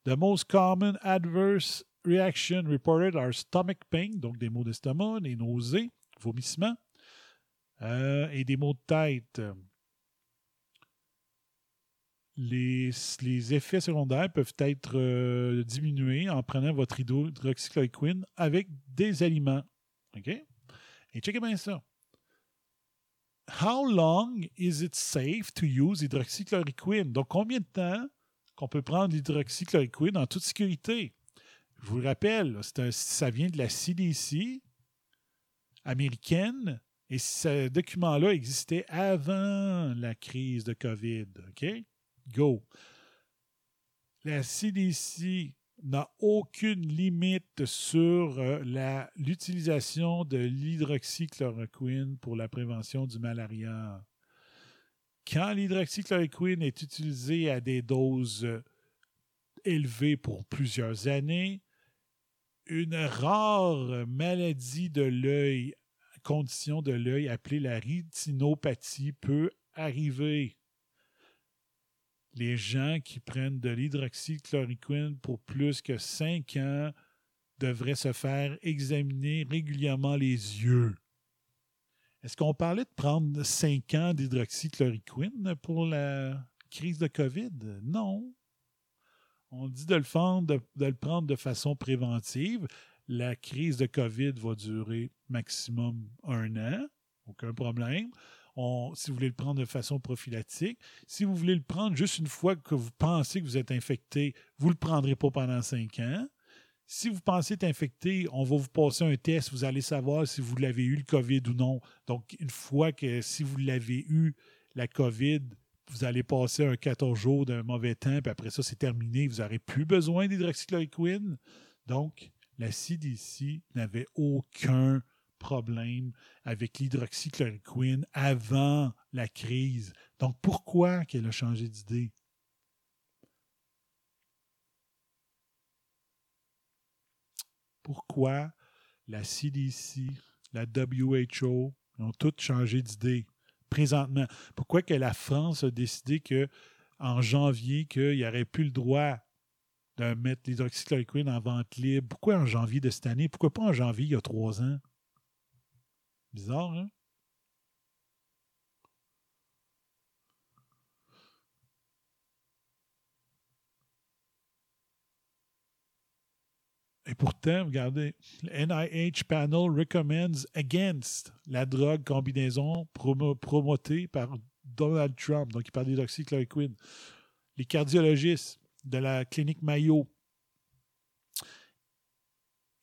The most common adverse reaction reported are stomach pain, donc des maux d'estomac, des nausées, vomissements euh, et des maux de tête. Les, les effets secondaires peuvent être euh, diminués en prenant votre hydroxychloroquine avec des aliments. OK? Et checkez bien ça. How long is it safe to use hydroxychloroquine? Donc, combien de temps qu'on peut prendre l'hydroxychloroquine en toute sécurité? Je vous le rappelle, un- ça vient de la CDC américaine et ce document-là existait avant la crise de COVID. OK? Go. La CDC n'a aucune limite sur euh, l'utilisation de l'hydroxychloroquine pour la prévention du malaria. Quand l'hydroxychloroquine est utilisée à des doses euh, élevées pour plusieurs années, une rare maladie de l'œil, condition de l'œil appelée la rétinopathie peut arriver. Les gens qui prennent de l'hydroxychloroquine pour plus que 5 ans devraient se faire examiner régulièrement les yeux. Est-ce qu'on parlait de prendre 5 ans d'hydroxychloroquine pour la crise de COVID? Non. On dit de le, prendre, de, le prendre de façon préventive. La crise de COVID va durer maximum un an. Aucun problème. si vous voulez le prendre de façon prophylactique, si vous voulez le prendre juste une fois que vous pensez que vous êtes infecté, vous ne le prendrez pas pendant cinq ans. Si vous pensez être infecté, on va vous passer un test, vous allez savoir si vous l'avez eu le COVID ou non. Donc, une fois que si vous l'avez eu, la COVID, vous allez passer un 14 jours d'un mauvais temps, puis après ça, c'est terminé. Vous n'aurez plus besoin d'hydroxychloroquine. Donc, la CDC n'avait aucun problème avec l'hydroxychloroquine avant la crise. Donc, pourquoi qu'elle a changé d'idée? Pourquoi la CDC, la WHO ont toutes changé d'idée? Présentement. Pourquoi que la France a décidé que en janvier, qu'il n'y aurait plus le droit de mettre l'hydroxychloroquine en vente libre? Pourquoi en janvier de cette année? Pourquoi pas en janvier il y a trois ans? Bizarre, hein? Et pourtant, regardez, le NIH panel recommends against la drogue combinaison promotée par Donald Trump. Donc, il parle d'hydroxychloroquine. Les cardiologistes de la clinique Mayo.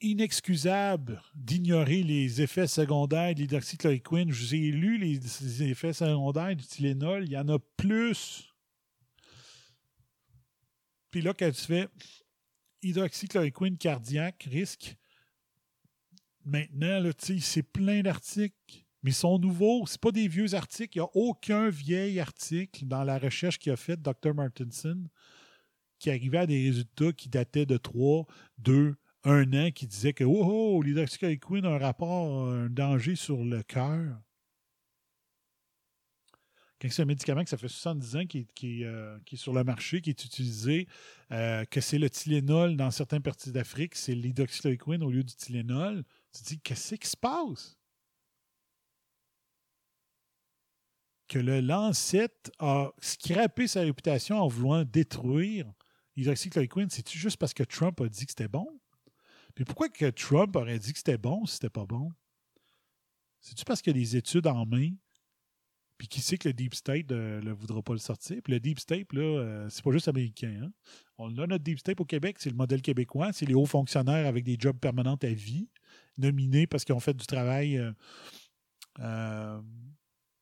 Inexcusable d'ignorer les effets secondaires de l'hydroxychloroquine. Je vous ai lu les, effets secondaires du Tylenol. Il y en a plus. Puis là, quand tu fais hydroxychloroquine cardiaque, risque. Maintenant, c'est plein d'articles, mais ils sont nouveaux. Ce pas des vieux articles. Il n'y a aucun vieil article dans la recherche qu'il a faite, Dr. Martinson, qui arrivait à des résultats qui dataient de 3, 2, 1 an, qui disait que oh, oh l'hydroxychloroquine a un rapport, un danger sur le cœur quand c'est un médicament que ça fait 70 ans qui, euh, qui, est sur le marché, qui est utilisé, euh, que c'est le Tylenol dans certaines parties d'Afrique, c'est l'hydroxychloroquine au lieu du Tylenol, tu te dis, qu'est-ce qui se passe? Que le Lancet a scrappé sa réputation en voulant détruire l'hydroxychloroquine, c'est-tu juste parce que Trump a dit que c'était bon? Puis pourquoi que Trump aurait dit que c'était bon si c'était pas bon? C'est-tu parce qu'il y a des études en main? Puis qui sait que le Deep State ne euh, voudra pas le sortir. Puis le Deep State, là, euh, c'est pas juste américain. Hein. On a notre Deep State au Québec, c'est le modèle québécois. C'est les hauts fonctionnaires avec des jobs permanents à vie, nominés parce qu'ils ont fait du travail. Euh,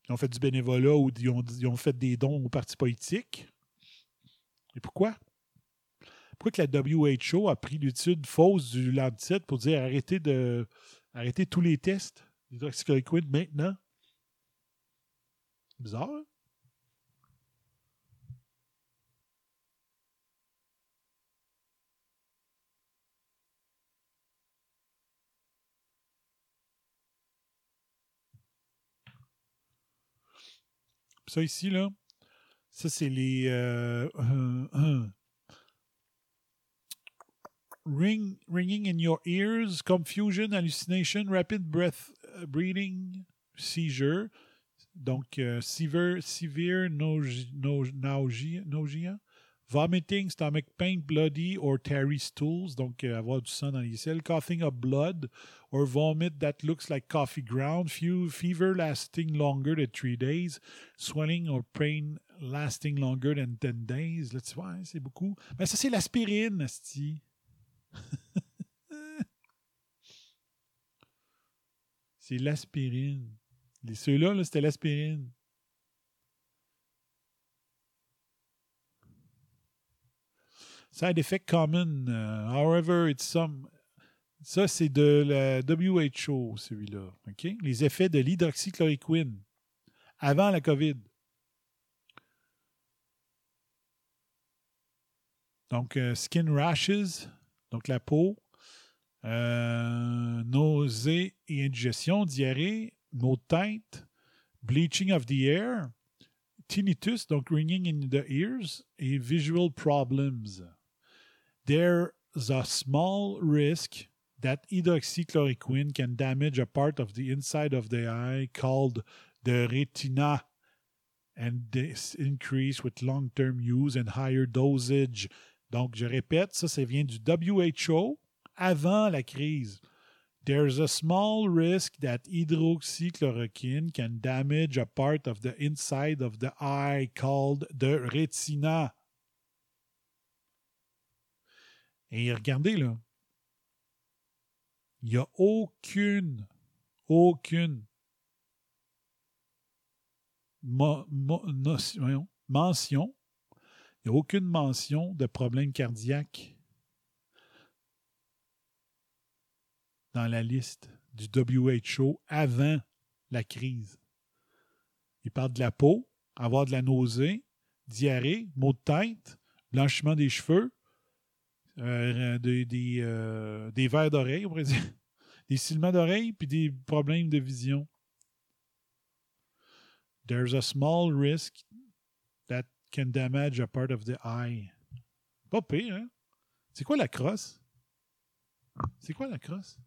ils ont fait du bénévolat ou ils ont, fait des dons aux partis politiques. Et pourquoi? Pourquoi que la WHO a pris l'étude fausse du Lancet pour dire arrêtez de arrêtez tous les tests d'hydroxychloroquine maintenant? Bizarre? Ça ici, là, ça c'est les euh, euh, euh, ring, ringing in your ears, confusion, hallucination, rapid breath, breathing, seizure. Donc, euh, severe, severe nausea, vomiting, stomach pain, bloody or tarry stools, donc euh, avoir du sang dans les selles, coughing up blood or vomit that looks like coffee ground, fever lasting longer than three days, swelling or pain lasting longer than 10 days. Là, tu vois, c'est beaucoup. Mais ça, c'est l'aspirine, c'est l'aspirine. Ceux-là, -là, c'était l'aspirine. Side effect common. Uh, however, it's some. Ça, c'est de la WHO, celui-là. OK? Les effets de l'hydroxychloroquine avant la COVID. Donc, uh, skin rashes, donc la peau, Euh, nausée et indigestion, diarrhée, tête, bleaching of the air, tinnitus, donc ringing in the ears, et visual problems. There's a small risk that hydroxychloroquine can damage a part of the inside of the eye called the retina, and this increase with long-term use and higher dosage. Donc, je répète, ça, ça vient du WHO avant la crise. There's a small risk that hydroxychloroquine can damage a part of the inside of the eye called the retina. Et regardez là, il n'y a aucune, aucune mo- mo- mention, il n'y a aucune mention de problème cardiaque dans la liste du WHO avant la crise. Il parle de la peau, avoir de la nausée, diarrhée, maux de tête, blanchiment des cheveux, euh, des, des, euh, verres d'oreille, on pourrait dire, des cils d'oreille, puis des problèmes de vision. There's a small risk that can damage a part of the eye. Pas pire, hein? C'est quoi la crosse? C'est quoi la crosse?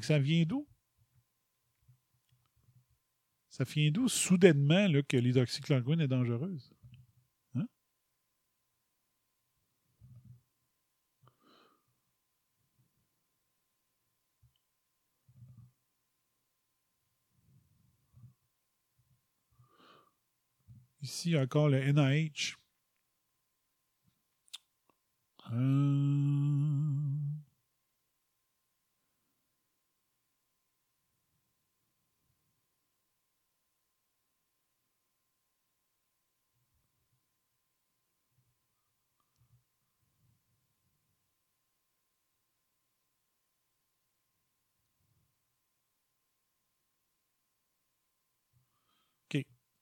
Ça vient d'où? Ça vient d'où soudainement là, que l'hydroxychloroquine est dangereuse? Hein? Ici encore le NIH.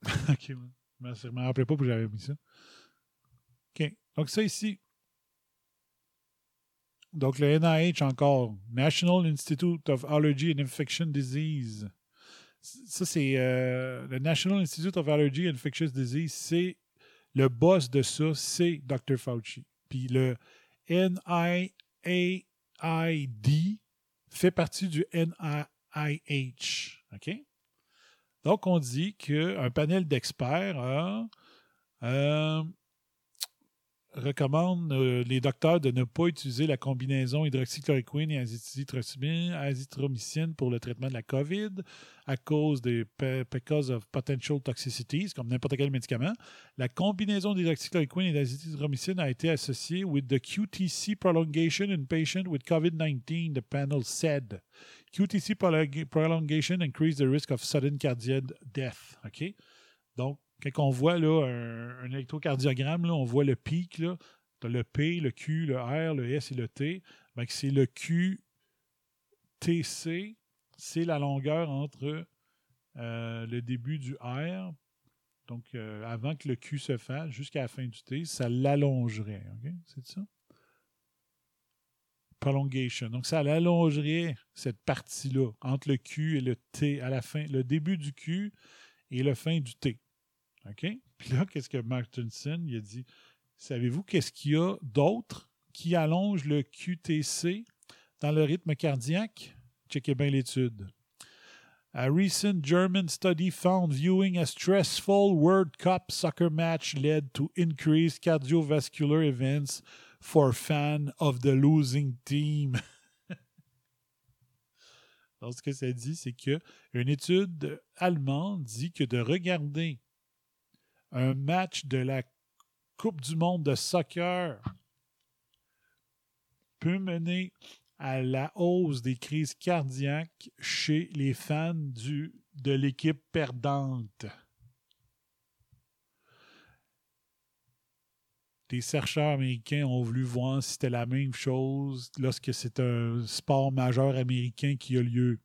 OK. Je me rappelais pas que j'avais mis ça. OK. Donc, ça ici. Donc, le NIH encore. National Institute of Allergy and Infection Disease. Ça, c'est euh, le National Institute of Allergy and Infectious Disease. C'est le boss de ça, c'est Dr. Fauci. Puis le NIAID fait partie du NIH. OK? Donc, on dit qu'un panel d'experts a, euh, recommande euh, les docteurs de ne pas utiliser la combinaison hydroxychloroquine et azithromycine pour le traitement de la COVID à cause des because of potential toxicities, comme n'importe quel médicament. La combinaison d'hydroxychloroquine et d'azithromycine a été associée with the QTC prolongation in patients with COVID-19, the panel said. QTC prolong- prolongation increased the risk of sudden cardiac death. OK? Donc, quand on voit là, un, électrocardiogramme, là, on voit le pic, là, tu le P, le Q, le R, le S et le T. C'est le QTC, c'est la longueur entre euh, le début du R, donc euh, avant que le Q se fasse, jusqu'à la fin du T, ça l'allongerait. C'est ça? Prolongation. Donc, ça l'allongerait, cette partie-là, entre le Q et le T, à la fin, le début du Q et le fin du T. OK? Puis là, qu'est-ce que Martinson il a dit? Savez-vous qu'est-ce qu'il y a d'autre qui allonge le QTC dans le rythme cardiaque? Checkez bien l'étude. A recent German study found viewing a stressful World Cup soccer match led to increased cardiovascular events for fans of the losing team. Donc, ce que ça dit, c'est que une étude allemande dit que de regarder un match de la Coupe du monde de soccer peut mener à la hausse des crises cardiaques chez les fans de l'équipe perdante. Des chercheurs américains ont voulu voir si c'était la même chose lorsque c'est un sport majeur américain qui a lieu.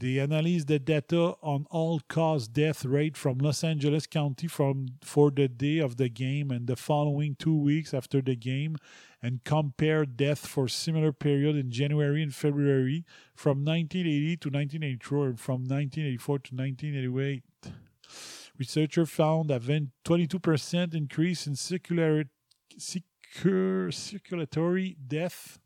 They analyzed the data on all cause death rate from Los Angeles County from for the day of the game and the following two weeks after the game and compared death for similar period in January and February from 1980 to 1984 and from 1984 to 1988. Researchers found a 22% increase in circulatory death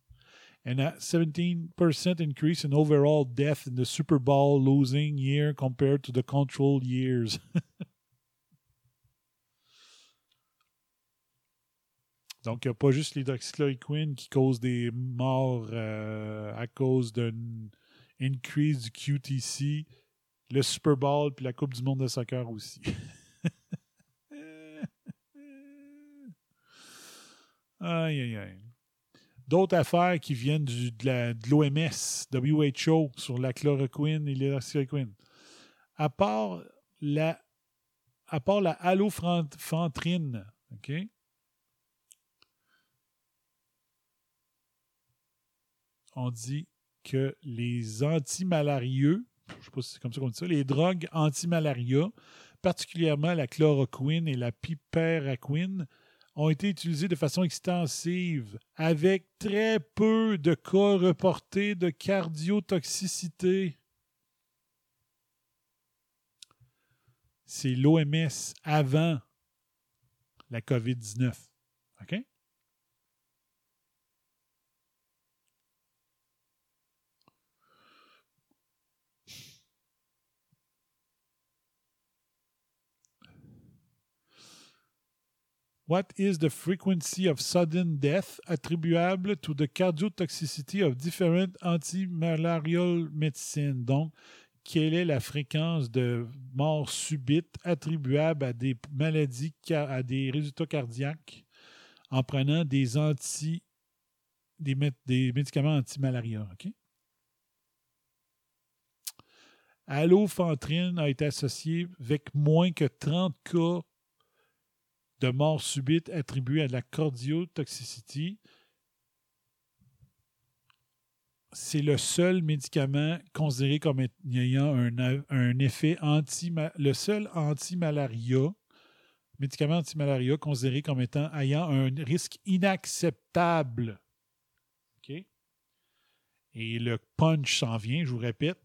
and a 17% increase in overall death in the Super Bowl losing year compared to the control years. Donc, il n'y a pas juste l'hydroxychloroquine qui cause des morts euh, à cause d'une increase du QTC, le Super Bowl puis la Coupe du monde de soccer aussi. aïe, aïe, aïe. D'autres affaires qui viennent de l'OMS, WHO, sur la chloroquine et l'hydroxychloroquine. À part la, à part la? On dit que les antimalarieux, je ne sais pas si c'est comme ça qu'on dit ça, les drogues antimalaria, particulièrement la chloroquine et la piperaquine, ont été utilisés de façon extensive, avec très peu de cas reportés de cardiotoxicité. C'est l'OMS avant la COVID-19. OK? What is the frequency of sudden death attribuable to the cardiotoxicity of different antimalarial medicine? Donc, quelle est la fréquence de mort subite attribuable à des maladies, à des résultats cardiaques en prenant des anti des, des médicaments antimalaria, OK? Allofentrine a été associé avec moins que 30 cas de mort subite attribuée à la cardiotoxicité. C'est le seul médicament considéré comme ayant un, effet anti le seul anti-malaria, médicament anti-malaria considéré comme étant ayant un risque inacceptable. Et le punch s'en vient, je vous répète.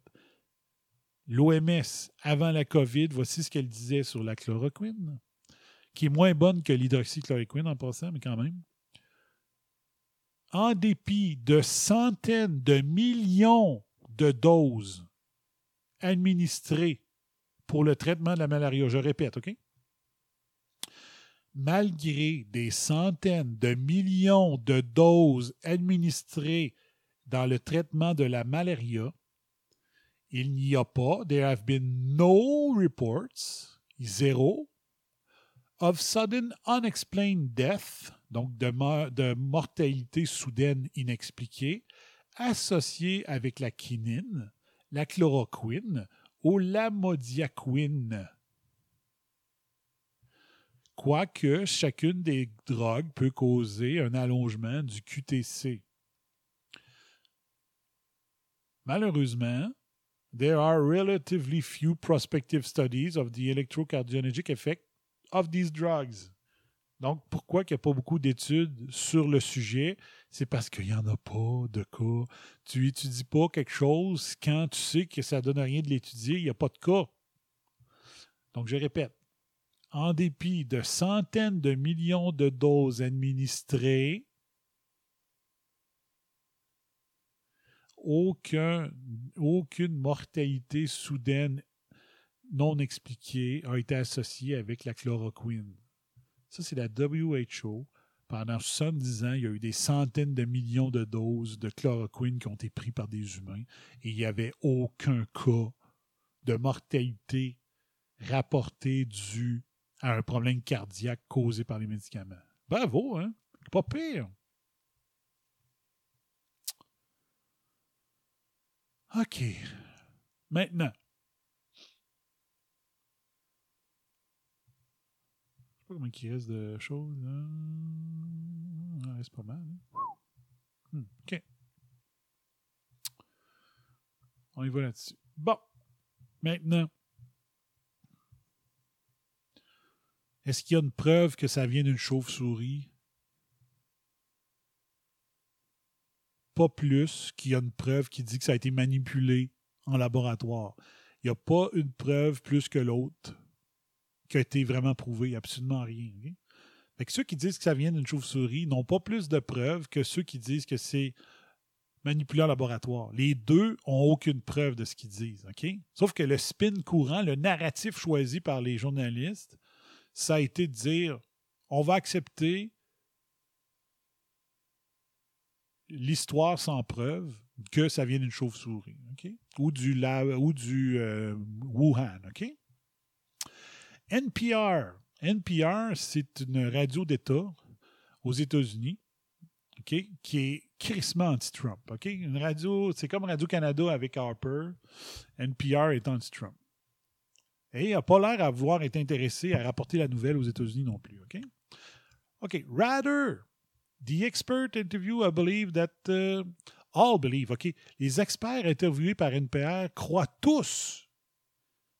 L'OMS, avant la COVID, voici ce qu'elle disait sur la chloroquine qui est moins bonne que l'hydroxychloroquine en passant, mais quand même. En dépit de centaines de millions de doses administrées pour le traitement de la malaria, je répète, OK? Malgré des centaines de millions de doses administrées dans le traitement de la malaria, il n'y a pas, there have been no reports, zéro, of sudden unexplained death, donc de, mortalité soudaine inexpliquée, associée avec la quinine, la chloroquine ou l'amodiaquine. Quoique chacune des drogues peut causer un allongement du QTC. Malheureusement, there are relatively few prospective studies of the electrocardiogenic effect of these drugs. Donc, pourquoi il n'y a pas beaucoup d'études sur le sujet? C'est parce qu'il n'y en a pas de cas. Tu n'étudies pas quelque chose quand tu sais que ça ne donne rien de l'étudier, il n'y a pas de cas. Donc, je répète, en dépit de centaines de millions de doses administrées, aucun, aucune mortalité soudaine non expliquée a été associée avec la chloroquine. Ça, c'est la WHO. Pendant 70 ans, il y a eu des centaines de millions de doses de chloroquine qui ont été prises par des humains et il n'y avait aucun cas de mortalité rapporté dû à un problème cardiaque causé par les médicaments. Bravo, hein? Pas pire. OK. Maintenant, pas comment il reste de choses. Hein? Il reste pas mal. Hein? Hmm, OK. On y va là-dessus. Bon. Maintenant, est-ce qu'il y a une preuve que ça vient d'une chauve-souris? Pas plus qu'il y a une preuve qui dit que ça a été manipulé en laboratoire. Il n'y a pas une preuve plus que l'autre qui a été vraiment prouvée. Absolument rien. Fait que ceux qui disent que ça vient d'une chauve-souris n'ont pas plus de preuves que ceux qui disent que c'est manipulé en laboratoire. Les deux ont aucune preuve de ce qu'ils disent. ok? Sauf que le spin courant, le narratif choisi par les journalistes, ça a été de dire on va accepter l'histoire sans preuve que ça vient d'une chauve-souris, OK? Ou du, la- ou du euh, Wuhan, OK? NPR. NPR, c'est une radio d'État aux États-Unis, OK? Qui est crissement anti-Trump? Une radio, c'est comme Radio-Canada avec Harper. NPR est anti-Trump. Et il n'a pas l'air à vouloir être intéressé à rapporter la nouvelle aux États-Unis non plus, OK? OK, rather, the expert interview, I believe that uh, all believe, OK? Les experts interviewés par NPR croient tous.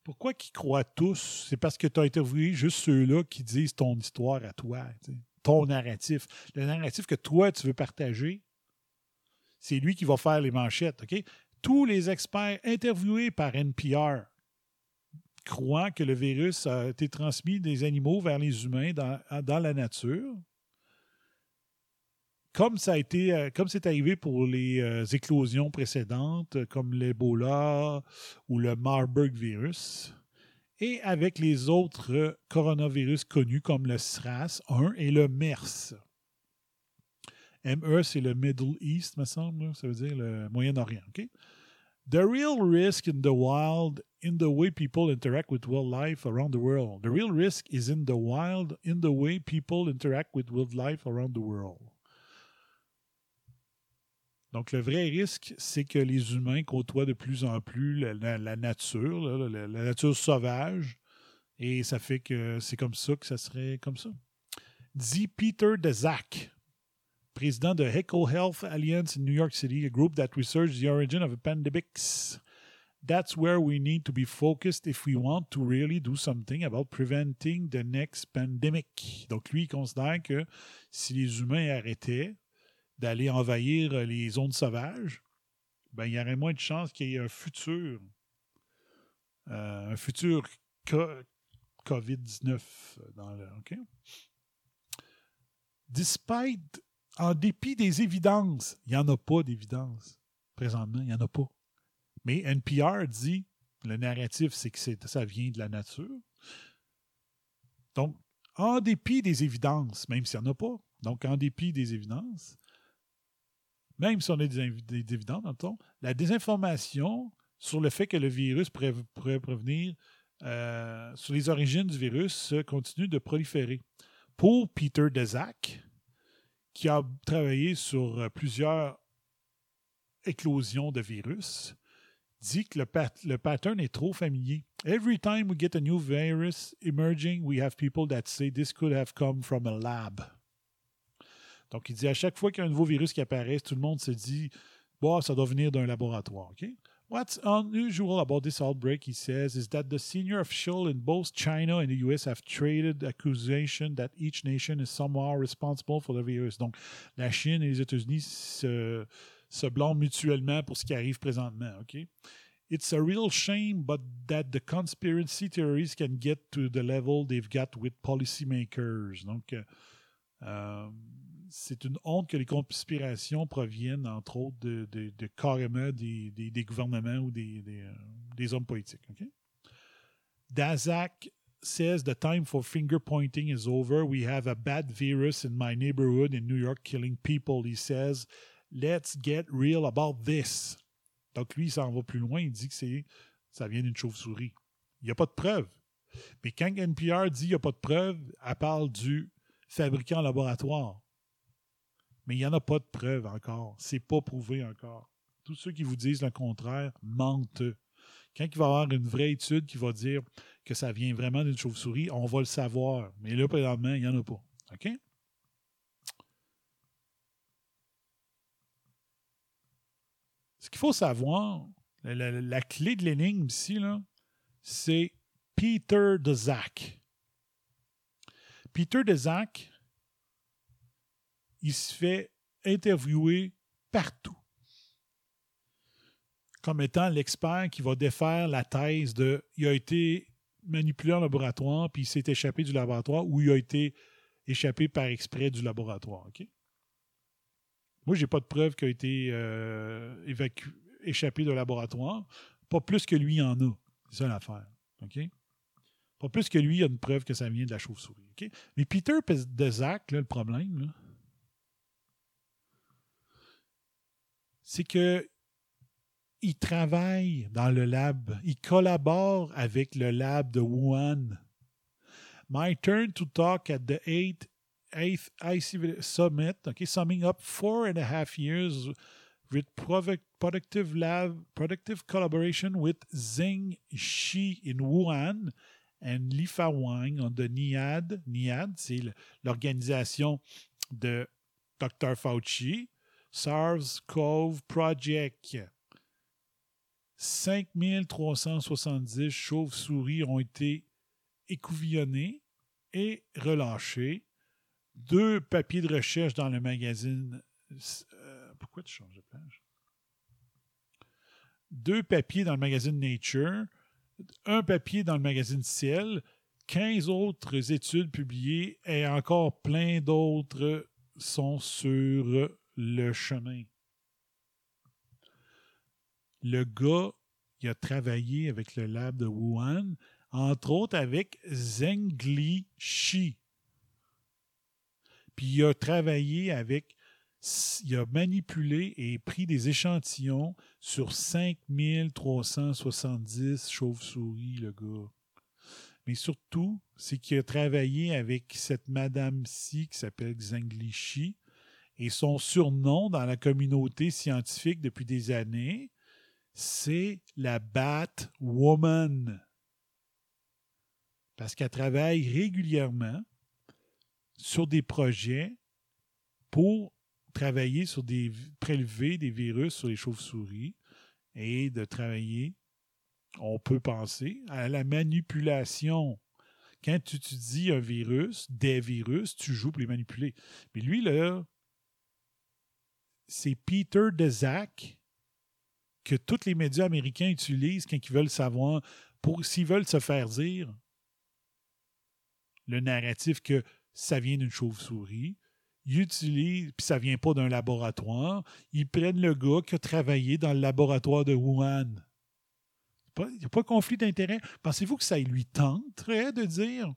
Pourquoi qu'ils croient tous? C'est parce que tu as interviewé juste ceux-là qui disent ton histoire à toi, ton narratif. Le narratif que toi, tu veux partager, c'est lui qui va faire les manchettes? Tous les experts interviewés par NPR croient que le virus a été transmis des animaux vers les humains dans la nature. Comme ça a été, euh, comme c'est arrivé pour les euh, éclosions précédentes, euh, comme l'Ebola ou le Marburg virus, et avec les autres euh, coronavirus connus comme le SRAS-1 et le MERS. ME, c'est le Middle East, me semble, ça veut dire le Moyen-Orient. OK? The real risk in the wild, in the way people interact with wildlife around the world. The real risk is in the wild, in the way people interact with wildlife around the world. Donc, le vrai risque, c'est que les humains côtoient de plus en plus la, nature, la nature sauvage, et ça fait que c'est comme ça que ça serait comme ça. Dit Peter Dezak, président de Eco Health Alliance in New York City, a group that researches the origin of pandemics. That's where we need to be focused if we want to really do something about preventing the next pandemic. Donc, lui, il considère que si les humains arrêtaient d'aller envahir euh, les zones sauvages, ben, il y aurait moins de chances qu'il y ait un futur, euh, un futur co- COVID-19 dans le. OK? Despite, en dépit des évidences, il n'y en a pas d'évidence présentement, il n'y en a pas. Mais NPR dit, le narratif, c'est que ça vient de la nature. Donc, en dépit des évidences, même s'il n'y en a pas, donc en dépit des évidences, même si on a des, invi- des- des évidences, dans le fond, la désinformation sur le fait que le virus pourrait, pourrait provenir euh, sur les origines du virus continue de proliférer. Pour Peter Dezak, qui a travaillé sur euh, plusieurs éclosions de virus, dit que le, le pattern est trop familier. Every time we get a new virus emerging, we have people that say this could have come from a lab. Donc, il dit à chaque fois qu'il y a un nouveau virus qui apparaît, tout le monde se dit bon, ça doit venir d'un laboratoire. What's unusual about this outbreak, he says, is that the senior official in both China and the US have traded accusation that each nation is somehow responsible for the virus. Donc, la Chine et les États-Unis se, se blâment mutuellement pour ce qui arrive présentement. It's a real shame, but that the conspiracy theories can get to the level they've got with policymakers. Donc, euh, euh, c'est une honte que les conspirations proviennent, entre autres, de, carrément des, gouvernements ou euh, des hommes politiques. OK? Dazak says the time for finger pointing is over. We have a bad virus in my neighborhood in New York killing people. He says, let's get real about this. Donc lui, il s'en va plus loin. Il dit que c'est ça vient d'une chauve-souris. Il n'y a pas de preuve. Mais quand NPR dit qu'il n'y a pas de preuve, elle parle du fabricant laboratoire. Mais il n'y en a pas de preuve encore. C'est pas prouvé encore. Tous ceux qui vous disent le contraire mentent. Quand il va y avoir une vraie étude qui va dire que ça vient vraiment d'une chauve-souris, on va le savoir. Mais là, présentement, il n'y en a pas. OK? Ce qu'il faut savoir, La, la- clé de l'énigme ici, c'est Peter de Zach. Peter de Zach, il se fait interviewer partout comme étant l'expert qui va défaire la thèse de il a été manipulé en laboratoire puis il s'est échappé du laboratoire ou il a été échappé par exprès du laboratoire. OK? Moi, j'ai pas de preuve qu'il a été euh, échappé de laboratoire. Pas plus que lui en a. C'est ça l'affaire. Pas plus que lui, il y a une preuve que ça vient de la chauve-souris. Mais Peter de Zach, là, le problème, là, c'est que il travaille dans le lab. Il collabore avec le lab de Wuhan. My turn to talk at the eighth, eighth IC summit, okay, summing up four and a half years with product, productive lab, productive collaboration with Zheng Shi in Wuhan and Li Wang on the NIAD. NIAD, c'est l'organisation de Dr. Fauci. SARS-CoV Project. 5370 chauves-souris ont été écouvillonnés et relâchés. Deux papiers de recherche dans le magazine. euh, pourquoi tu changes de page? Deux papiers dans le magazine Nature, un papier dans le magazine Ciel, 15 autres études publiées et encore plein d'autres sont sur le chemin. Le gars, il a travaillé avec le lab de Wuhan, entre autres avec Zhengli Shi. Puis il a travaillé avec, il a manipulé et pris des échantillons sur 5370 chauves-souris, le gars. Mais surtout, c'est qu'il a travaillé avec cette madame-ci qui s'appelle Zhengli Shi. Et son surnom dans la communauté scientifique depuis des années, c'est la Batwoman. Parce qu'elle travaille régulièrement sur des projets pour travailler sur des prélever des virus sur les chauves-souris et de travailler, on peut penser, à la manipulation. Quand tu étudies un virus, des virus, tu joues pour les manipuler. Mais lui, là, c'est Peter Dezak que tous les médias américains utilisent quand ils veulent savoir, s'ils veulent se faire dire le narratif que ça vient d'une chauve-souris. Ils utilisent, puis ça vient pas d'un laboratoire. Ils prennent le gars qui a travaillé dans le laboratoire de Wuhan. Il n'y a pas de conflit d'intérêt. Pensez-vous que ça lui tenterait de dire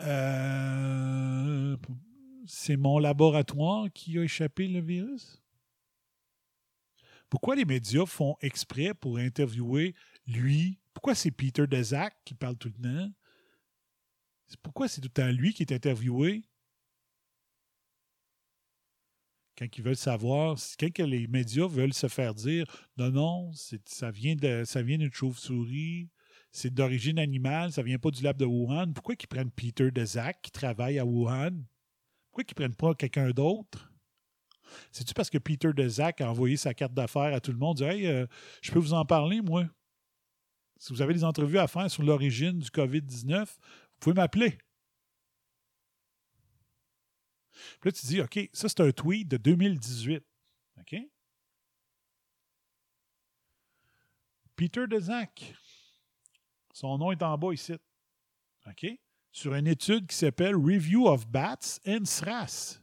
euh, c'est mon laboratoire qui a échappé le virus? Pourquoi les médias font exprès pour interviewer lui? Pourquoi c'est Peter Dezak qui parle tout le temps? Pourquoi c'est tout le temps lui qui est interviewé? Quand ils veulent savoir, quand les médias veulent se faire dire non, non, ça vient d'une chauve-souris, c'est d'origine animale, ça vient pas du lab de Wuhan. Pourquoi ils prennent Peter Dezak qui travaille à Wuhan? Pourquoi ils prennent pas quelqu'un d'autre? C'est-tu parce que Peter Dezak a envoyé sa carte d'affaires à tout le monde, dit Hey, euh, je peux vous en parler, moi? Si vous avez des entrevues à faire sur l'origine du COVID-19, vous pouvez m'appeler. Puis là, tu dis, OK, ça, c'est un tweet de 2018. OK? Peter Dezak. Son nom est en bas ici. OK? Sur une étude qui s'appelle Review of Bats and SRAS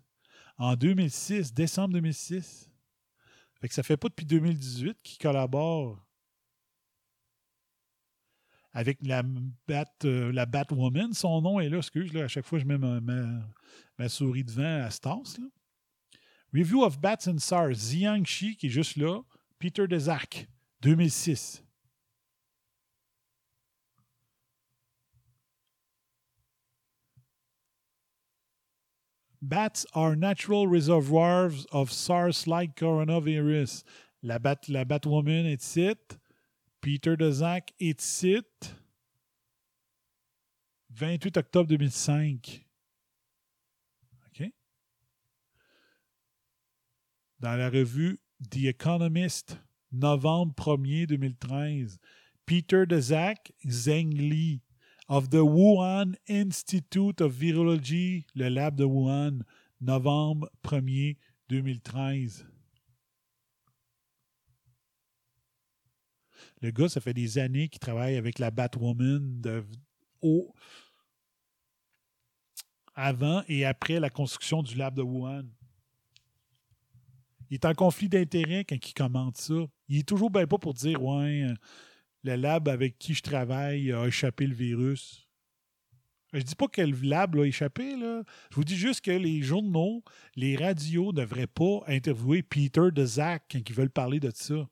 en 2006, décembre 2006. Fait que ça fait pas depuis 2018 qu'il collabore avec la, Bat, euh, la Batwoman. Son nom est là, excuse, là, à chaque fois je mets ma, ma, ma souris devant à Stas. Là. Review of Bats and SARS, Jiang Shi, qui est juste là, Peter Dezak, 2006. Bats are natural reservoirs of SARS-like coronavirus. La, bat, la Batwoman est ici. Peter Dezak est ici. 28 octobre 2005. OK? Dans la revue The Economist novembre 1er 2013. Peter Dezak, Zheng Li, of the Wuhan Institute of Virology, le lab de Wuhan, novembre 1er 2013. Le gars, ça fait des années qu'il travaille avec la Batwoman de, au, avant et après la construction du lab de Wuhan. Il est en conflit d'intérêts quand il commente ça. Il est toujours bien pas pour dire Ouais, euh, le lab avec qui je travaille a échappé le virus. Je dis pas que le lab a échappé, là. Je vous dis juste que les journaux, les radios ne devraient pas interviewer Peter de Zach quand ils veulent parler de ça.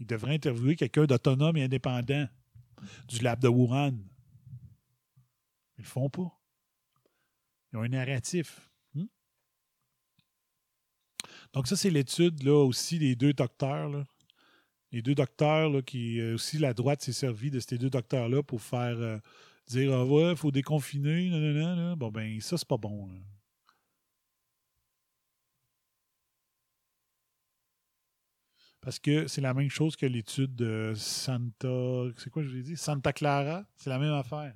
Ils devraient interviewer quelqu'un d'autonome et indépendant du lab de Wuhan. Ils le font pas. Ils ont un narratif. Donc, ça, c'est l'étude là aussi des deux docteurs. Les deux docteurs là, qui. euh, aussi, la droite s'est servie de ces deux docteurs-là pour faire euh, dire Ah ouais, il faut déconfiner. nan, nan, nan, là. Bon, ben, ça, c'est pas bon. Parce que c'est la même chose que l'étude de Santa. C'est quoi je vous ai dit? Santa Clara. C'est la même affaire.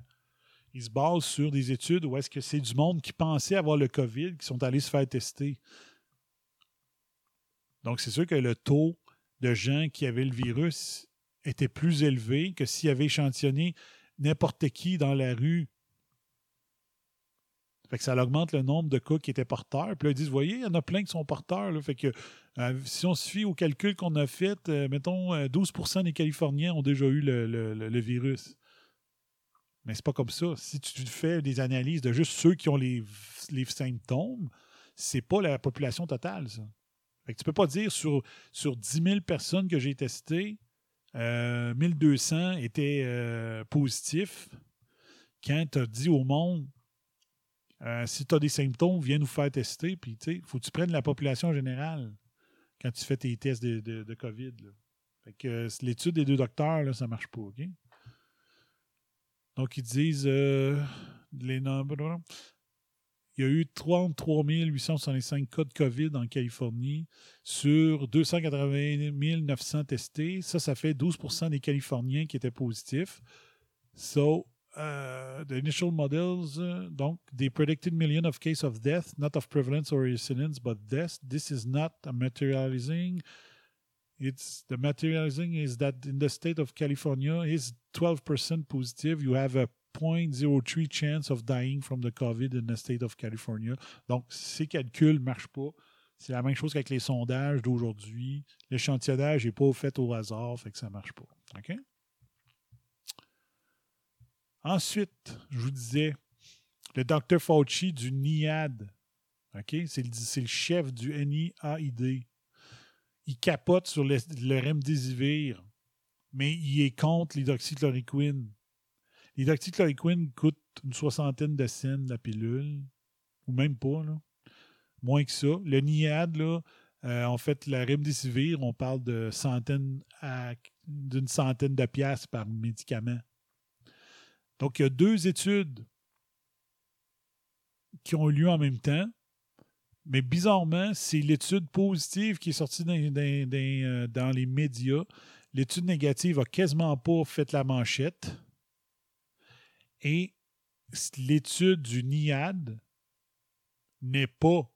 Ils se basent sur des études où est-ce que c'est du monde qui pensait avoir le COVID qui sont allés se faire tester. Donc, c'est sûr que le taux de gens qui avaient le virus était plus élevé que s'ils avaient échantillonné n'importe qui dans la rue. Fait que ça augmente le nombre de cas qui étaient porteurs. Puis là, ils disent, voyez, il y en a plein qui sont porteurs. Fait que euh, si on se fie au calcul qu'on a fait, euh, mettons, euh, 12% des Californiens ont déjà eu le virus. Mais c'est pas comme ça. Si tu fais des analyses de juste ceux qui ont les, les symptômes, c'est pas la population totale, ça. Fait que tu peux pas dire sur, sur 10 000 personnes que j'ai testées, euh, 1200 étaient euh, positifs. Quand tu as dit au monde, euh, si tu as des symptômes, viens nous faire tester. Puis, tu faut que tu prennes la population générale quand tu fais tes tests de, COVID. Fait que euh, l'étude des deux docteurs, là, ça marche pas? Donc, ils disent les nombres. Il y a eu 33 865 cas de COVID en Californie sur 280 900 testés. Ça, ça fait 12% des Californiens qui étaient positifs. So, uh, the initial models, uh, donc, they predicted million of cases of death, not of prevalence or incidence, but death. This is not a materializing. It's the materializing is that in the state of California is 12% positive. You have a 0.03 chance of dying from the COVID in the state of California. Donc, ces calculs ne marchent pas. C'est la même chose qu'avec les sondages d'aujourd'hui. L'échantillonnage n'est pas fait au hasard, fait que ça ne marche pas. OK? Ensuite, je vous disais, le Dr. Fauci du NIAID. OK? C'est le, chef du NIAID. Il capote sur le, le remdesivir, mais il est contre l'hydroxychloroquine. L'hydroxychloroquine coûte une soixantaine de cents la pilule, ou même pas, là. Moins que ça. Le NIAD, là, euh, en fait, la remdesivir, on parle d'une centaine de piastres par médicament. Donc, il y a deux études qui ont eu lieu en même temps. Mais bizarrement, c'est l'étude positive qui est sortie dans, dans- euh, les médias. L'étude négative a quasiment pas fait la manchette. Et l'étude du NIAD n'est pas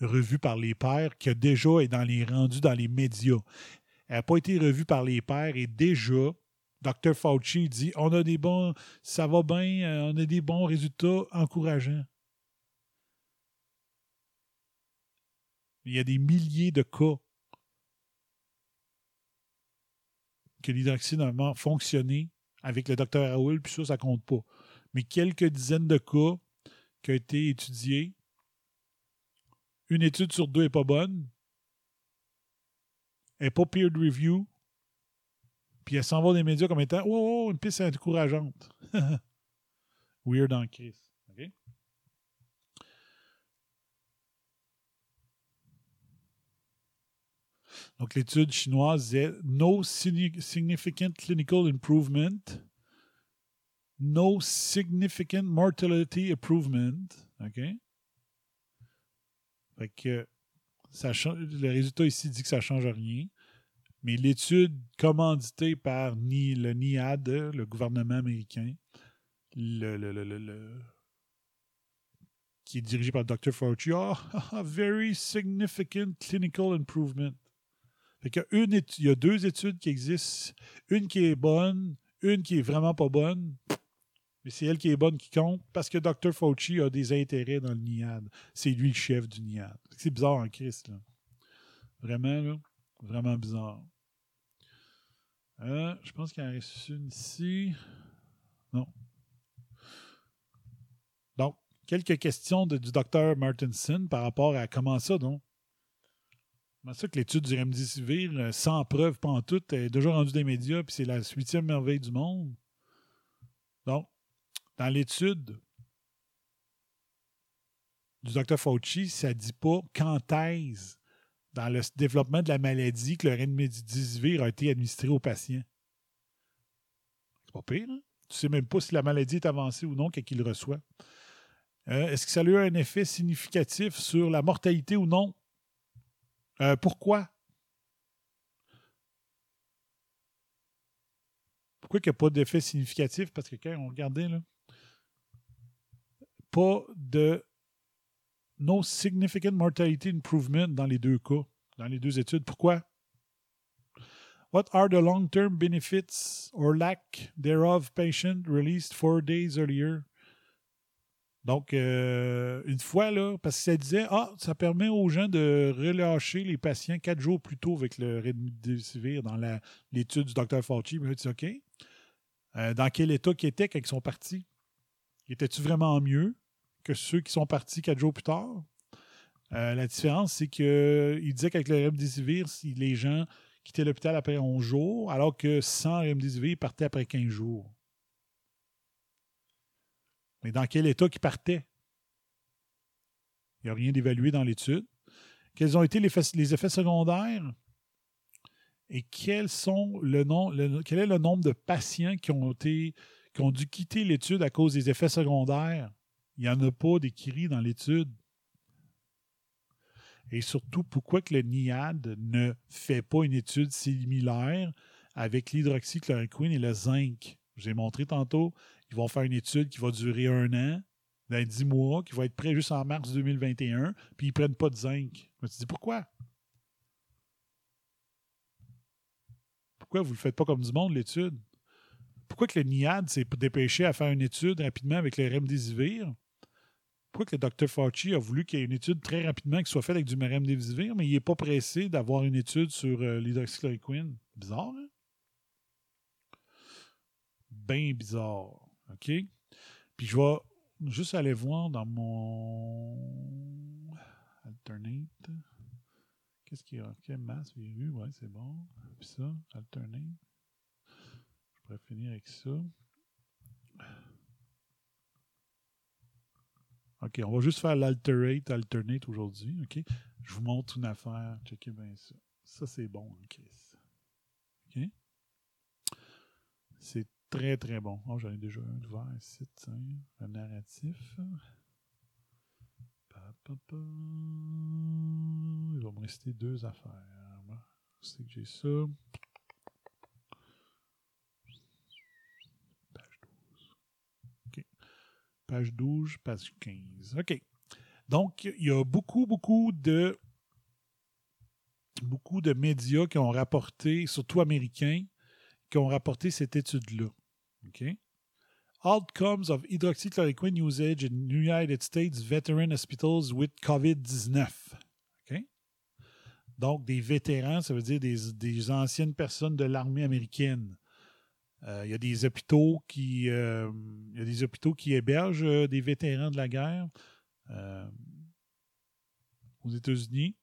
revue par les pairs, qui a déjà est dans les rendus dans les médias. Elle n'a pas été revue par les pairs et déjà, Dr. Fauci dit on a des bons, ça va bien, euh, on a des bons résultats encourageants. Il y a des milliers de cas que l'hydroxyde a fonctionné avec le docteur Raoul, puis ça, ça compte pas. Mais quelques dizaines de cas qui ont été étudiés. Une étude sur deux n'est pas bonne. N'est pas peer review. Puis elle s'en va des médias comme étant Oh, oh, une piste encourageante. Weird en crise. OK? Donc, l'étude chinoise disait No signi- significant clinical improvement. no significant mortality improvement. OK? Fait que ça change, le résultat ici dit que ça ne change rien. Mais l'étude commanditée par ni, le NIAD, le gouvernement américain, le, qui est dirigé par Dr. Fauci, a very significant clinical improvement. Fait il y a deux études qui existent, une qui est bonne, une qui est vraiment pas bonne, mais c'est elle qui est bonne qui compte parce que Dr. Fauci a des intérêts dans le NIAD. C'est lui le chef du NIAD. C'est bizarre en Christ, là. Vraiment, là. Vraiment bizarre. Euh, je pense qu'il y en reste une ici. Non. Donc, quelques questions du docteur Martinson par rapport à comment ça, donc? Comment ça que l'étude du remdesivir, euh, sans preuve, pas en tout, est déjà rendue des médias, puis c'est la huitième merveille du monde? Donc, dans l'étude du docteur Fauci, ça dit pas quand est-ce dans le développement de la maladie que le remdesivir a été administré au patient. C'est pas pire, hein? Tu sais même pas si la maladie est avancée ou non quand il le reçoit. Euh, Est-ce que ça a eu un effet significatif sur la mortalité ou non? Euh, pourquoi? Pourquoi il n'y a pas d'effet significatif? Parce que quand on regardait, là, pas de no significant mortality improvement dans les deux cas, dans les deux études. Pourquoi? What are the long-term benefits or lack thereof patient released four days earlier? Donc, euh, une fois, là, parce que ça disait, ah, ça permet aux gens de relâcher les patients quatre jours plus tôt avec le remdesivir dans l'étude du Dr. Fauci. Mais là, tu OK. Euh, dans quel état qu'ils étaient quand ils sont partis? Étais-tu vraiment mieux que ceux qui sont partis quatre jours plus tard? Euh, la différence, c'est qu'il disait qu'avec le remdesivir, si les gens quittaient l'hôpital après 11 jours, alors que sans remdesivir, ils partaient après 15 jours. Mais dans quel état qu'ils partaient? Il n'y a rien d'évalué dans l'étude. Quels ont été les, effets secondaires? Et quel est le nombre de patients qui ont, qui dû quitter l'étude à cause des effets secondaires? Il n'y en a pas décrits dans l'étude. Et surtout, pourquoi que le NIAD ne fait pas une étude similaire avec l'hydroxychloroquine et le zinc? J'ai montré tantôt, ils vont faire une étude qui va durer un an, dans 10 mois, qui va être prêt juste en mars 2021, puis ils ne prennent pas de zinc. Je me dit, pourquoi? Pourquoi vous ne le faites pas comme du monde, l'étude? Pourquoi que le NIAD s'est dépêché à faire une étude rapidement avec le remdesivir? Pourquoi que le Dr. Fauci a voulu qu'il y ait une étude très rapidement qui soit faite avec du remdesivir, mais il n'est pas pressé d'avoir une étude sur euh, l'hydroxychloroquine? Bizarre, hein? Bien bizarre. OK? Puis je vais juste aller voir dans mon alternate. Qu'est-ce qu'il y a? OK, masse, virus, ouais, c'est bon. Puis ça, alternate. Je pourrais finir avec ça. OK, on va juste faire l'alterate, alternate aujourd'hui. OK? Je vous montre une affaire. Checkez bien ça. Ça, c'est bon, hein, Chris. OK? C'est très, très bon. Oh, J'en ai déjà un ouvert ici, tiens. Un narratif. Il va me rester deux affaires. Je sais que j'ai ça? Page 12. OK. Page 12, page 15. OK. Donc, il y a beaucoup, beaucoup de beaucoup de médias qui ont rapporté, surtout américains, qui ont rapporté cette étude-là. OK? Outcomes of hydroxychloroquine usage in United States veteran hospitals with COVID-19. OK? Donc, des vétérans, ça veut dire des, des anciennes personnes de l'armée américaine. Euh, Il y a des hôpitaux qui, euh, y a des hôpitaux qui hébergent euh, des vétérans de la guerre aux États-Unis.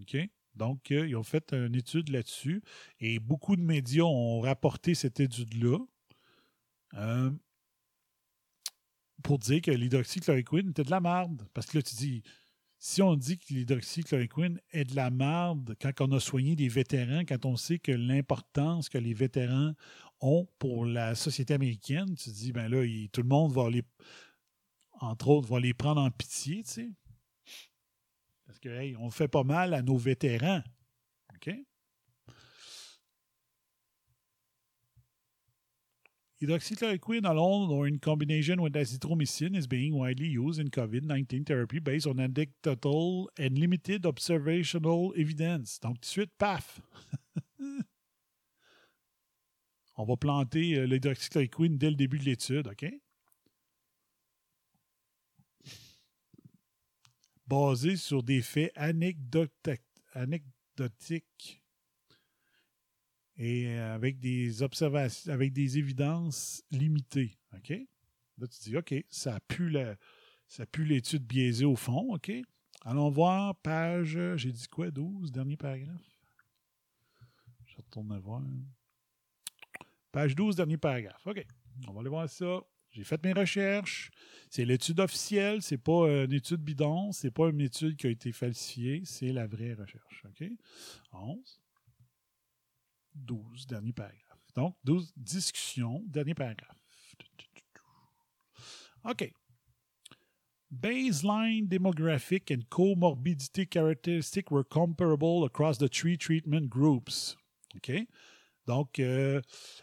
OK? Donc, ils ont fait une étude là-dessus et beaucoup de médias ont rapporté cette étude-là euh, pour dire que l'hydroxychloroquine était de la merde. Parce que là, tu dis, si on dit que l'hydroxychloroquine est de la merde quand on a soigné des vétérans, quand on sait que l'importance que les vétérans ont pour la société américaine, tu dis, ben là, tout le monde va les, entre autres, va les prendre en pitié, tu sais. Parce que, hey, on fait pas mal à nos vétérans. OK? Hydroxychloroquine alone or in combination with azithromycin is being widely used in COVID-19 therapy based on anecdotal and limited observational evidence. Donc, tout de suite, paf! On va planter euh, l'hydroxychloroquine dès le début de l'étude, OK? Basé sur des faits anecdotiques et euh, avec des observations, avec des évidences limitées. OK? Là, tu dis, OK, ça pue la- ça pue l'étude biaisée au fond, OK? Allons voir, page, j'ai dit quoi, 12, dernier paragraphe? Je retourne voir. Page 12, dernier paragraphe. OK. On va aller voir ça. J'ai fait mes recherches. C'est l'étude officielle, c'est pas une étude bidon, c'est pas une étude qui a été falsifiée, c'est la vraie recherche. OK? 11. 12, dernier paragraphe. Donc, 12, discussion, dernier paragraphe. OK. Baseline demographic and comorbidity characteristics were comparable across the three treatment groups. OK? Donc, euh,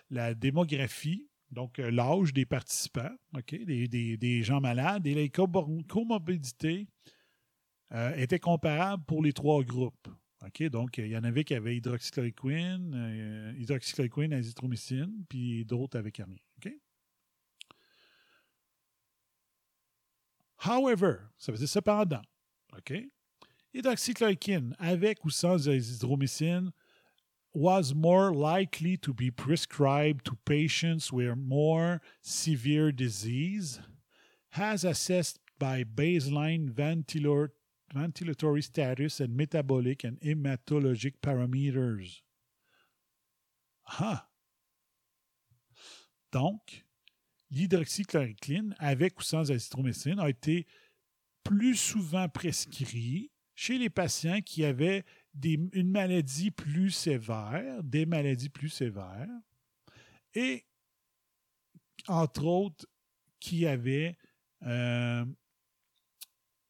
la démographie, donc euh, l'âge des participants, OK, des, gens malades et les comor- comorbidités euh, étaient comparables pour les trois groupes. OK, donc il y en avait qui avaient hydroxychloroquine, euh, hydroxychloroquine, azithromycine, puis d'autres avec rien. OK? However, ça veut dire cependant, OK? Hydroxychloroquine avec ou sans azithromycine was more likely to be prescribed to patients with more severe disease, as assessed by baseline ventilator, ventilatory status and metabolic and hematologic parameters. Ah! Donc, l'hydroxychloroquine, avec ou sans azithromycine, a été plus souvent prescrit chez les patients qui avaient une maladie plus sévère, des maladies plus sévères, et entre autres qui avaient euh,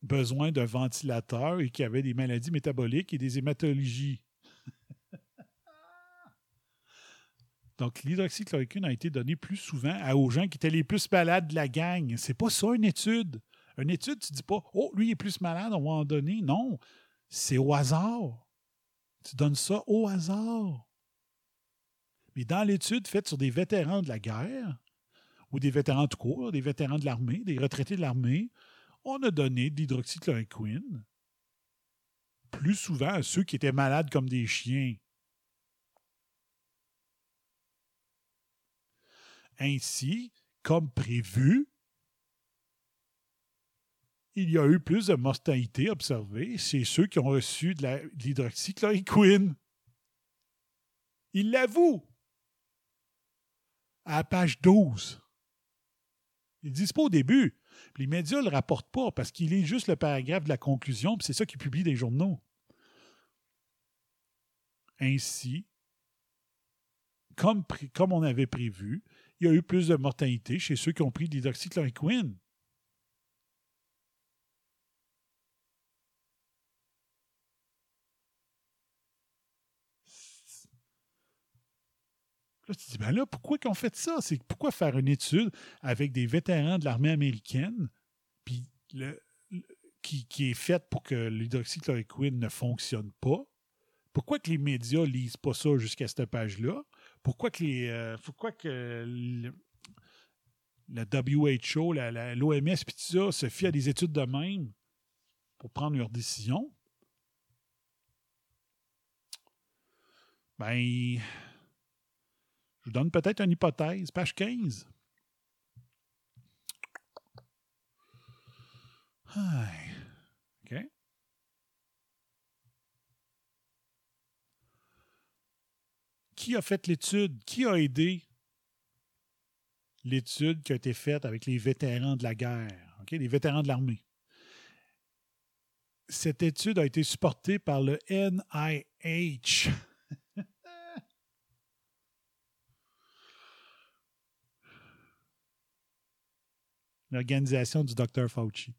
besoin d'un ventilateur et qui avaient des maladies métaboliques et des hématologies. Donc, l'hydroxychloroquine a été donnée plus souvent à- aux gens qui étaient les plus malades de la gang. C'est pas ça une étude. Une étude, tu dis pas, oh, lui il est plus malade, on va en donner. Non, c'est au hasard. Tu donnes ça au hasard. Mais dans l'étude faite sur des vétérans de la guerre, ou des vétérans tout court, des vétérans de l'armée, des retraités de l'armée, on a donné de l'hydroxychloroquine plus souvent à ceux qui étaient malades comme des chiens. Ainsi, comme prévu, il y a eu plus de mortalité observée chez ceux qui ont reçu de l'hydroxychloroquine. Il l'avoue à la page 12. Ils disent pas au début. Les médias ne le rapportent pas parce qu'il est juste le paragraphe de la conclusion, puis c'est ça qu'ils publient des journaux. Ainsi, comme on avait prévu, il y a eu plus de mortalité chez ceux qui ont pris de l'hydroxychloroquine. Là, tu te dis, ben là, pourquoi qu'on fait ça? C'est pourquoi faire une étude avec des vétérans de l'armée américaine, puis le- qui, qui est faite pour que l'hydroxychloroquine ne fonctionne pas? Pourquoi que les médias lisent pas ça jusqu'à cette page-là? Pourquoi que les. euh, pourquoi que le, WHO, l'OMS, puis tout ça, se fie à des études de même pour prendre leurs décisions? Ben, je vous donne peut-être une hypothèse. Page 15. Hi. OK. Qui a fait l'étude? Qui a aidé l'étude qui a été faite avec les vétérans de la guerre, les vétérans de l'armée? cette étude a été supportée par le NIH. L'organisation du Dr. Fauci.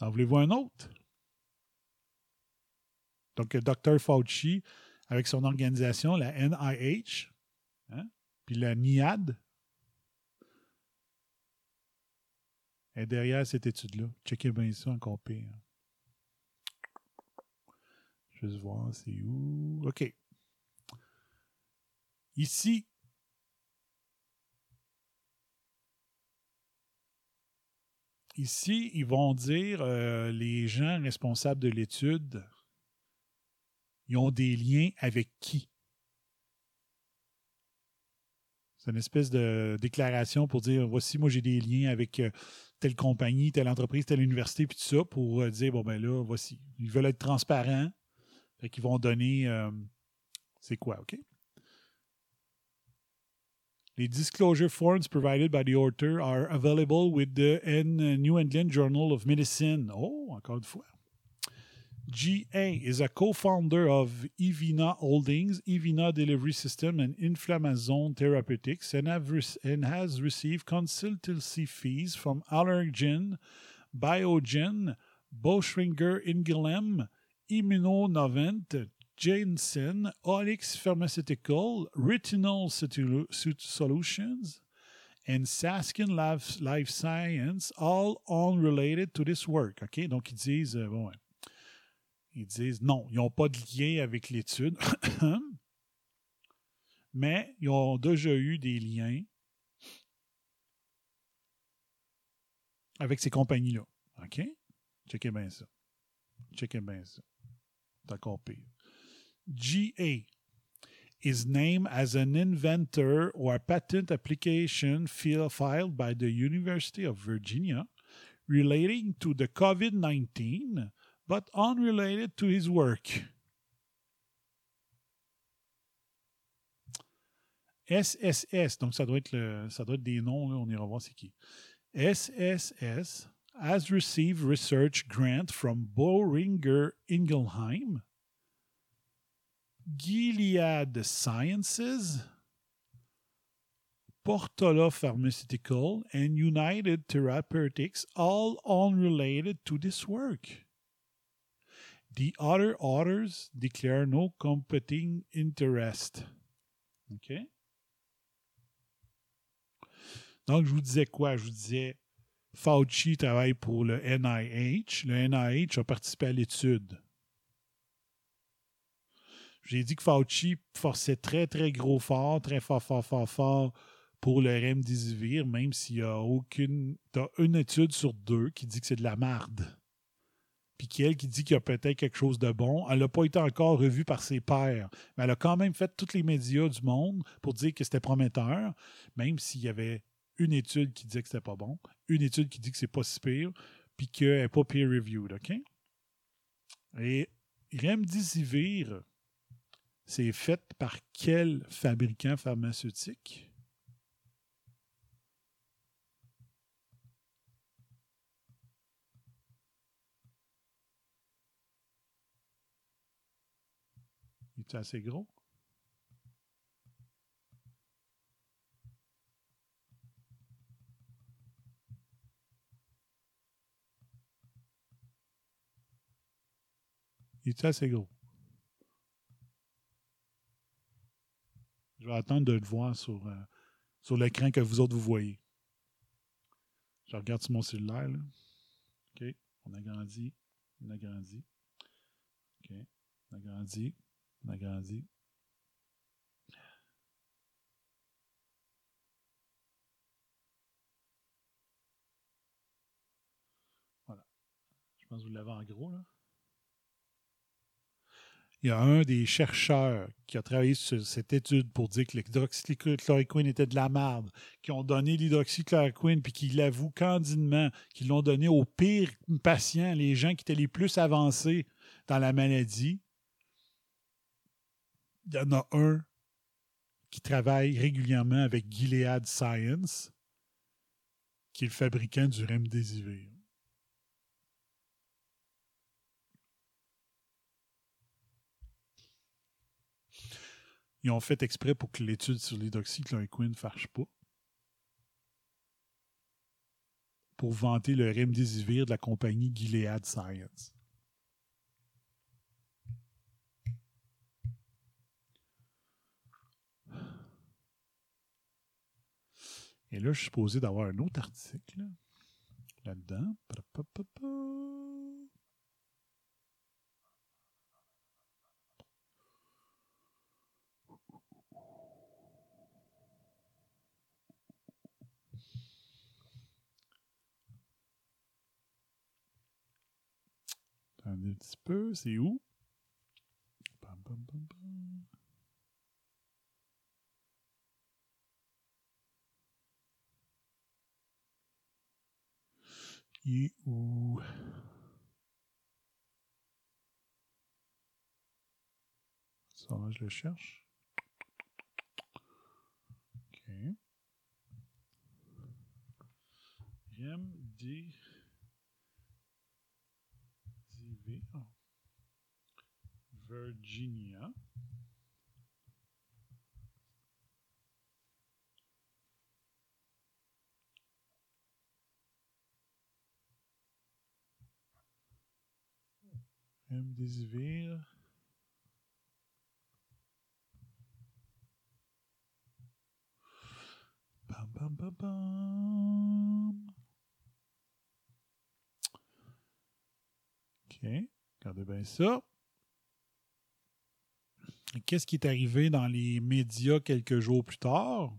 En voulez-vous un autre? Donc, le Dr. Fauci, avec son organisation, la NIH, hein, puis la NIAD, est derrière cette étude-là. Checkez bien ça encore pire. Vais voir, c'est où. OK. Ici, Ici, ils vont dire euh, les gens responsables de l'étude, ils ont des liens avec qui? C'est une espèce de déclaration pour dire voici, moi j'ai des liens avec euh, telle compagnie, telle entreprise, telle université, puis tout ça, pour euh, dire bon ben là, voici. Ils veulent être transparents. Fait qu'ils vont donner c'est quoi, OK? Les disclosure forms provided by the author are available with the New England Journal of Medicine. Oh, encore une fois. GA is a co-founder of Evina Holdings, Evina Delivery System, and Inflammasome Therapeutics, and, and has received consultancy fees from Allergen, Biogen, Boschringer Ingelheim, Immunonovant, Janssen, Olix Pharmaceutical, Retinal Solutions, and Saskin Life, Life Science, all unrelated to this work. OK? Donc, ils disent, euh, bon, ils disent non, ils n'ont pas de lien avec l'étude, mais ils ont déjà eu des liens avec ces compagnies-là. OK? Checkez bien ça. Checkez bien ça. GA is named as an inventor or patent application filed by the University of Virginia relating to the COVID 19, but unrelated to his work. SSS, donc ça doit être, des noms, on ira voir c'est qui. SSS has received research grant from Boehringer Ingelheim Gilead Sciences, Portola Pharmaceutical, and United Therapeutics, all unrelated to this work. The other authors declare no competing interest. OK? Donc, je vous disais quoi? Je vous disais, Fauci travaille pour le NIH. Le NIH a participé à l'étude. J'ai dit que Fauci forçait très, très gros fort, très fort, fort, fort, fort pour le remdesivir, même s'il n'y a aucune. T'as une étude sur deux qui dit que c'est de la marde. Puis qu'elle qui dit qu'il y a peut-être quelque chose de bon. Elle n'a pas été encore revue par ses pairs. Mais elle a quand même fait tous les médias du monde pour dire que c'était prometteur, même s'il y avait une étude qui disait que c'était pas bon, une étude qui dit que c'est pas si pire, puis qu'elle n'est pas peer-reviewed, OK? Et Remdesivir, c'est fait par quel fabricant pharmaceutique? Il est assez gros? Il est assez gros? Je vais attendre de le voir sur, euh, sur l'écran que vous autres vous voyez. Je regarde sur mon cellulaire. OK. On agrandit. On agrandit. OK. On agrandit. On agrandit. Voilà. Je pense que vous l'avez en gros, là. il y a un des chercheurs qui a travaillé sur cette étude pour dire que l'hydroxychloroquine était de la merde, qui ont donné l'hydroxychloroquine, puis qui l'avouent candidement, qu'ils l'ont donné aux pires patients, les gens qui étaient les plus avancés dans la maladie. Il y en a un qui travaille régulièrement avec Gilead Science, qui est le fabricant du Remdesivir. Ils ont fait exprès pour que l'étude sur l'hydroxychloroquine ne fâche pas. Pour vanter le remdesivir de la compagnie Gilead Science. Et là, je suis supposé d'avoir un autre article là-dedans. Un petit peu, c'est où? Où? Ça, je le cherche. OK. MD. Virginia. Remdesivir. Bam, bam, bam, bam. OK. Regardez bien ça. Qu'est-ce qui est arrivé dans les médias quelques jours plus tard?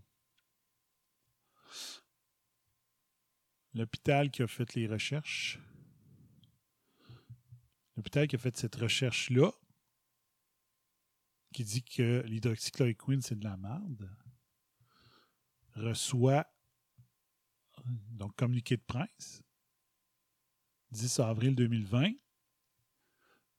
L'hôpital qui a fait les recherches. L'hôpital qui a fait cette recherche-là, qui dit que l'hydroxychloroquine, c'est de la merde, reçoit donc communiqué de presse 10 avril 2020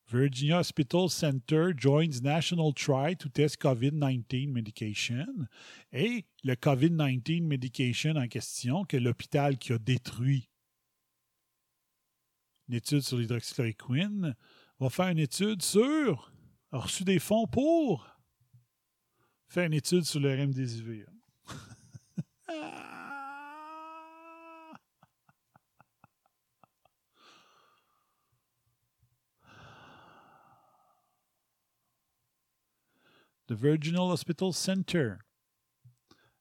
Virginia Hospital Center joins national try to test COVID-19 medication. Et le COVID-19 medication en question, que l'hôpital qui a détruit une étude sur l'hydroxychloroquine, va faire une étude sur, a reçu des fonds pour faire une étude sur le remdesivir. the Virginal Hospital Center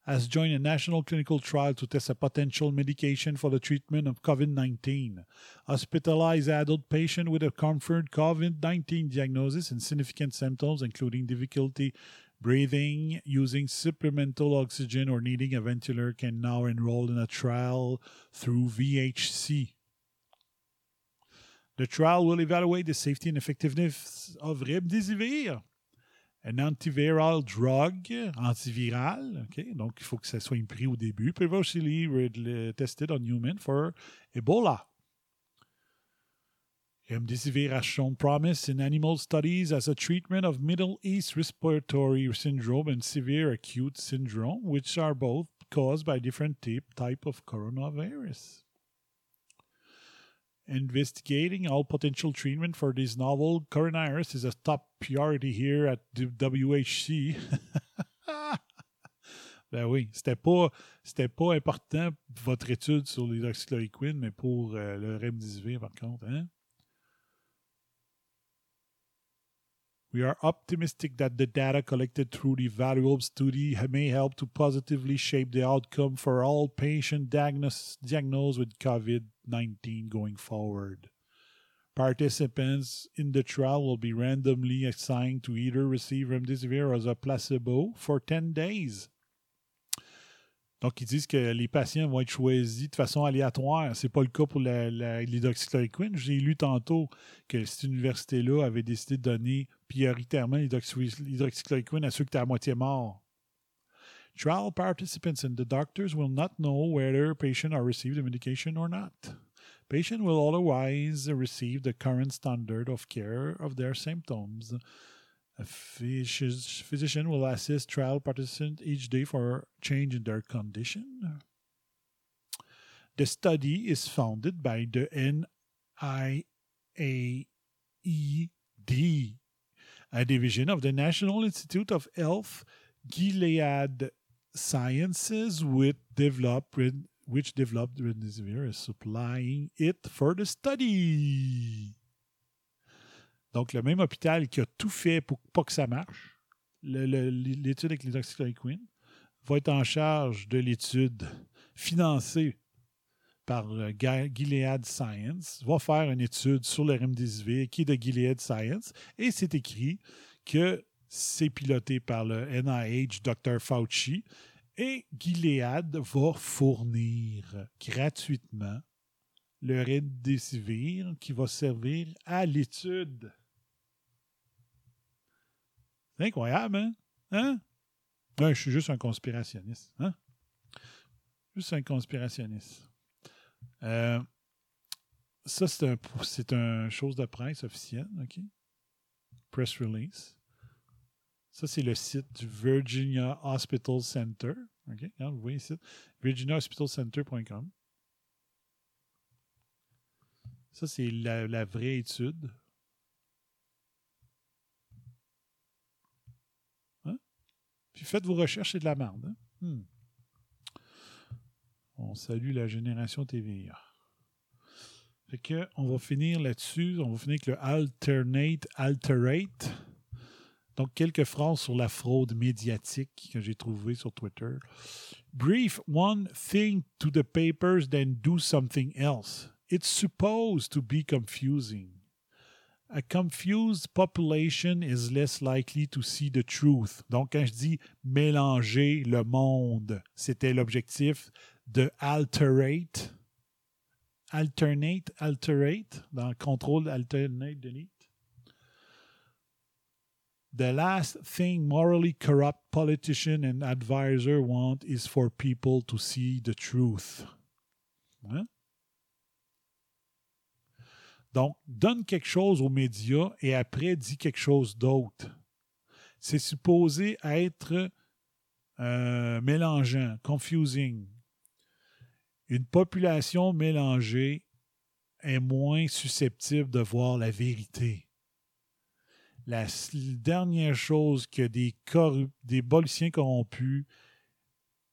has joined a national clinical trial to test a potential medication for the treatment of COVID 19. Hospitalized adult patients with a confirmed COVID 19 diagnosis and significant symptoms, including difficulty breathing, using supplemental oxygen, or needing a ventilator, can now enroll in a trial through VHC. The trial will evaluate the safety and effectiveness of remdesivir un antiviral drug, antiviral, OK? Donc, il faut que ça soit pris au début. Previously tested on human for Ebola. Remdesivir has promise in animal studies as a treatment of Middle East respiratory syndrome and severe acute syndrome, which are both caused by different type of coronavirus. Investigating all potential treatment for this novel coronavirus is a top priority here at the WHC. ben oui, c'était pas, c'était pas important votre étude sur l'hydroxychloroquine, mais pour euh, le remdesivir par contre, hein? We are optimistic that the data collected through the valuable study may help to positively shape the outcome for all patients diagnosed with COVID 19 going forward. Participants in the trial will be randomly assigned to either receive remdesivir a placebo for 10 days. Donc, ils disent que les patients vont être choisis de façon aléatoire. Ce n'est pas le cas pour l'hydroxychloroquine. J'ai lu tantôt que cette université-là avait décidé de donner prioritairement l'hydroxy- l'hydroxychloroquine à ceux qui étaient à moitié morts. Trial participants and the doctors will not know whether patient are received the medication or not. Patient will otherwise receive the current standard of care of their symptoms. A physician will assist trial participants each day for change in their condition. The study is funded by the NIAED, a division of the National Institute of Health, Gilead Sciences, with which developed remdesivir is supplying it for the study. Donc, le même hôpital qui a tout fait pour pas que ça marche, l'étude avec l'hydroxychloroquine, va être en charge de l'étude financée par euh, Gilead Science, va faire une étude sur le remdesivir qui est de Gilead Science, et c'est écrit que c'est piloté par le NIH, Dr. Fauci, et Gilead va fournir gratuitement le remdesivir qui va servir à l'étude. C'est incroyable, hein? Hein? Je suis juste un conspirationniste. Hein? Juste un conspirationniste. Euh, ça, c'est un, c'est un chose de presse officielle, OK? Press release. Ça, c'est le site du Virginia Hospital Center. OK? Regarde, vous voyez ici. virginiahospitalcenter.com. Ça, c'est la, la vraie étude. Hein? Puis faites vos recherches, c'est de la merde. hein? Hmm. On salue la génération TVA. Fait que, on va finir là-dessus. On va finir avec le alternate, alterate. Donc, quelques phrases sur la fraude médiatique que j'ai trouvées sur Twitter. Brief one thing to the papers, then do something else. It's supposed to be confusing. A confused population is less likely to see the truth. Donc, quand je dis mélanger le monde, c'était l'objectif de alterate. Alternate, alterate, dans contrôle alternate delete. The last thing morally corrupt politician and advisor want is for people to see the truth. Hein? Donc, donne quelque chose aux médias et après dis quelque chose d'autre. C'est supposé être euh, mélangeant, confusing. Une population mélangée est moins susceptible de voir la vérité. La dernière chose que des, des boliciens corrompus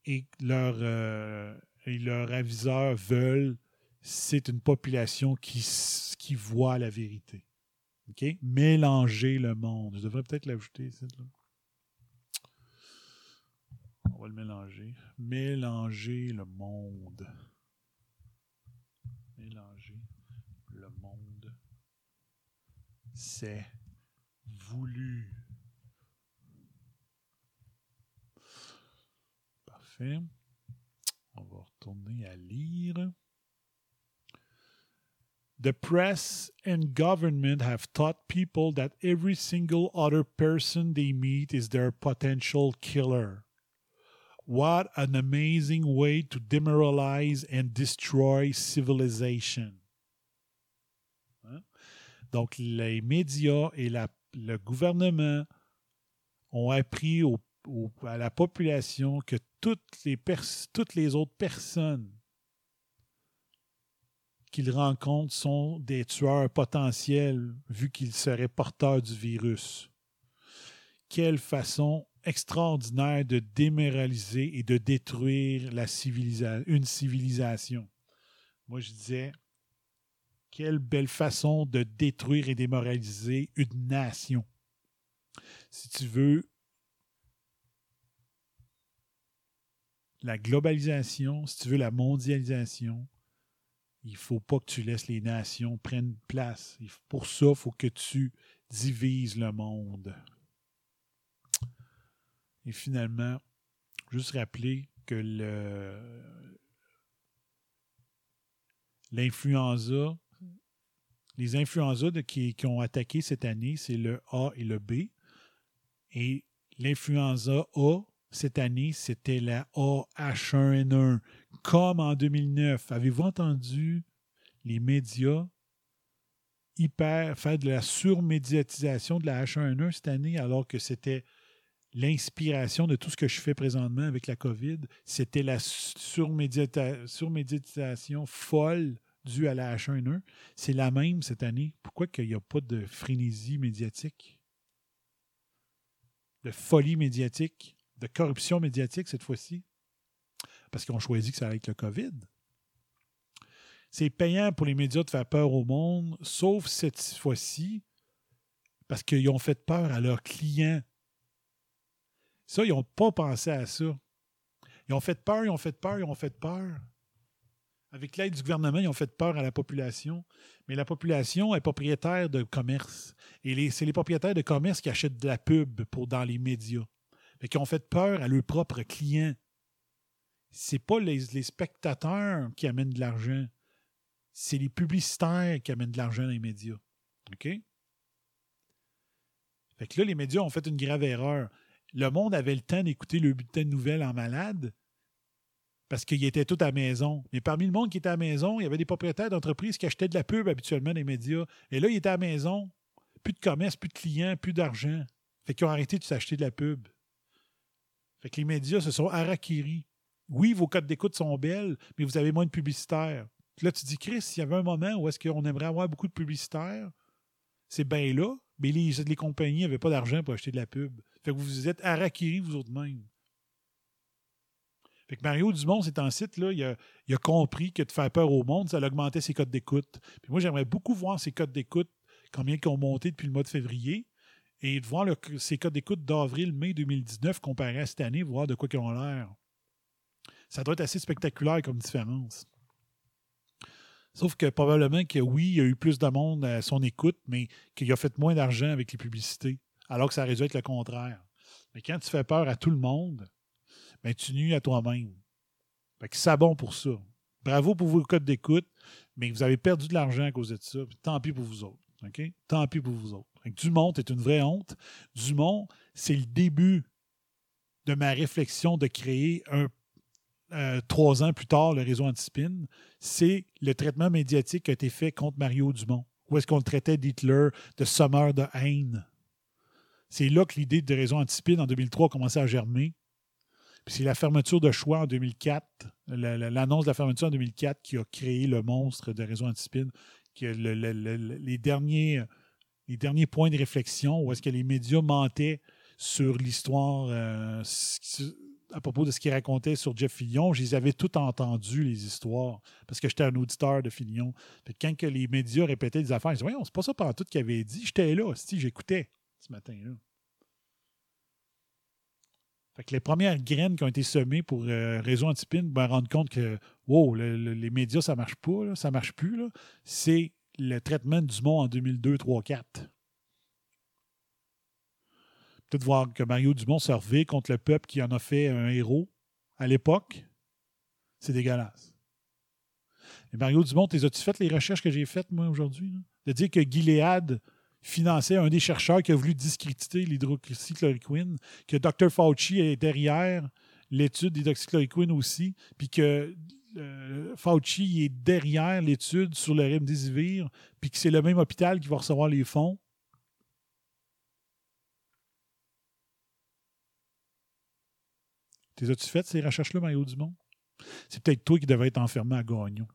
et leurs euh, aviseurs veulent, c'est une population qui, voit la vérité. Mélanger le monde. Je devrais peut-être l'ajouter là. Va le mélanger. Mélanger le monde. Mélanger le monde. C'est voulu. Parfait. On va retourner à lire. The press and government have taught people that every single other person they meet is their potential killer. What an amazing way to demoralize and destroy civilization. Hein? Donc, les médias et le gouvernement ont appris à la population que toutes les, toutes les autres personnes qu'ils rencontrent sont des tueurs potentiels vu qu'ils seraient porteurs du virus. Quelle façon extraordinaire de démoraliser et de détruire la une civilisation. Moi, je disais, quelle belle façon de détruire et démoraliser une nation. Si tu veux la globalisation, si tu veux la mondialisation, il faut pas que tu laisses les nations prendre place. Pour ça, il faut que tu divises le monde. Et finalement, juste rappeler que le l'influenza, Les influenza qui, qui ont attaqué cette année, c'est le A et le B. Et l'influenza A, cette année, c'était la AH1N1, comme en 2009. Avez-vous entendu les médias hyper faire de la surmédiatisation de la H1N1 cette année, alors que c'était l'inspiration de tout ce que je fais présentement avec la COVID. C'était la surmédiatisation folle due à la H1N1. C'est la même cette année. Pourquoi qu'il n'y a pas de frénésie médiatique? De folie médiatique? De corruption médiatique cette fois-ci? Parce qu'ils ont choisi que ça allait être le COVID. C'est payant pour les médias de faire peur au monde, sauf cette fois-ci, parce qu'ils ont fait peur à leurs clients. Ça, ils n'ont pas pensé à ça. Ils ont fait peur, ils ont fait peur, ils ont fait peur. Avec l'aide du gouvernement, ils ont fait peur à la population. Mais la population est propriétaire de commerce. Et c'est les propriétaires de commerce qui achètent de la pub pour, dans les médias. Fait qu'ils ont fait peur à leurs propres clients. C'est pas les, spectateurs qui amènent de l'argent. C'est les publicitaires qui amènent de l'argent dans les médias. OK? Fait là, les médias ont fait une grave erreur. Le monde avait le temps d'écouter le bulletin de nouvelles en malade parce qu'ils étaient tous à la maison. Mais parmi le monde qui était à la maison, il y avait des propriétaires d'entreprises qui achetaient de la pub habituellement les médias. Et là, ils étaient à la maison. Plus de commerce, plus de clients, plus d'argent. Fait qu'ils ont arrêté de s'acheter de la pub. Fait que les médias se sont harakiri. Oui, vos codes d'écoute sont belles, mais vous avez moins de publicitaires. Là, tu dis, Chris, s'il y avait un moment où est-ce qu'on aimerait avoir beaucoup de publicitaires, c'est bien là, mais les compagnies n'avaient pas d'argent pour acheter de la pub. Fait que vous vous êtes harakiri vous autres mêmes. Fait que Mario Dumont, c'est en site, là, il a, compris que de faire peur au monde, ça augmentait ses codes d'écoute. Puis moi, j'aimerais beaucoup voir ces codes d'écoute, combien ils ont monté depuis le mois de février, et de voir le- ces codes d'écoute d'avril-mai 2019 comparés à cette année, voir de quoi ils ont l'air. Ça doit être assez spectaculaire comme différence. Sauf que probablement que oui, il y a eu plus de monde à son écoute, mais qu'il a fait moins d'argent avec les publicités, alors que ça aurait être le contraire. Mais quand tu fais peur à tout le monde, ben, tu nuis à toi-même. Fait que c'est bon pour ça. Bravo pour vos codes d'écoute, mais vous avez perdu de l'argent à cause de ça. Tant pis pour vous autres. Tant pis pour vous autres. Dumont est une vraie honte. Dumont, c'est le début de ma réflexion de créer un euh, trois ans plus tard, le réseau Antispin, c'est le traitement médiatique qui a été fait contre Mario Dumont. Où est-ce qu'on le traitait d'Hitler, de sommeur de haine? C'est là que l'idée de réseau Antispin en 2003 a commencé à germer. Puis c'est la fermeture de choix en 2004, la- la- l'annonce de la fermeture en 2004 qui a créé le monstre de réseau Antispin, qui a le- le- le- le- les, derniers, points de réflexion où est-ce que les médias mentaient sur l'histoire euh, à propos de ce qu'ils racontaient sur Jeff Fillion. Je les avais toutes entendues, les histoires, parce que j'étais un auditeur de que quand que les médias répétaient des affaires, je disais, voyons, c'est pas ça pendant tout qu'il avait dit. J'étais là, si j'écoutais ce matin-là. Fait que les premières graines qui ont été semées pour euh, Réseau Antipine, me rendre compte que les médias, ça marche pas, là, ça marche plus. C'est le traitement du monde en 2002, 3, 4. Peut-être voir que Mario Dumont servait contre le peuple qui en a fait un héros à l'époque. C'est dégueulasse. Et Mario Dumont, as-tu fait les recherches que j'ai faites, moi, aujourd'hui? De dire que Gilead finançait un des chercheurs qui a voulu discréditer l'hydroxychloroquine, que Dr. Fauci est derrière l'étude d'hydroxychloroquine aussi, puis que euh, Fauci est derrière l'étude sur le remdesivir, puis que c'est le même hôpital qui va recevoir les fonds. T'es as-tu fait ces recherches-là, Mario Dumont? C'est peut-être toi qui devais être enfermé à Gagnon.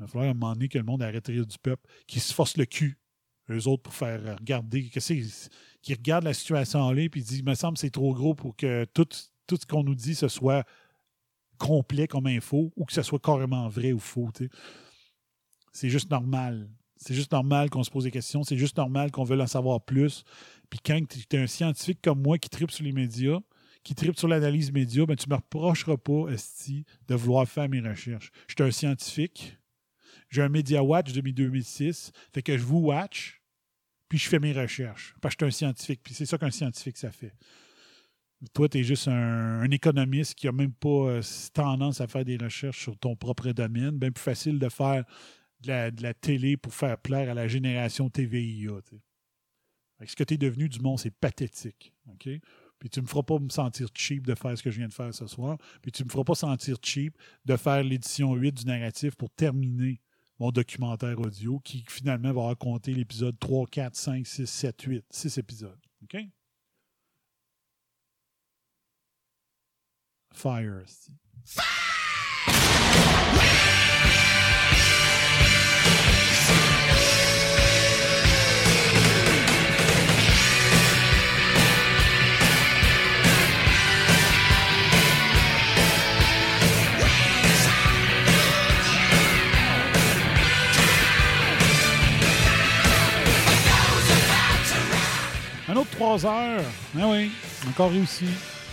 Il va falloir à un moment donné que le monde arrête de rire du peuple, qui se force le cul, eux autres, pour faire regarder, que c'est, qui regardent la situation là, puis disent, il me semble que c'est trop gros pour que tout, tout ce qu'on nous dit, soit complet comme info, ou que ce soit carrément vrai ou faux. C'est juste normal. C'est juste normal qu'on se pose des questions. C'est juste normal qu'on veuille en savoir plus. Puis quand tu es un scientifique comme moi qui tripe sur les médias, qui tripe sur l'analyse média, ben, tu ne me reprocheras pas, Esti, de vouloir faire mes recherches. Je suis un scientifique. J'ai un Media Watch depuis 2006. Fait que je vous watch, puis je fais mes recherches. Parce que je suis un scientifique. Puis c'est ça qu'un scientifique, ça fait. Toi, tu es juste un, économiste qui n'a même pas euh, tendance à faire des recherches sur ton propre domaine. Bien plus facile de faire de la, télé pour faire plaire à la génération TVIA. ce que tu es devenu du monde, c'est pathétique. OK? Puis tu me feras pas me sentir cheap de faire ce que je viens de faire ce soir. Puis tu me feras pas sentir cheap de faire l'édition 8 du narratif pour terminer mon documentaire audio qui finalement va raconter l'épisode 3, 4, 5, 6, 7, 8. 6 épisodes. OK? Fire. esti. Un autre 3 heures. Ah oui, encore réussi.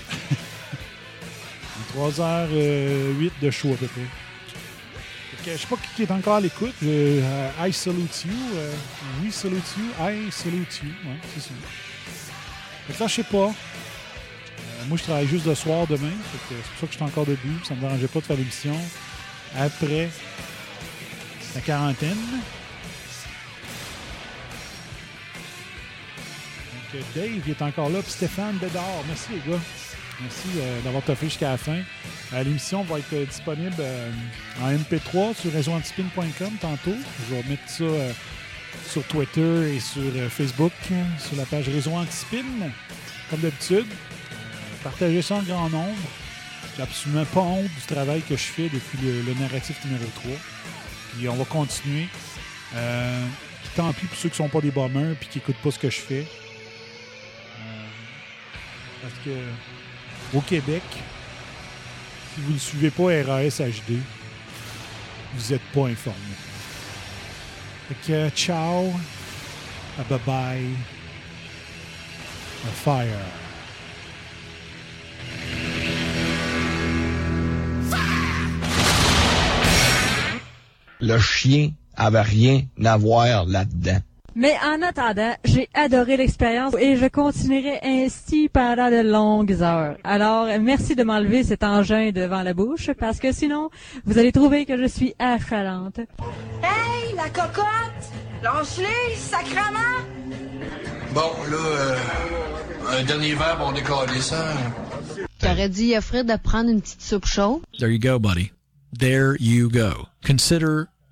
3 heures 8 de show à peu près. Je sais pas qui est encore à l'écoute. Euh, I salute you. euh, we salute you. I salute you. Ouais, c'est ça. Je sais pas. Euh, moi, je travaille juste le soir demain. C'est pour ça que je suis encore debout. Ça me dérangeait pas de faire l'émission après la quarantaine. Euh, Dave est encore là. Puis Stéphane Bédard. Merci, les gars. Merci euh, d'avoir toffé jusqu'à la fin. Euh, L'émission va être euh, disponible en MP3 sur réseauantispin.com tantôt. Je vais mettre ça sur Twitter et sur Facebook, sur la page Réseau Antispin, comme d'habitude. Partagez ça en grand nombre. J'ai absolument pas honte du travail que je fais depuis le, narratif numéro 3. Puis on va continuer. Tant pis pour ceux qui sont pas des bombers puis qui écoutent pas ce que je fais. Parce que au Québec, si vous ne suivez pas RAS HD, vous n'êtes pas informé. Ciao, bye bye, fire. Le chien avait rien à voir là-dedans. Mais en attendant, j'ai adoré l'expérience et je continuerai ainsi pendant de longues heures. Alors, merci de m'enlever cet engin devant la bouche parce que sinon, vous allez trouver que je suis achalante. Hey, la cocotte! Lance-les, sacrement! Bon, là, euh, un dernier verre, on décolle ça. T'aurais dit à Fred de prendre une petite soupe chaude? There you go, buddy. There you go. Consider